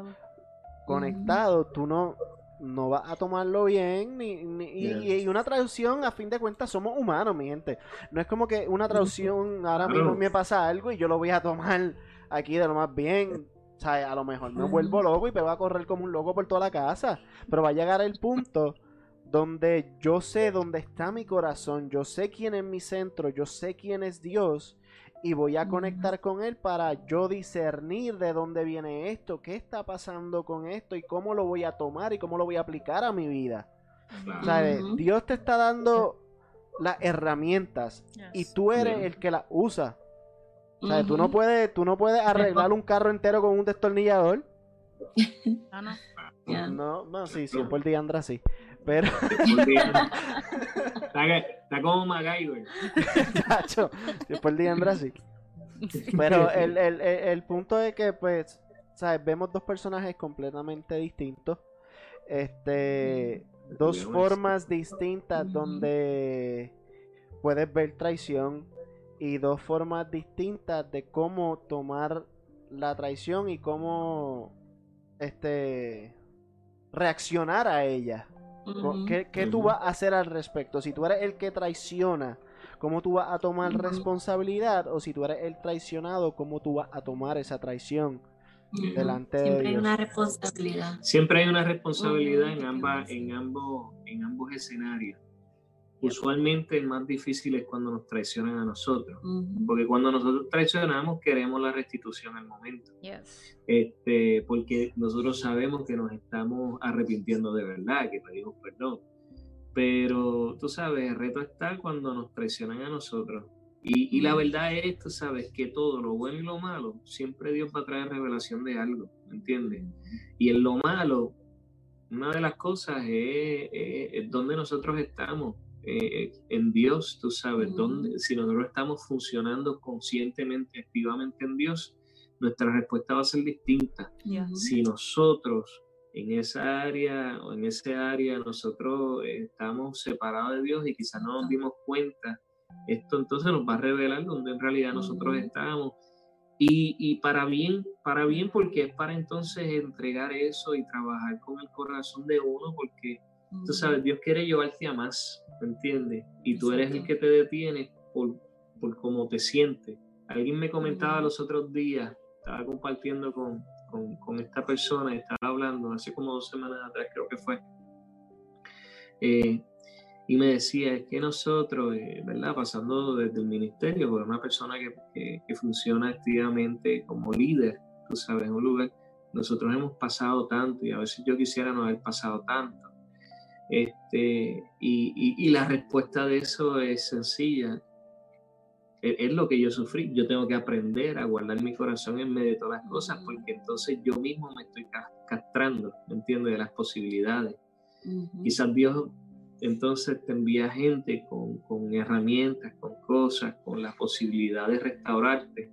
conectado, tú no, no va a tomarlo bien ni, y, una traducción a fin de cuentas somos humanos mi gente. No es como que una traducción ahora mismo me pasa algo y yo lo voy a tomar aquí de lo más bien. O sea, a lo mejor me vuelvo loco y me va a correr como un loco por toda la casa pero va a llegar el punto donde yo sé dónde está mi corazón yo sé quién es mi centro yo sé quién es Dios y voy a conectar con él para yo discernir de dónde viene esto, qué está pasando con esto y cómo lo voy a tomar y cómo lo voy a aplicar a mi vida. Dios te está dando las herramientas y tú eres el que las usa. Sea, tú no puedes, tú no puedes arreglar un carro entero con un destornillador. Ah, no. No, no, sí, sí, por Diandra sí. Pero, Está, está como MacGyver. chacho, si por Diandra sí. Pero el, el, el, el punto es que, pues, ¿sabes? Vemos dos personajes completamente distintos. Este, dos formas distintas donde puedes ver traición y dos formas distintas de cómo tomar la traición y cómo, este, reaccionar a ella. Ujú. ¿Qué, qué tú vas a hacer al respecto? Si tú eres el que traiciona, ¿cómo tú vas a tomar responsabilidad? O si tú eres el traicionado, ¿cómo tú vas a tomar esa traición? Delante de Siempre hay una responsabilidad. Siempre hay una responsabilidad en ambas, en ambos, en ambos escenarios. Usualmente el más difícil es cuando nos traicionan a nosotros. Ujú. Porque cuando nosotros traicionamos queremos la restitución al momento. Yes. Este, porque nosotros sabemos que nos estamos arrepintiendo de verdad, que pedimos perdón. Pero tú sabes, el reto está cuando nos traicionan a nosotros. Y, y la verdad es, tú sabes, que todo, lo bueno y lo malo, siempre Dios va a traer revelación de algo, ¿me entiendes? Y en lo malo, una de las cosas es, es- es donde nosotros estamos, eh, en Dios, tú sabes, Ujú. donde, si nosotros estamos funcionando conscientemente, activamente en Dios, nuestra respuesta va a ser distinta. Si nosotros en esa área o en ese área nosotros estamos separados de Dios y quizás no nos dimos cuenta, esto entonces nos va a revelar donde en realidad nosotros Ujú. estamos. Y, y para bien, para bien, porque es para entonces entregar eso y trabajar con el corazón de uno, porque tú sabes, Dios quiere llevarte a más, ¿me entiendes? Y tú eres el que te detiene por, por cómo te sientes. Alguien me comentaba los otros días, estaba compartiendo con, con, con esta persona, estaba hablando hace como dos semanas atrás, creo que fue. Eh, y me decía, es que nosotros, eh, ¿verdad? Pasando desde el ministerio, por una persona que, que, que funciona activamente como líder, tú sabes, en un lugar, nosotros hemos pasado tanto y a veces yo quisiera no haber pasado tanto. Este, y, y, y la respuesta de eso es sencilla. Es, es lo que yo sufrí. Yo tengo que aprender a guardar mi corazón en medio de todas las cosas, porque entonces yo mismo me estoy ca- castrando, ¿me entiendes? De las posibilidades. Ujú. Quizás Dios entonces te envía gente con, con herramientas, con cosas, con la posibilidad de restaurarte.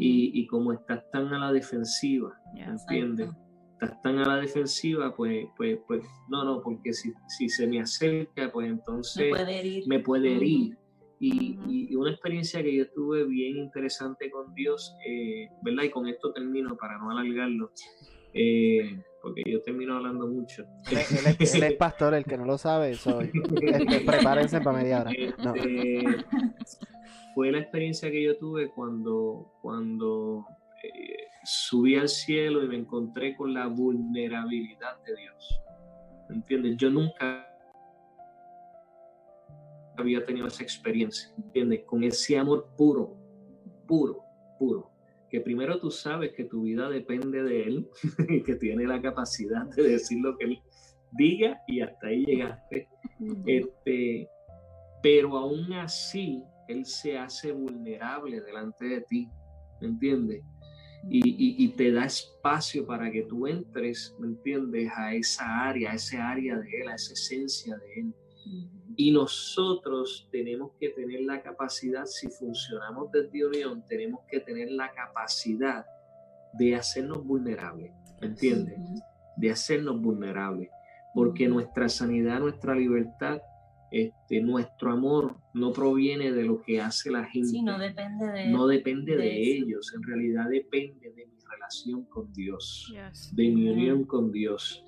Y, y como estás tan a la defensiva, Yeah. ¿entiendes? Exacto. Estás tan a la defensiva, pues, pues, pues, no, no, porque si, si se me acerca, pues entonces puede herir. me puede herir. Y, y- y una experiencia que yo tuve bien interesante con Dios, eh, ¿verdad? Y con esto termino para no alargarlo, eh, porque yo termino hablando mucho. Él, él es, él es pastor, el que no lo sabe, soy. Este, prepárense para media hora. No. Este, fue la experiencia que yo tuve cuando, cuando eh, subí al cielo y me encontré con la vulnerabilidad de Dios. ¿Me ¿Entiendes? Yo nunca había tenido esa experiencia, ¿entiendes? Con ese amor puro, puro, puro. Que primero tú sabes que tu vida depende de Él y que tiene la capacidad de decir lo que Él diga y hasta ahí llegaste. Este, pero aún así, Él se hace vulnerable delante de ti, ¿me entiendes? Y, y- y te da espacio para que tú entres, ¿me entiendes? A esa área, a ese área de Él, a esa esencia de Él. Y nosotros tenemos que tener la capacidad, si funcionamos desde unión, tenemos que tener la capacidad de hacernos vulnerables, ¿me entiendes? De hacernos vulnerables, porque nuestra sanidad, nuestra libertad, este, nuestro amor no proviene de lo que hace la gente, Sí, no depende de. no depende de, ellos, en realidad depende de mi relación con Dios, Yes. de mi unión con Dios.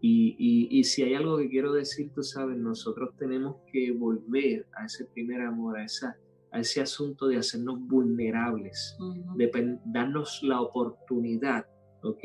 Y, y- y si hay algo que quiero decir, tú sabes, nosotros tenemos que volver a ese primer amor, a, esa, a ese asunto de hacernos vulnerables Ujú. de darnos la oportunidad, ¿ok?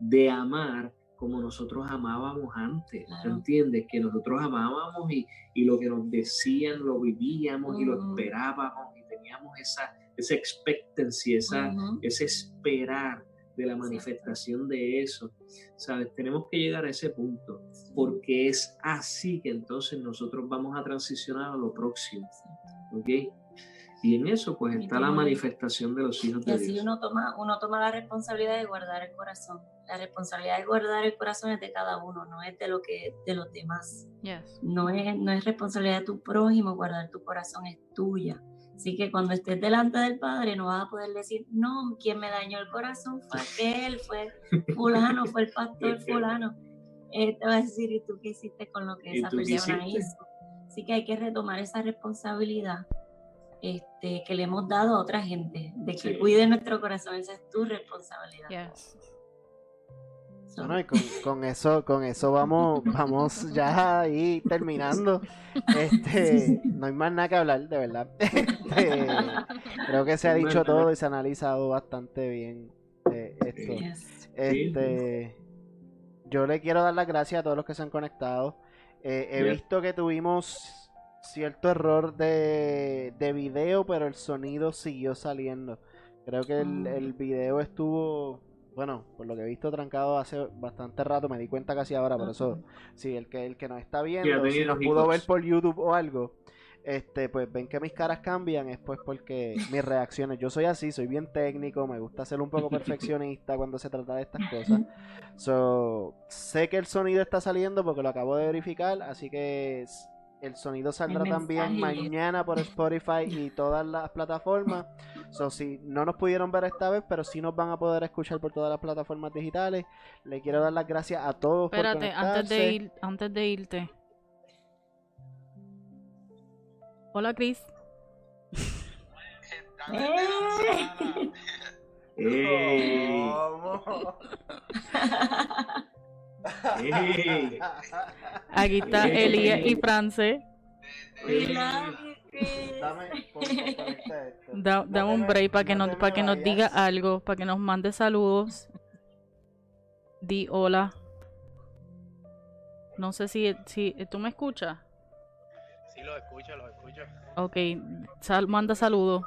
De amar como nosotros amábamos antes, Claro. ¿entiendes? Que nosotros amábamos y, y lo que nos decían lo vivíamos y lo esperábamos y teníamos esa, esa expectancy, esa, Ujú. ese esperar de la manifestación de eso, ¿sabes? Tenemos que llegar a ese punto, porque es así que entonces nosotros vamos a transicionar a lo próximo. ¿ok? Y en eso pues está la manifestación de los hijos Y de así Dios. uno toma, uno toma la responsabilidad de guardar el corazón. La responsabilidad de guardar el corazón es de cada uno, no es de lo que de los demás. Yes. No es, no es responsabilidad de tu prójimo guardar tu corazón, es tuya. Así que cuando estés delante del Padre no vas a poder decir, no, quien me dañó el corazón fue aquel, fue fulano, fue el pastor fulano. Eh, te va a decir, ¿y tú qué hiciste con lo que ¿Y esa persona hizo? Así que hay que retomar esa responsabilidad este, que le hemos dado a otra gente, de que Sí. cuide nuestro corazón, esa es tu responsabilidad. Yes. Bueno, y con, con eso, con eso vamos, vamos ya ahí terminando. Este, no hay más nada que hablar, de verdad. Este, creo que se ha dicho todo y se ha analizado bastante bien eh, esto. Este, yo le quiero dar las gracias a todos los que se han conectado. Eh, he visto que tuvimos cierto error de, de video, pero el sonido siguió saliendo. Creo que el, Ah. el video estuvo, bueno, por lo que he visto trancado hace bastante rato, me di cuenta casi ahora, por eso, sí, el que, el que nos está viendo, si nos pudo ver por YouTube o algo, este, pues ven que mis caras cambian, es pues porque mis reacciones, yo soy así, soy bien técnico, me gusta ser un poco perfeccionista cuando se trata de estas cosas. So, sé que el sonido está saliendo porque lo acabo de verificar, así que el sonido saldrá El también mañana por Spotify y todas las plataformas. So, si no nos pudieron ver esta vez, pero sí nos van a poder escuchar por todas las plataformas digitales. Le quiero dar las gracias a todos por Espérate, antes de, ir, antes de irte. Hola, Chris. ¡Ey! ¡Ey! Aquí está. Elías y France. Dame. Da- un break para que, no nos, para que nos diga algo, para que nos mande saludos. Di hola. No sé si, si tú me escuchas. Sí, lo escucho, lo escucho. Ok, sal- manda saludos.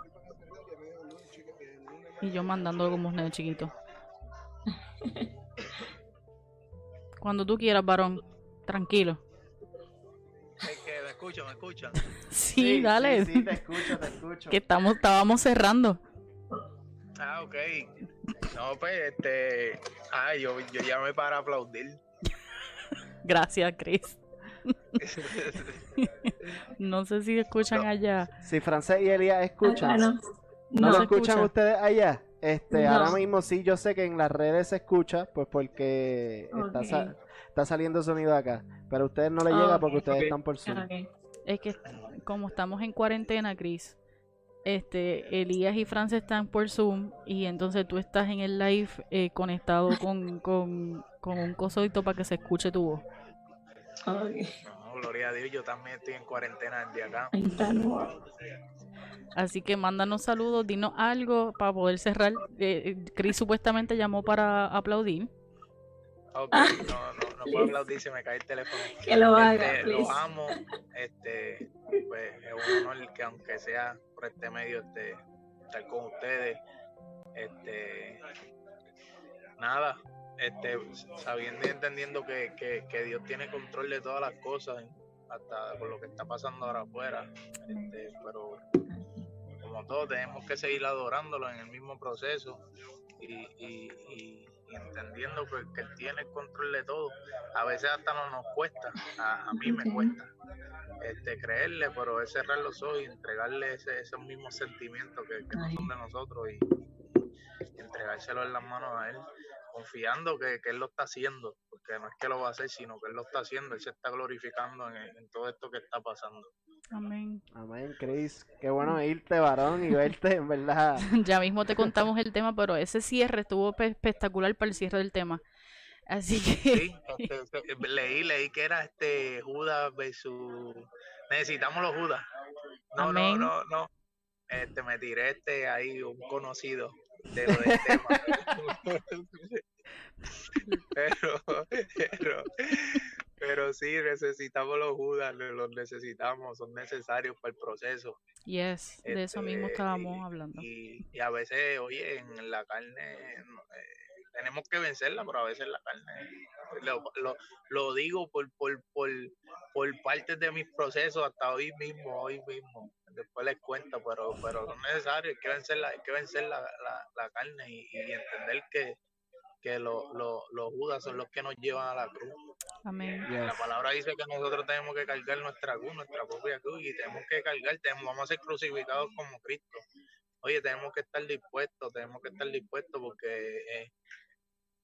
Y yo mandando como un nene chiquito. Cuando tú quieras, varón. Tranquilo. Es que me escucho, me escuchan. Sí, dale. Sí, sí, te escucho, te escucho. que estamos, estábamos cerrando. Ah, ok. No, pues, este. Ah, yo, yo llamé para aplaudir. Gracias, Chris. No sé si escuchan No. allá. Si Francés y Elías escuchan, Acá no. ¿no, No lo escuchan escucha. ustedes allá? Este, No. ahora mismo sí, yo sé que en las redes se escucha, pues porque está, sa- está saliendo sonido acá, pero a ustedes no les Ah, llega porque ustedes están por Zoom. Es que como estamos en cuarentena, Chris, este, Elías y Frances están por Zoom y entonces tú estás en el live eh, conectado con, con, con un cosito para que se escuche tu voz. No, gloria a Dios, yo también estoy en cuarentena desde acá. Así que mándanos saludos, dinos algo para poder cerrar. Eh, eh, Chris supuestamente llamó para aplaudir. Ok, no, no, no puedo aplaudir, se me cae el teléfono. Que lo haga, Este, please. los amo. Este, pues es un honor que aunque sea por este medio, este, estar con ustedes. Este, nada, este, sabiendo y entendiendo que, que, que Dios tiene control de todas las cosas, hasta por lo que está pasando ahora afuera. Este, pero como todos tenemos que seguir adorándolo en el mismo proceso y, y, y- y entendiendo que, que Él tiene el control de todo. A veces hasta no nos cuesta, a, a mí me cuesta este, creerle, pero es cerrar los ojos y entregarle ese, esos mismos sentimientos que, que no son de nosotros y, y entregárselo en las manos a Él, confiando que, que Él lo está haciendo, porque no es que lo va a hacer, sino que Él lo está haciendo, Él se está glorificando en, en todo esto que está pasando. Amén. Amén, Chris. Qué bueno irte, varón, y verte, en verdad. Ya mismo te contamos el tema, pero ese cierre estuvo pe- espectacular para el cierre del tema. Así que Sí, este, este, leí, leí que era este Judas versus necesitamos los Judas. No, Amén. no, no, no. Este me tiré este ahí un conocido de del tema. pero, pero, pero sí, necesitamos los Judas, lo- los necesitamos, son necesarios para el proceso. yes, de eso mismo Este, estábamos hablando. Y, y a veces, oye, en la carne eh, tenemos que vencerla, pero a veces la carne, lo, lo, lo digo por, por, por, por partes de mis procesos hasta hoy mismo, hoy mismo. Después les cuento, pero, pero no es necesario, hay que vencer la, hay que vencer la, la, la carne y, y entender que, que lo- lo- los judas son los que nos llevan a la cruz. Amén. La palabra dice que nosotros tenemos que cargar nuestra cruz, nuestra propia cruz, y tenemos que cargar, tenemos, vamos a ser crucificados como Cristo. Oye, tenemos que estar dispuestos, tenemos que estar dispuestos porque eh,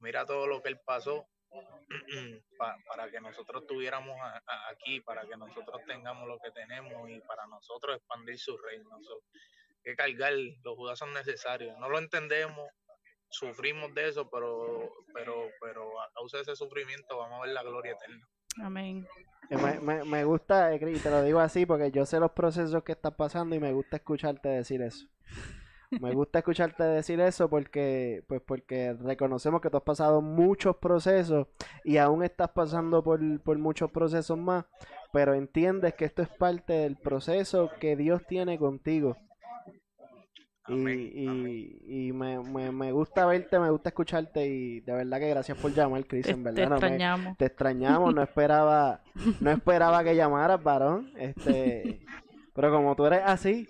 mira todo lo que Él pasó pa- para que nosotros tuviéramos a- a- aquí, para que nosotros tengamos lo que tenemos y para nosotros expandir su reino. So, que cargar, los judas son necesarios. No lo entendemos, sufrimos de eso, pero, pero, pero a causa de ese sufrimiento vamos a ver la gloria eterna. Amén. Eh, Me, me, me gusta, y te lo digo así porque yo sé los procesos que estás pasando y me gusta escucharte decir eso. Me gusta escucharte decir eso porque, pues porque reconocemos que tú has pasado muchos procesos y aún estás pasando por, por muchos procesos más, pero entiendes que esto es parte del proceso que Dios tiene contigo. Y, Amén, y, amén. y me, me, me gusta verte, me gusta escucharte y de verdad que gracias por llamar, Chris, Te, te verdad. me- extrañamos. te extrañamos, no esperaba, no esperaba que llamaras, varón. Este, pero como tú eres así,